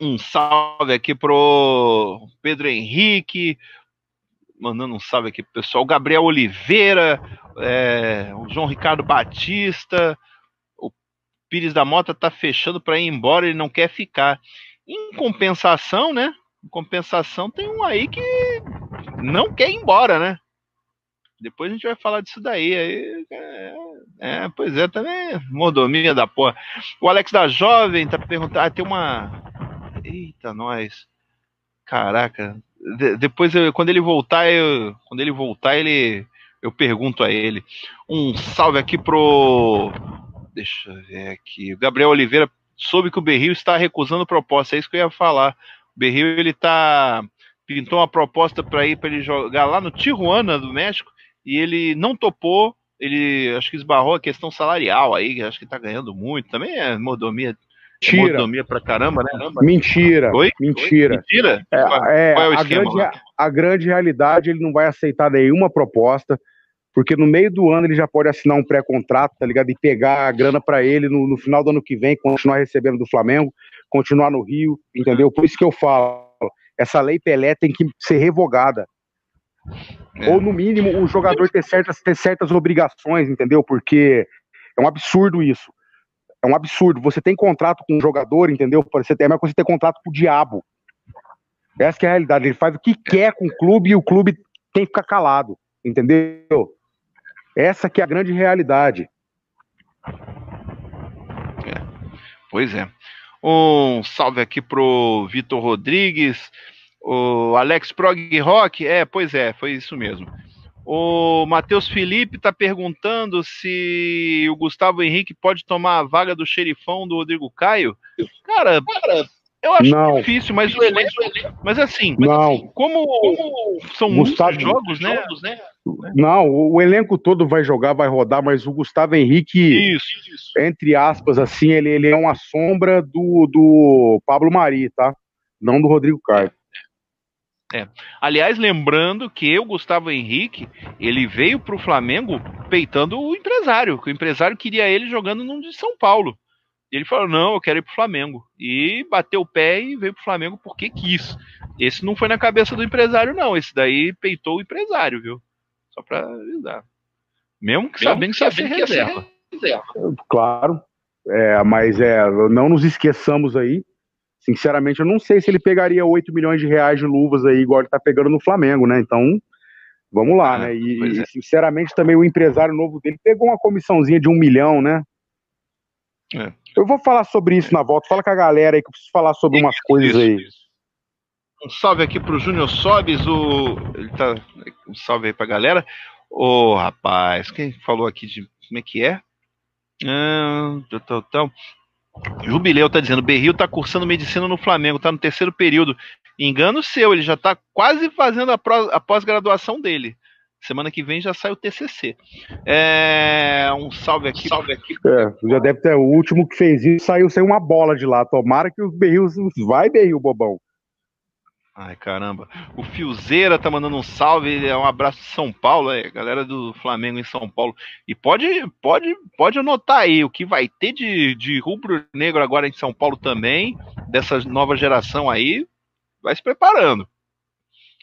Um salve aqui pro Pedro Henrique. Mandando um salve aqui pro pessoal. Gabriel Oliveira. É, o João Ricardo Batista. O Pires da Mota tá fechando para ir embora, ele não quer ficar. Em compensação, né? Em compensação, tem um aí que não quer ir embora, né? Depois a gente vai falar disso daí. Aí, é, é, pois é, também mordomia da porra. O Alex da Jovem tá perguntando. Ah, tem uma. Eita, nós. Caraca. De, depois, eu, quando ele voltar, eu, quando ele voltar, ele, eu pergunto a ele. Um salve aqui pro. Deixa eu ver aqui. Gabriel Oliveira soube que o Berril está recusando proposta. É isso que eu ia falar. O Berril ele tá pintou uma proposta para ir para ele jogar lá no Tijuana do México e ele não topou. Ele acho que esbarrou a questão salarial aí, acho que tá ganhando muito. Também é mordomia Mentira. Mordomia pra caramba, né? Mentira. Oi? Mentira. Mentira? É, é, é a, grande, a grande realidade, ele não vai aceitar nenhuma proposta, porque no meio do ano ele já pode assinar um pré-contrato, tá ligado? E pegar a grana para ele no, no, final do ano que vem, continuar recebendo do Flamengo, continuar no Rio, entendeu? Por isso que eu falo, essa lei Pelé tem que ser revogada. É. Ou, no mínimo, o jogador ter certas, ter certas obrigações, entendeu? Porque é um absurdo isso. É um absurdo. Você tem contrato com um jogador, entendeu? Você tem, é mais coisa ter contrato com o diabo. Essa é a realidade. Ele faz o que quer com o clube e o clube tem que ficar calado, entendeu? Essa que é a grande realidade. Pois é. Um salve aqui pro Vitor Rodrigues, o Alex Prog Rock, é, pois é, foi isso mesmo. O Matheus Felipe está perguntando se o Gustavo Henrique pode tomar a vaga do xerifão do Rodrigo Caio. Cara, eu acho Não. difícil, mas o elenco. Mas assim, Não. como, são Gustavo- muitos jogos, né? Não, o, o elenco todo vai jogar, vai rodar, mas o Gustavo Henrique, Isso, isso. entre aspas, assim, ele, ele é uma sombra do, do Pablo Mari, tá? Não do Rodrigo Caio. Aliás, lembrando que o Gustavo Henrique, ele veio para o Flamengo peitando o empresário, que o empresário queria ele jogando no de São Paulo. E ele falou: "Não, eu quero ir pro Flamengo". E bateu o pé e veio pro Flamengo porque quis. Esse não foi na cabeça do empresário não, esse daí peitou o empresário, viu? Só para avisar. Mesmo que sabendo que ia ser reserva. Claro. É, mas é, não nos esqueçamos aí. Sinceramente, eu não sei se ele pegaria 8 milhões de reais de luvas aí, igual ele tá pegando no Flamengo, né? Então, vamos lá, Ah, né? E, é. e, sinceramente, também o empresário novo dele pegou uma comissãozinha de um milhão, né? É. Eu vou falar sobre isso na volta. Fala com a galera aí que eu preciso falar sobre umas coisas aí. Um salve aqui pro Júnior Sobes, o. Ele tá. Um salve aí pra galera. Ô, rapaz, quem falou aqui de. Como é que é? Ah. Jubileu tá dizendo, Berril tá cursando medicina no Flamengo, tá no terceiro período. Engano seu, ele já tá quase fazendo a, pós-graduação dele. Semana que vem já sai o TCC. É, um salve aqui. Salve aqui. É, já deve ter o último que fez isso, saiu sem uma bola de lá. Tomara que o Berril vai, Berril, bobão. Ai, caramba. O Fiozeira tá mandando um salve, é um abraço de São Paulo, é, galera do Flamengo em São Paulo. E pode, pode, pode anotar aí o que vai ter de, de rubro-negro agora em São Paulo também, dessa nova geração aí, vai se preparando.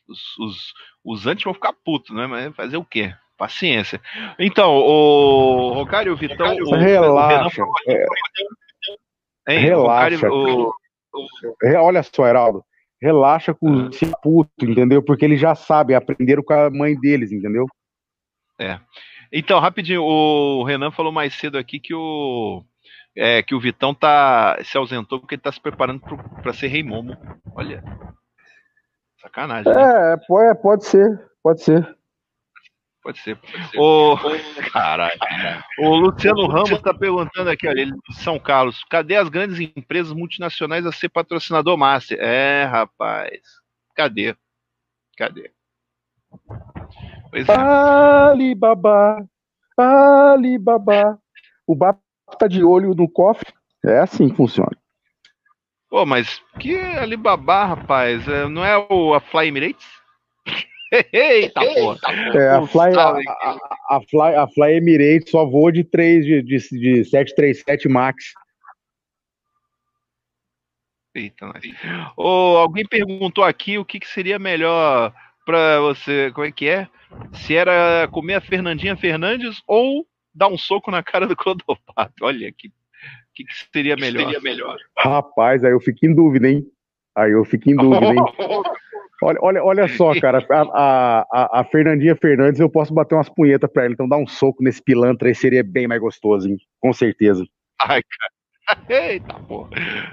Os, os, os antes vão ficar putos, né? Mas fazer o quê? Paciência. Então, o Rocário, o Vitão. o- o Renan Relaxa. falou- É, Hein, Relaxa, Rocário, o- Olha só, Heraldo. Relaxa com esse puto, entendeu? Porque eles já sabem, aprenderam com a mãe deles, entendeu? Então, rapidinho, o Renan falou mais cedo aqui que o é, que o Vitão tá se ausentou porque ele tá se preparando para ser Rei Momo. Olha. Sacanagem, né? É, pode, pode ser, pode ser. Pode ser. O caralho. O Luciano Ramos tá perguntando aqui, olha, ele de São Carlos, cadê as grandes empresas multinacionais a ser patrocinador master? É, rapaz. Cadê? Cadê? Pois é. Alibaba, Alibaba. O Bap tá de olho no cofre. É assim que funciona. Pô, mas que Alibaba, rapaz? É, não é o a Fly Emirates? Eita, porra. É, a, Fly, a, a, a, Fly, a Fly Emirates só voa de 3 de, de, de 737 Max. Eita, mas... oh, alguém perguntou aqui o que, que seria melhor para você. Como é que é? Se era comer a Fernandinha Fernandes ou dar um soco na cara do Clodopato. Olha que que, que seria melhor? seria melhor? Rapaz, aí eu fico em dúvida, hein? Aí eu fico em dúvida, hein? Olha, olha, olha só, cara, a, a, a Fernandinha Fernandes eu posso bater umas punhetas pra ela, então dar um soco nesse pilantra aí seria bem mais gostoso, hein? Com certeza. Ai, cara. Eita, porra.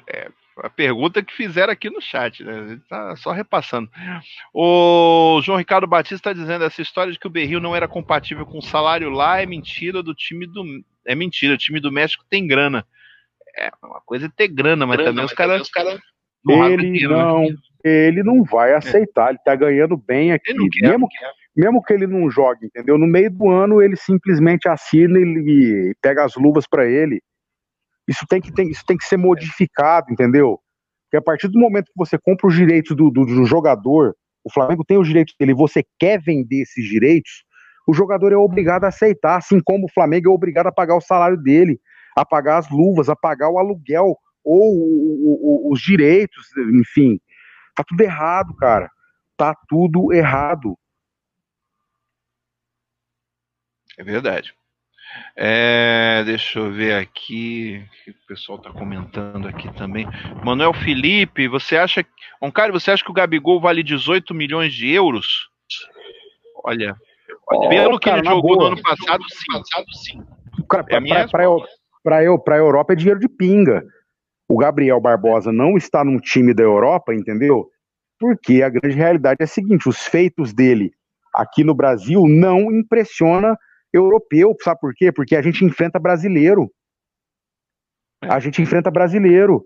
É, a pergunta que fizeram aqui no chat, né? A gente tá só repassando. O João Ricardo Batista está dizendo essa história de que o Berril não era compatível com o salário lá é mentira do time do. É mentira, o time do México tem grana. É, uma coisa é ter grana, mas grana, também mas os caras. Cara ele não, né? ele não vai é. aceitar, é. ele tá ganhando bem aqui. Quer, mesmo, mesmo que ele não jogue, entendeu? No meio do ano ele simplesmente assina e, e pega as luvas para ele. Isso tem, que, tem, isso tem que ser modificado, entendeu? Porque a partir do momento que você compra os direitos do, do, do jogador, o Flamengo tem os direitos dele, você quer vender esses direitos, o jogador é obrigado a aceitar, assim como o Flamengo é obrigado a pagar o salário dele a pagar as luvas, a pagar o aluguel ou o, o, os direitos, enfim. Tá tudo errado, cara. Tá tudo errado. É verdade. É, deixa eu ver aqui, o que o pessoal está comentando aqui também. Manuel Felipe, você acha, Oncari, você acha que o Gabigol vale 18 milhões de euros? Olha, oh, pelo cara, que ele jogou boa. no ano passado, sim. Cara, é pra, pra, para eu, para a Europa é dinheiro de pinga. O Gabriel Barbosa não está num time da Europa, entendeu? Porque a grande realidade é a seguinte: os feitos dele aqui no Brasil não impressiona europeu. Sabe por quê? Porque a gente enfrenta brasileiro. A gente enfrenta brasileiro.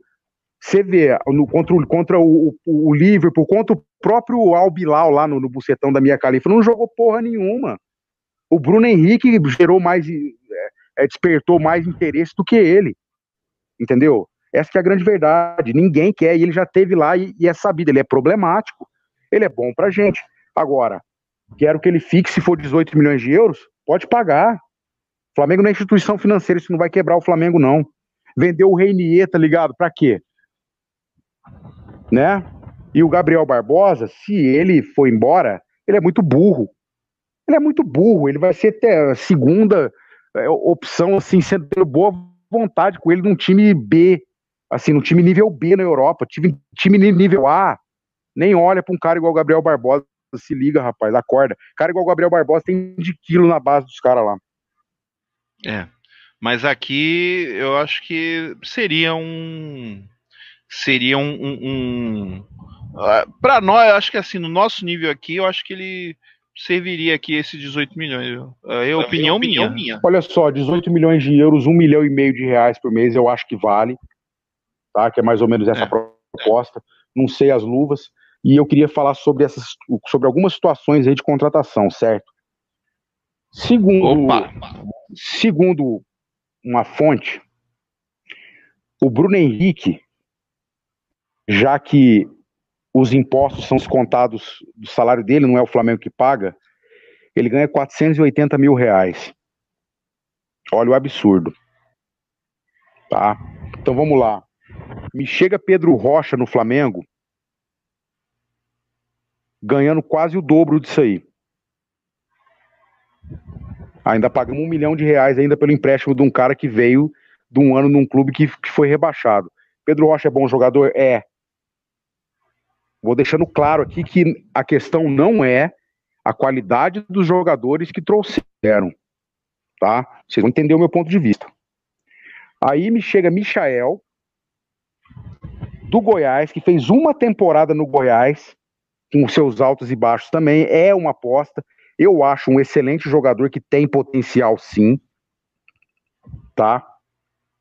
Você vê no, contra, o, contra o, o, o, Liverpool, contra o próprio Albilau lá no, no bucetão da minha califa, não jogou porra nenhuma. O Bruno Henrique gerou mais é, despertou mais interesse do que ele. Entendeu? Essa é a grande verdade. Ninguém quer, e ele já teve lá e, e é sabido, ele é problemático. Ele é bom pra gente. Agora, quero que ele fique, se for 18 milhões de euros, pode pagar. O Flamengo não é instituição financeira, isso não vai quebrar o Flamengo, não. Vendeu o Reinier, tá ligado? Pra quê? Né? E o Gabriel Barbosa, se ele for embora, ele é muito burro. Ele é muito burro, ele vai ser até a segunda é, opção, assim, sendo boa vontade com ele num time B, assim, num time nível B na Europa, time, time nível A, nem olha para um cara igual o Gabriel Barbosa, se liga, rapaz, acorda. Cara igual o Gabriel Barbosa tem de quilo na base dos caras lá. É, mas aqui eu acho que seria um seria um, um, um ah, para nós, eu acho que assim, no nosso nível aqui, eu acho que ele serviria aqui esses 18 milhões? É opinião, opinião minha. minha. Olha só, 18 milhões de euros, 1 milhão e meio de reais por mês, eu acho que vale, tá? Que é mais ou menos essa é. proposta. Não sei as luvas. E eu queria falar sobre essas, sobre algumas situações aí de contratação, certo? Segundo, Opa. segundo uma fonte, o Bruno Henrique, já que os impostos são descontados do salário dele, não é o Flamengo que paga, ele ganha 480 mil reais. Olha o absurdo. Tá? Então vamos lá. Me chega Pedro Rocha no Flamengo, ganhando quase o dobro disso aí. Ainda pagamos um milhão de reais ainda pelo empréstimo de um cara que veio de um ano num clube que, que foi rebaixado. Pedro Rocha é bom jogador? É. Vou deixando claro aqui que a questão não é a qualidade dos jogadores que trouxeram, tá? Vocês vão entender o meu ponto de vista. Aí me chega Michael, do Goiás, que fez uma temporada no Goiás, com seus altos e baixos também, é uma aposta. Eu acho um excelente jogador que tem potencial sim, tá?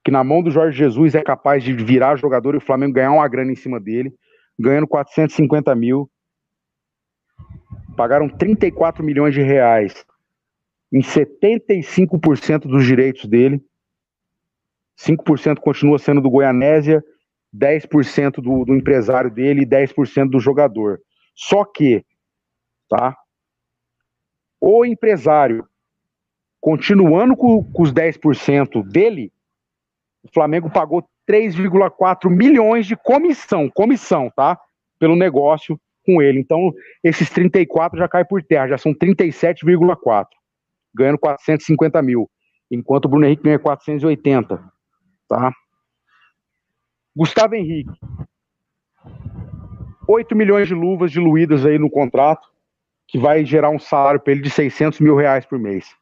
Que na mão do Jorge Jesus é capaz de virar jogador e o Flamengo ganhar uma grana em cima dele ganhando 450 mil. Pagaram 34 milhões de reais em 75% dos direitos dele. 5% continua sendo do Goianésia 10% do, do empresário dele e 10% do jogador. Só que, tá? O empresário continuando com, com os 10% dele, o Flamengo pagou 3,4 milhões de comissão, comissão, tá? Pelo negócio com ele. Então, esses 34 já cai por terra, já são 37,4, ganhando 450 mil, enquanto o Bruno Henrique ganha 480, tá? Gustavo Henrique, 8 milhões de luvas diluídas aí no contrato, que vai gerar um salário para ele de 600 mil reais por mês.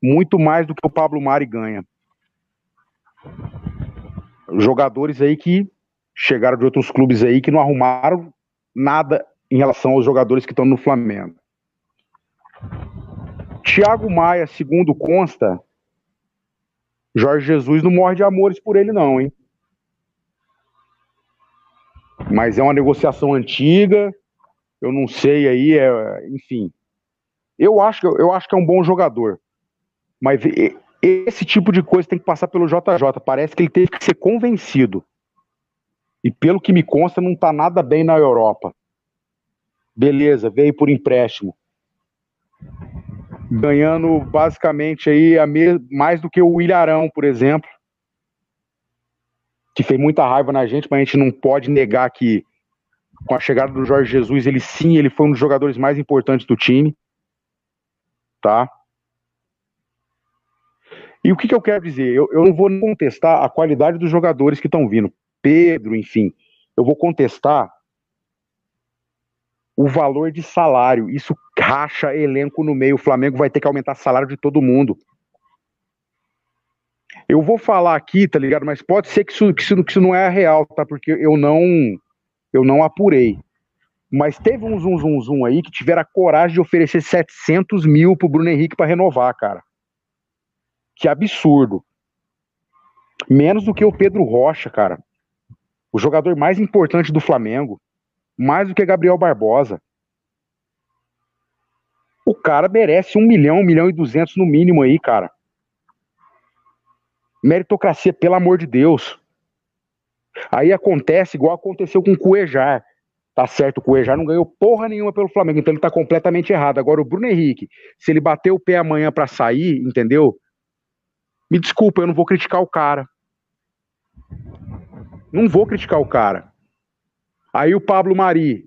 Muito mais do que o Pablo Mari ganha. Jogadores aí que chegaram de outros clubes aí que não arrumaram nada em relação aos jogadores que estão no Flamengo. Thiago Maia, segundo consta, Jorge Jesus não morre de amores por ele, não, hein? Mas é uma negociação antiga, eu não sei aí, é, enfim. Eu acho, eu acho que é um bom jogador. Mas esse tipo de coisa tem que passar pelo JJ. Parece que ele teve que ser convencido. E pelo que me consta, não está nada bem na Europa. Beleza, veio por empréstimo. Ganhando basicamente aí a mais do que o Ilharão, por exemplo. Que fez muita raiva na gente, mas a gente não pode negar que com a chegada do Jorge Jesus, ele sim, ele foi um dos jogadores mais importantes do time. Tá? E o que, que eu quero dizer? Eu, eu não vou contestar a qualidade dos jogadores que estão vindo. Pedro, enfim. Eu vou contestar o valor de salário. Isso racha elenco no meio. O Flamengo vai ter que aumentar salário de todo mundo. Eu vou falar aqui, tá ligado? Mas pode ser que isso, que isso, que isso não é real, tá? Porque eu não eu não apurei. Mas teve um zum, zum, zum aí que tiveram a coragem de oferecer 700 mil pro Bruno Henrique para renovar, cara. Que absurdo. Menos do que o Pedro Rocha, cara. O jogador mais importante do Flamengo mais do que Gabriel Barbosa. O cara merece um milhão, um milhão e duzentos no mínimo aí, cara. Meritocracia, pelo amor de Deus. Aí acontece igual aconteceu com o Cuejar. Tá certo, o Cuejar não ganhou porra nenhuma pelo Flamengo, então ele tá completamente errado. Agora o Bruno Henrique, se ele bater o pé amanhã para sair, entendeu? Me desculpa, eu não vou criticar o cara. Não vou criticar o cara. Aí o Pablo Mari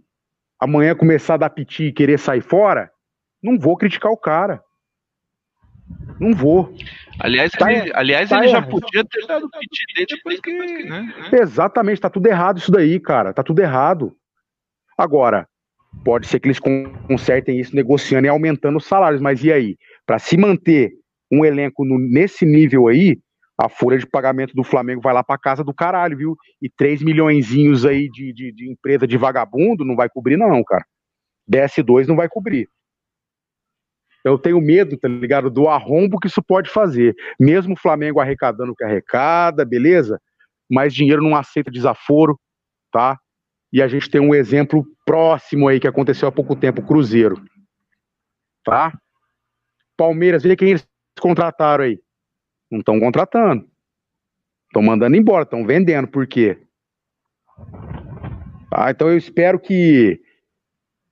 amanhã começar a dar piti e querer sair fora, não vou criticar o cara. Não vou. Aliás, tá, ele, aliás, tá ele já podia ter dado piti dele depois que. Né? Exatamente, tá tudo errado isso daí, cara. Tá tudo errado. Agora, pode ser que eles consertem isso negociando e aumentando os salários, mas e aí? Para se manter um elenco no, nesse nível aí, a folha de pagamento do Flamengo vai lá para casa do caralho, viu? E 3 milhõeszinhos aí de, de, de, empresa de vagabundo não vai cobrir, não, cara. DS2 não vai cobrir. Eu tenho medo, tá ligado? Do arrombo que isso pode fazer. Mesmo o Flamengo arrecadando o que arrecada, beleza? Mas dinheiro não aceita desaforo, tá? E a gente tem um exemplo próximo aí que aconteceu há pouco tempo, Cruzeiro. Tá? Palmeiras, vê quem eles contrataram aí não estão contratando. Estão mandando embora, estão vendendo. Por quê? Ah, então eu espero que,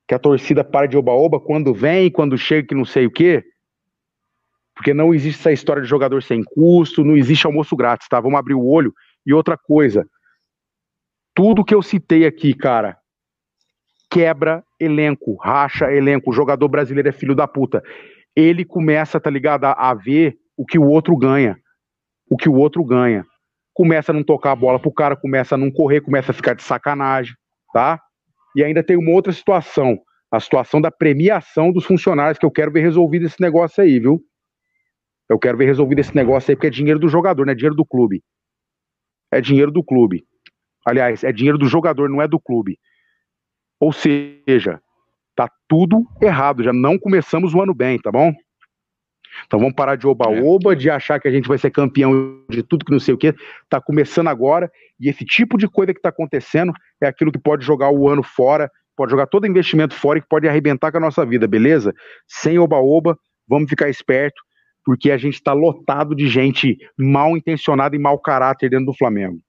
que a torcida pare de oba-oba quando vem, quando chega, que não sei o quê. Porque não existe essa história de jogador sem custo, não existe almoço grátis, tá? Vamos abrir o olho. E outra coisa, tudo que eu citei aqui, cara, quebra elenco, racha elenco, o jogador brasileiro é filho da puta. Ele começa, tá ligado, a ver o que o outro ganha. O que o outro ganha. Começa a não tocar a bola pro cara, começa a não correr, começa a ficar de sacanagem, tá? E ainda tem uma outra situação, a situação da premiação dos funcionários, que eu quero ver resolvido esse negócio aí, viu? Eu quero ver resolvido esse negócio aí, porque é dinheiro do jogador, não é dinheiro do clube. É dinheiro do clube. Aliás, é dinheiro do jogador, não é do clube. Ou seja, tá tudo errado, já não começamos o ano bem, tá bom? Então vamos parar de oba-oba, é. de achar que a gente vai ser campeão de tudo que não sei o que. Está começando agora, e esse tipo de coisa que está acontecendo é aquilo que pode jogar o ano fora, pode jogar todo investimento fora e que pode arrebentar com a nossa vida, beleza? Sem oba-oba, vamos ficar esperto, porque a gente está lotado de gente mal intencionada e mau caráter dentro do Flamengo.